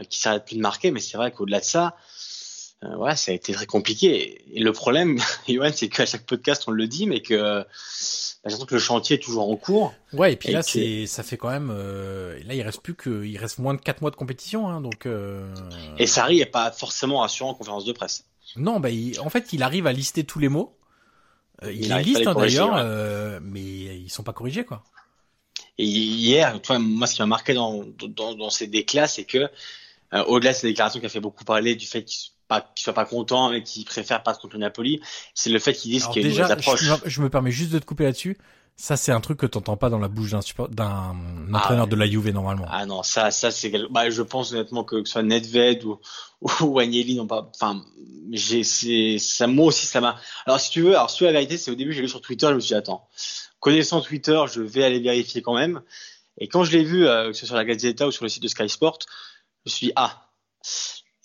qui s'arrête plus de marquer, mais c'est vrai qu'au-delà de ça, euh, ouais, ça a été très compliqué. Et le problème, Yoann, c'est qu'à chaque podcast on le dit, mais que bah, que le chantier est toujours en cours. Ouais, et puis là, c'est, ça fait quand même, euh, là, il reste plus que, il reste moins de 4 mois de compétition, hein, donc. Euh... Et Sarri est pas forcément rassurant en conférence de presse. Non, bah, en fait, il arrive à lister tous les mots. Euh, il, il les liste hein, d'ailleurs, ouais. mais ils sont pas corrigés, quoi. Et hier, tu vois, moi, ce qui m'a marqué dans, dans, dans ces déclats, c'est que euh, au-delà de ces déclarations qui a fait beaucoup parler du fait qu'il pas soit pas content et qu'il préfère pas contre le Napoli, c'est le fait qu'ils disent qu'il y a déjà, une approche. Je, je, me permets juste de te couper là-dessus. Ça, c'est un truc que t'entends pas dans la bouche d'un d'un ah, entraîneur de la Juve normalement. Ah non, ça, ça c'est. Bah, je pense honnêtement que, que ce soit Nedved ou ou Agnelli n'ont pas. Enfin, j'ai, c'est ça moi aussi ça m'a. Alors si tu veux, alors si la vérité, c'est au début j'ai lu sur Twitter, je me suis dit attends, connaissant Twitter, je vais aller vérifier quand même. Et quand je l'ai vu, euh, que ce soit sur la Gazzetta ou sur le site de Sky Sport, je me suis dit, ah.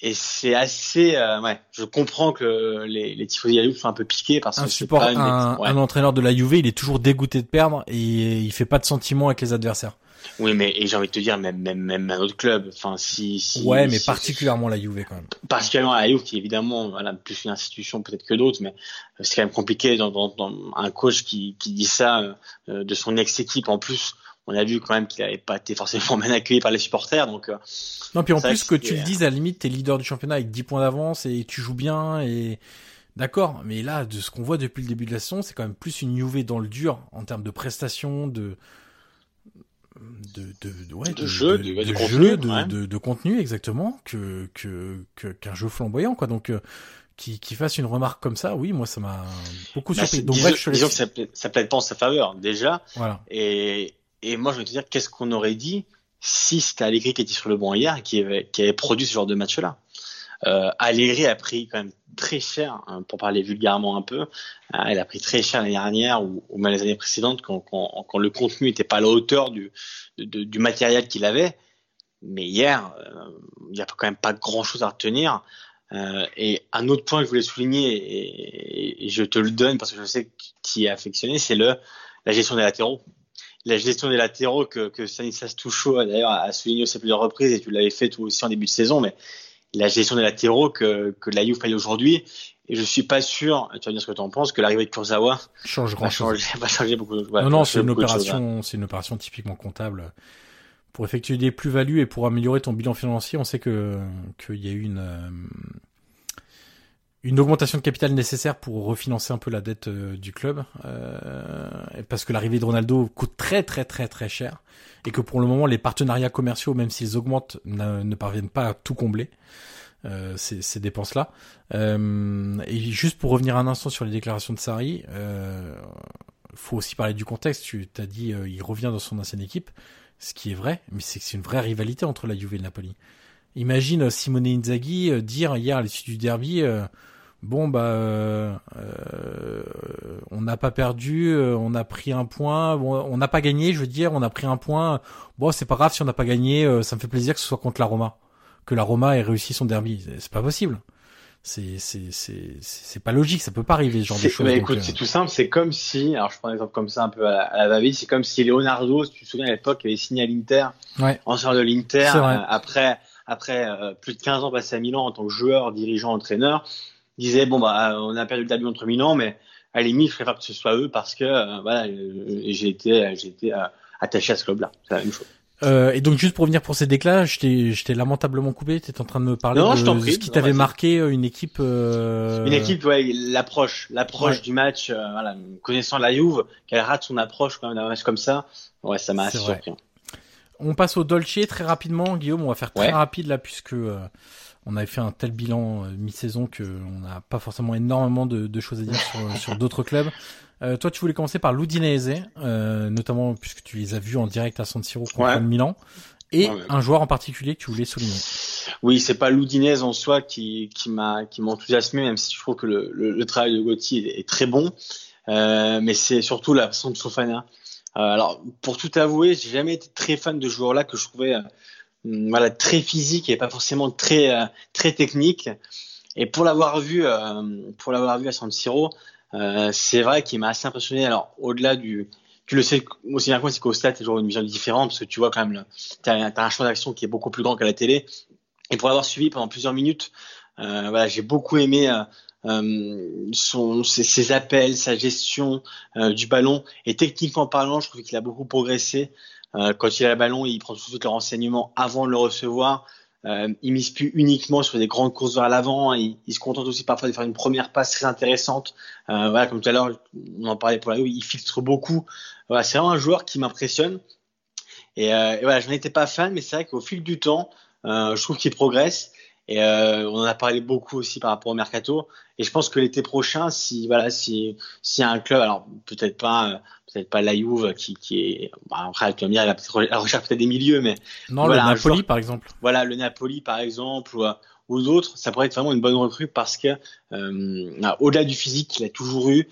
Et c'est assez, euh, ouais, je comprends que les, les tifosi Juve sont un peu piqués parce un que support, pas une... un, ouais. un, entraîneur de la Juve, il est toujours dégoûté de perdre et il fait pas de sentiments avec les adversaires. Oui, mais et j'ai envie de te dire même même même un autre club. Enfin, si, si ouais, mais si, particulièrement la Juve quand même. Particulièrement la Juve, qui évidemment voilà plus une institution peut-être que d'autres, mais c'est quand même compliqué dans, dans, dans, un coach qui qui dit ça euh, de son ex-équipe en plus. On a vu quand même qu'il n'avait pas été forcément bien accueilli par les supporters, donc. Euh, non, puis en plus que, que tu le dises, à la limite, t'es leader du championnat avec 10 points d'avance et tu joues bien et D'accord, mais là, de ce qu'on voit depuis le début de la saison, c'est quand même plus une Juve dans le dur en termes de prestations, de de de ouais, de, de jeu, de, contenu, jeu, de, ouais. de, contenu exactement que que qu'un jeu flamboyant quoi. Donc euh, qui, qui fasse une remarque comme ça, oui, moi ça m'a beaucoup bah, surpris. Donc disons, bref, je disons que ça, ça plaide pas en sa faveur déjà. Voilà. Et et moi je vais te dire qu'est-ce qu'on aurait dit si c'était Allegri qui était sur le banc hier et qui avait produit ce genre de match là. Euh, Allegri a pris quand même très cher, hein, pour parler vulgairement un peu. Euh, elle a pris très cher l'année dernière ou, même les années précédentes quand, le contenu n'était pas à la hauteur du, matériel qu'il avait. Mais hier, il n'y a quand même pas grand-chose à retenir. et un autre point que je voulais souligner, et, je te le donne parce que je sais que tu es affectionné, c'est la gestion des latéraux la gestion des latéraux que, que Stanislas Touchot d'ailleurs a souligné aussi à plusieurs reprises et tu l'avais fait toi aussi en début de saison, mais la gestion des latéraux que, que la Juve fait aujourd'hui. Et je suis pas sûr, tu vas dire ce que tu en penses, que l'arrivée de Kurzawa change grand chose. va changer beaucoup de Non, non, c'est une opération, c'est une opération typiquement comptable. Pour effectuer des plus-values et pour améliorer ton bilan financier, on sait que, qu'il y a eu une, euh, une augmentation de capital nécessaire pour refinancer un peu la dette euh, du club, euh, parce que l'arrivée de Ronaldo coûte très très très très cher, et que pour le moment les partenariats commerciaux, même s'ils augmentent, ne, parviennent pas à tout combler. Euh, ces, ces dépenses-là. Euh, et juste pour revenir un instant sur les déclarations de Sarri, euh, faut aussi parler du contexte. Tu t'as dit il revient dans son ancienne équipe, ce qui est vrai, mais c'est que c'est une vraie rivalité entre la Juve et le Napoli. Imagine Simone Inzaghi dire hier à l'issue du derby, bon bah euh, euh, on n'a pas perdu, euh, on a pris un point, on n'a pas gagné, je veux dire, on a pris un point. Bon, c'est pas grave si on n'a pas gagné, ça me fait plaisir que ce soit contre la Roma, que la Roma ait réussi son derby, c'est pas possible. C'est c'est c'est c'est pas logique, ça peut pas arriver ce genre de choses. Écoute, c'est tout simple, c'est comme si, alors je prends un exemple comme ça un peu à la, va-vite, c'est comme si Leonardo, si tu te souviens à l'époque, avait signé à l'Inter, ouais. en sort de l'Inter, après après plus de 15 ans passé à Milan en tant que joueur, dirigeant, entraîneur disait bon bah on a perdu le derby entre Milan, mais à la limite, je préfère que ce soit eux parce que euh, voilà, euh, j'ai été, j'ai été euh, attaché à ce club-là. C'est la même chose. Euh, et donc juste pour revenir pour ces déclats, je t'ai lamentablement coupé. T'étais en train de me parler de, ce qui t'avait marqué une équipe. Une équipe, ouais, l'approche, l'approche du match. voilà, connaissant la Juve, qu'elle rate son approche quand même d'un match comme ça, ouais, ça m'a assez surpris. On passe au Dolce très rapidement, Guillaume. On va faire très rapide là puisque on avait fait un tel bilan euh, mi-saison que on n'a pas forcément énormément de, choses à dire sur, d'autres clubs. Euh, toi, tu voulais commencer par l'Udinese, euh, notamment puisque tu les as vus en direct à San Siro contre Milan, et un joueur en particulier que tu voulais souligner. Oui, c'est pas l'Udinese en soi qui, qui m'a qui enthousiasmé, même si je trouve que le, le, travail de Gauthier est, très bon, mais c'est surtout la de Sofana. alors, pour tout avouer, j'ai jamais été très fan de ce joueur-là que je trouvais voilà très physique et pas forcément très euh, très technique. Et pour l'avoir vu euh, pour l'avoir vu à San Siro, euh, c'est vrai qu'il m'a assez impressionné. Alors au-delà du tu le sais aussi bien que moi, c'est qu'au stade, tu toujours une vision différente parce que tu vois quand même, tu as, un champ d'action qui est beaucoup plus grand qu'à la télé. Et pour l'avoir suivi pendant plusieurs minutes, voilà, j'ai beaucoup aimé ses, appels, sa gestion du ballon. Et techniquement parlant, je trouve qu'il a beaucoup progressé. Euh, quand il a le ballon, il prend tout de suite le renseignement avant de le recevoir. Euh, il mise plus uniquement sur des grandes courses vers l'avant. Il, il, se contente aussi parfois de faire une première passe très intéressante. Euh, voilà, comme tout à l'heure, on en parlait pour la il filtre beaucoup. Voilà, c'est vraiment un joueur qui m'impressionne. Et, euh, et, voilà, je n'en étais pas fan, mais c'est vrai qu'au fil du temps, euh, je trouve qu'il progresse. Et euh, on en a parlé beaucoup aussi par rapport au mercato. Et je pense que l'été prochain, si voilà, si s'il y a un club, alors peut-être pas, peut-être pas la Juve qui, qui est, bah, après tu vas me dire, la recherche peut-être des milieux, mais non, le Napoli par exemple. Voilà, le Napoli par exemple ou, ou d'autres, ça pourrait être vraiment une bonne recrue parce que euh, au-delà du physique qu'il a toujours eu, euh,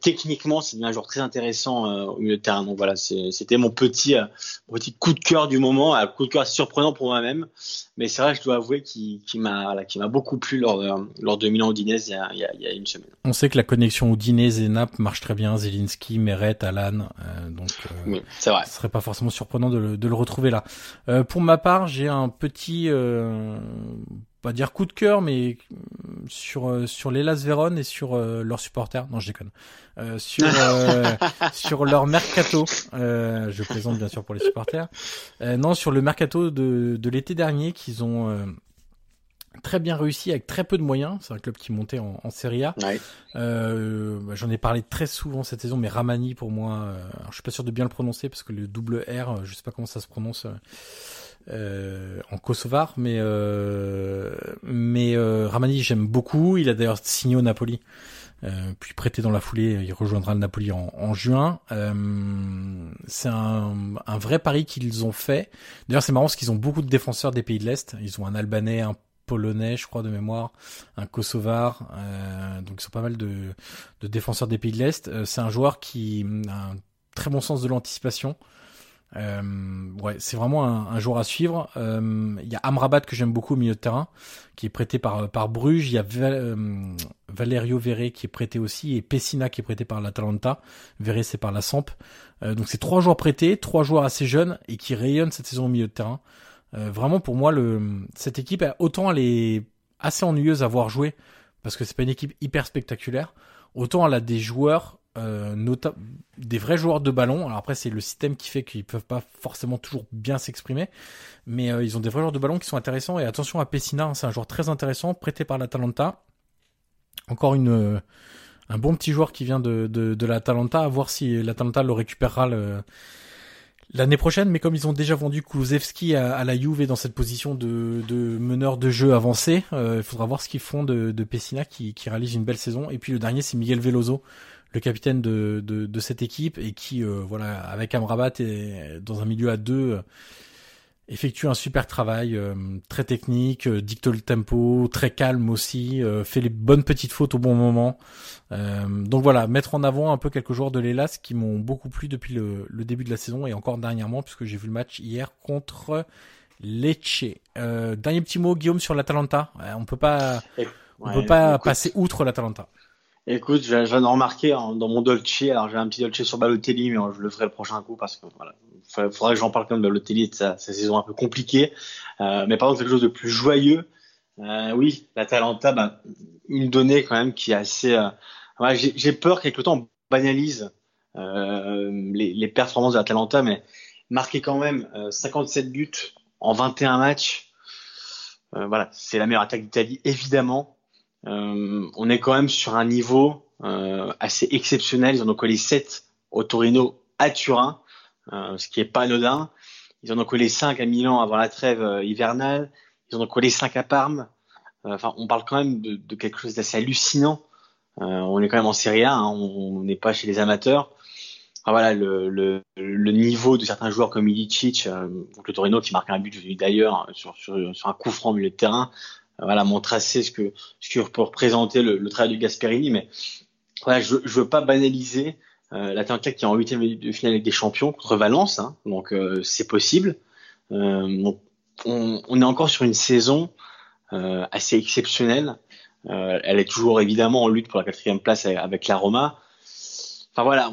techniquement, c'est un joueur très intéressant euh, au milieu de terrain. Donc voilà, c'était mon petit, euh, petit coup de cœur du moment, un coup de cœur surprenant pour moi-même. Mais c'est vrai, je dois avouer qu'il m'a voilà, m'a beaucoup plu lors, lors de Milan Udinese il y, a, il, y a, il y a une semaine. On sait que la connexion Udinese et Naples marche très bien. Zelinski, Meret, Alan. donc, oui, c'est vrai. Ce serait pas forcément surprenant de le, de le retrouver là. pour ma part, j'ai un petit pas dire coup de cœur, mais sur euh, sur l'Elas Vérone et sur euh, leurs supporters. Non, je déconne. Euh, sur sur leur mercato. je plaisante bien sûr pour les supporters. non, sur le mercato de de l'été dernier qu'ils ont très bien réussi avec très peu de moyens. C'est un club qui montait en, en Serie A. Ouais. Bah, j'en ai parlé très souvent cette saison, mais Ramani pour moi, alors, je suis pas sûr de bien le prononcer parce que le double R, je sais pas comment ça se prononce euh, en kosovar, mais euh, mais euh, Ramani j'aime beaucoup. Il a d'ailleurs signé au Napoli, euh, puis prêté dans la foulée. Il rejoindra le Napoli en, en juin. Euh, c'est un, un, vrai pari qu'ils ont fait. D'ailleurs c'est marrant parce qu'ils ont beaucoup de défenseurs des pays de l'est. Ils ont un Albanais, un Polonais, je crois de mémoire, un Kosovar. donc ils sont pas mal de, de défenseurs des pays de l'est. c'est un joueur qui a un très bon sens de l'anticipation. Euh, ouais, c'est vraiment un, un, joueur à suivre. Euh, il y a Amrabat que j'aime beaucoup au milieu de terrain, qui est prêté par par Bruges. Il y a Valerio Verre qui est prêté aussi et Pessina qui est prêté par l'Atalanta. Verre c'est par la Samp. donc c'est trois joueurs prêtés, trois joueurs assez jeunes et qui rayonnent cette saison au milieu de terrain. vraiment pour moi, cette équipe autant elle est assez ennuyeuse à voir jouer parce que c'est pas une équipe hyper spectaculaire. Autant elle a des joueurs euh, des vrais joueurs de ballon. Alors après, c'est le système qui fait qu'ils peuvent pas forcément toujours bien s'exprimer, mais euh, ils ont des vrais joueurs de ballon qui sont intéressants. Et attention à Pessina, hein, c'est un joueur très intéressant, prêté par l'Atalanta. Encore une euh, un bon petit joueur qui vient de de, de l'Atalanta. À voir si l'Atalanta le récupérera l'année prochaine. Mais comme ils ont déjà vendu Kulusevski à, la Juve dans cette position de, de meneur de jeu avancé, il faudra voir ce qu'ils font de, de Pessina qui, qui réalise une belle saison. Et puis le dernier, c'est Miguel Veloso le capitaine de, de, cette équipe et qui, euh, voilà, avec Amrabat et dans un milieu à deux, euh, effectue un super travail, euh, très technique, dicte le tempo, très calme aussi, fait les bonnes petites fautes au bon moment. donc voilà, mettre en avant un peu quelques joueurs de l'Elas qui m'ont beaucoup plu depuis le, début de la saison et encore dernièrement puisque j'ai vu le match hier contre Lecce. dernier petit mot, Guillaume, sur l'Atalanta. on peut pas, on peut pas passer outre l'Atalanta. Écoute, je viens de remarquer hein, dans mon Dolce, alors j'ai un petit Dolce sur Balotelli, mais je le ferai le prochain coup parce que voilà, faudrait que j'en parle quand même de Balotelli de sa, saison un peu compliquée. Euh, mais par contre, quelque chose de plus joyeux, euh, oui, l'Atalanta, bah, une donnée quand même qui est assez. Euh, j'ai peur qu'avec le temps on banalise euh, les, les, performances de l'Atalanta, mais marquer quand même 57 buts en 21 matchs, voilà, c'est la meilleure attaque d'Italie évidemment. Euh, on est quand même sur un niveau euh, assez exceptionnel. Ils en ont collé 7 au Torino à Turin, euh, ce qui est pas anodin. Ils en ont collé 5 à Milan avant la trêve hivernale. Ils en ont collé 5 à Parme. Enfin, on parle quand même de, quelque chose d'assez hallucinant. on est quand même en Serie A, hein. on n'est pas chez les amateurs. voilà, le, niveau de certains joueurs comme Ilicic, donc le Torino qui marque un but d'ailleurs sur, sur, un coup franc au milieu de terrain, voilà, mon tracé, ce que, ce que peut représenter le, le travail de Gasperini, mais voilà, je, je veux pas banaliser euh, l'Atalanta qui est en huitième de finale avec des champions contre Valence, hein, donc euh, c'est possible. Euh, on, on, est encore sur une saison euh, assez exceptionnelle. Euh, elle est toujours évidemment en lutte pour la quatrième place avec la Roma. Enfin voilà,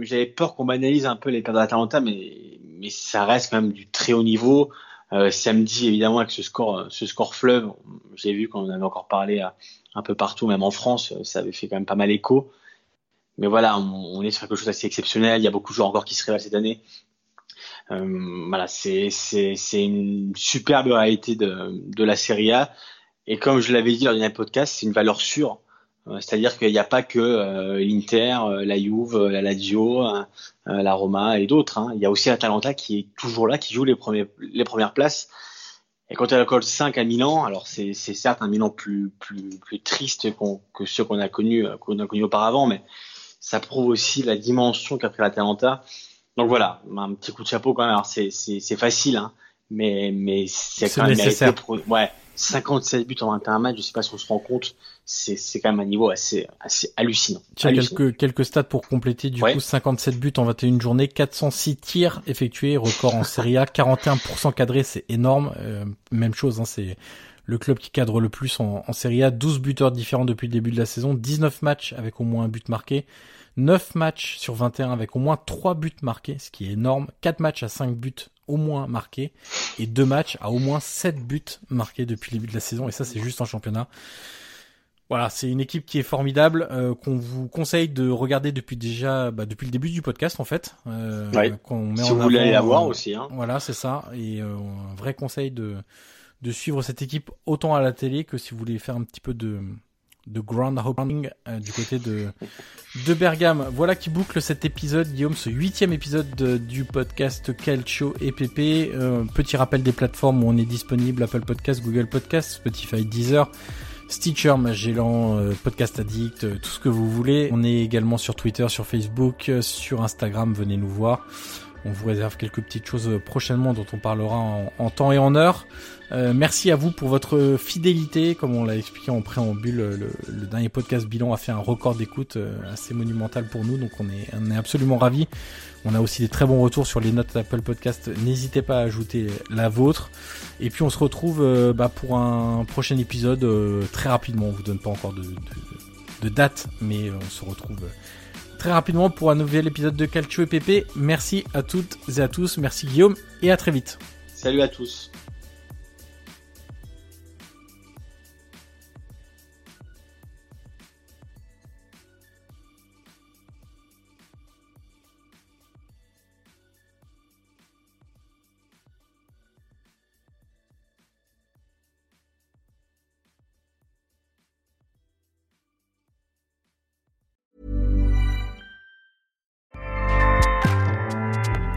j'avais peur qu'on banalise un peu les pertes de l'Atalanta, mais, mais ça reste quand même du très haut niveau. Euh, samedi, évidemment, avec ce score, ce score fleuve, j'ai vu qu'on en avait encore parlé à, un peu partout, même en France, ça avait fait quand même pas mal écho. Mais voilà, on, est sur quelque chose d'assez exceptionnel. Il y a beaucoup de joueurs encore qui se révèlent cette année. Euh, voilà, c'est une superbe réalité de de la Serie A. Et comme je l'avais dit lors d'un podcast, c'est une valeur sûre euh, c'est-à-dire qu'il n'y a pas que euh, l'Inter, euh, la Juve, la Lazio, la Roma et d'autres. Hein. Il y a aussi l'Atalanta qui est toujours là, qui joue les, premiers, les premières places. Et quand elle colle 5 à Milan, alors c'est certes un Milan plus, plus, plus triste que ceux qu'on a connus qu'on a connu auparavant, mais ça prouve aussi la dimension qu'a pris l'Atalanta. Donc voilà, un petit coup de chapeau quand même. Alors c'est facile, hein, mais mais c'est quand même nécessaire. ouais, 57 buts en 21 matchs, je sais pas si on se rend compte, c'est c'est quand même un niveau assez assez hallucinant. Tiens, quelques quelques stats pour compléter du coup 57 buts en 21 journées, 406 tirs effectués, record en Serie A, 41% cadré, c'est énorme. Euh, même chose, hein, c'est le club qui cadre le plus en, en Serie A, 12 buteurs différents depuis le début de la saison, 19 matchs avec au moins un but marqué. 9 matchs sur 21 avec au moins 3 buts marqués, ce qui est énorme. 4 matchs à 5 buts au moins marqués et 2 matchs à au moins 7 buts marqués depuis le début de la saison et ça c'est juste en championnat. Voilà, c'est une équipe qui est formidable euh, qu'on vous conseille de regarder depuis déjà bah, depuis le début du podcast en fait. Euh, si vous voulez la voir aussi. Hein. Voilà, c'est ça et euh, un vrai conseil de de suivre cette équipe autant à la télé que si vous voulez faire un petit peu de de groundhopping euh, du côté de, de Bergame. Voilà qui boucle cet épisode, Guillaume, ce huitième épisode du podcast Calcio EPP. Euh, petit rappel des plateformes où on est disponible, Apple Podcast, Google Podcast, Spotify, Deezer. Stitcher, Magellan, euh, Podcast Addict, tout ce que vous voulez. On est également sur Twitter, sur Facebook, sur Instagram, venez nous voir. On vous réserve quelques petites choses prochainement dont on parlera en, temps et en heure. Euh, merci à vous pour votre fidélité. Comme on l'a expliqué en préambule, le, dernier podcast bilan a fait un record d'écoute euh, assez monumental pour nous, donc on est, on est absolument ravis. On a aussi des très bons retours sur les notes d'Apple Podcast. N'hésitez pas à ajouter la vôtre. Et puis on se retrouve euh, bah, pour un prochain épisode très rapidement. On vous donne pas encore de, de, de date, mais on se retrouve très rapidement pour un nouvel épisode de Calcio et PP. Merci à toutes et à tous. Merci Guillaume et à très vite. Salut à tous.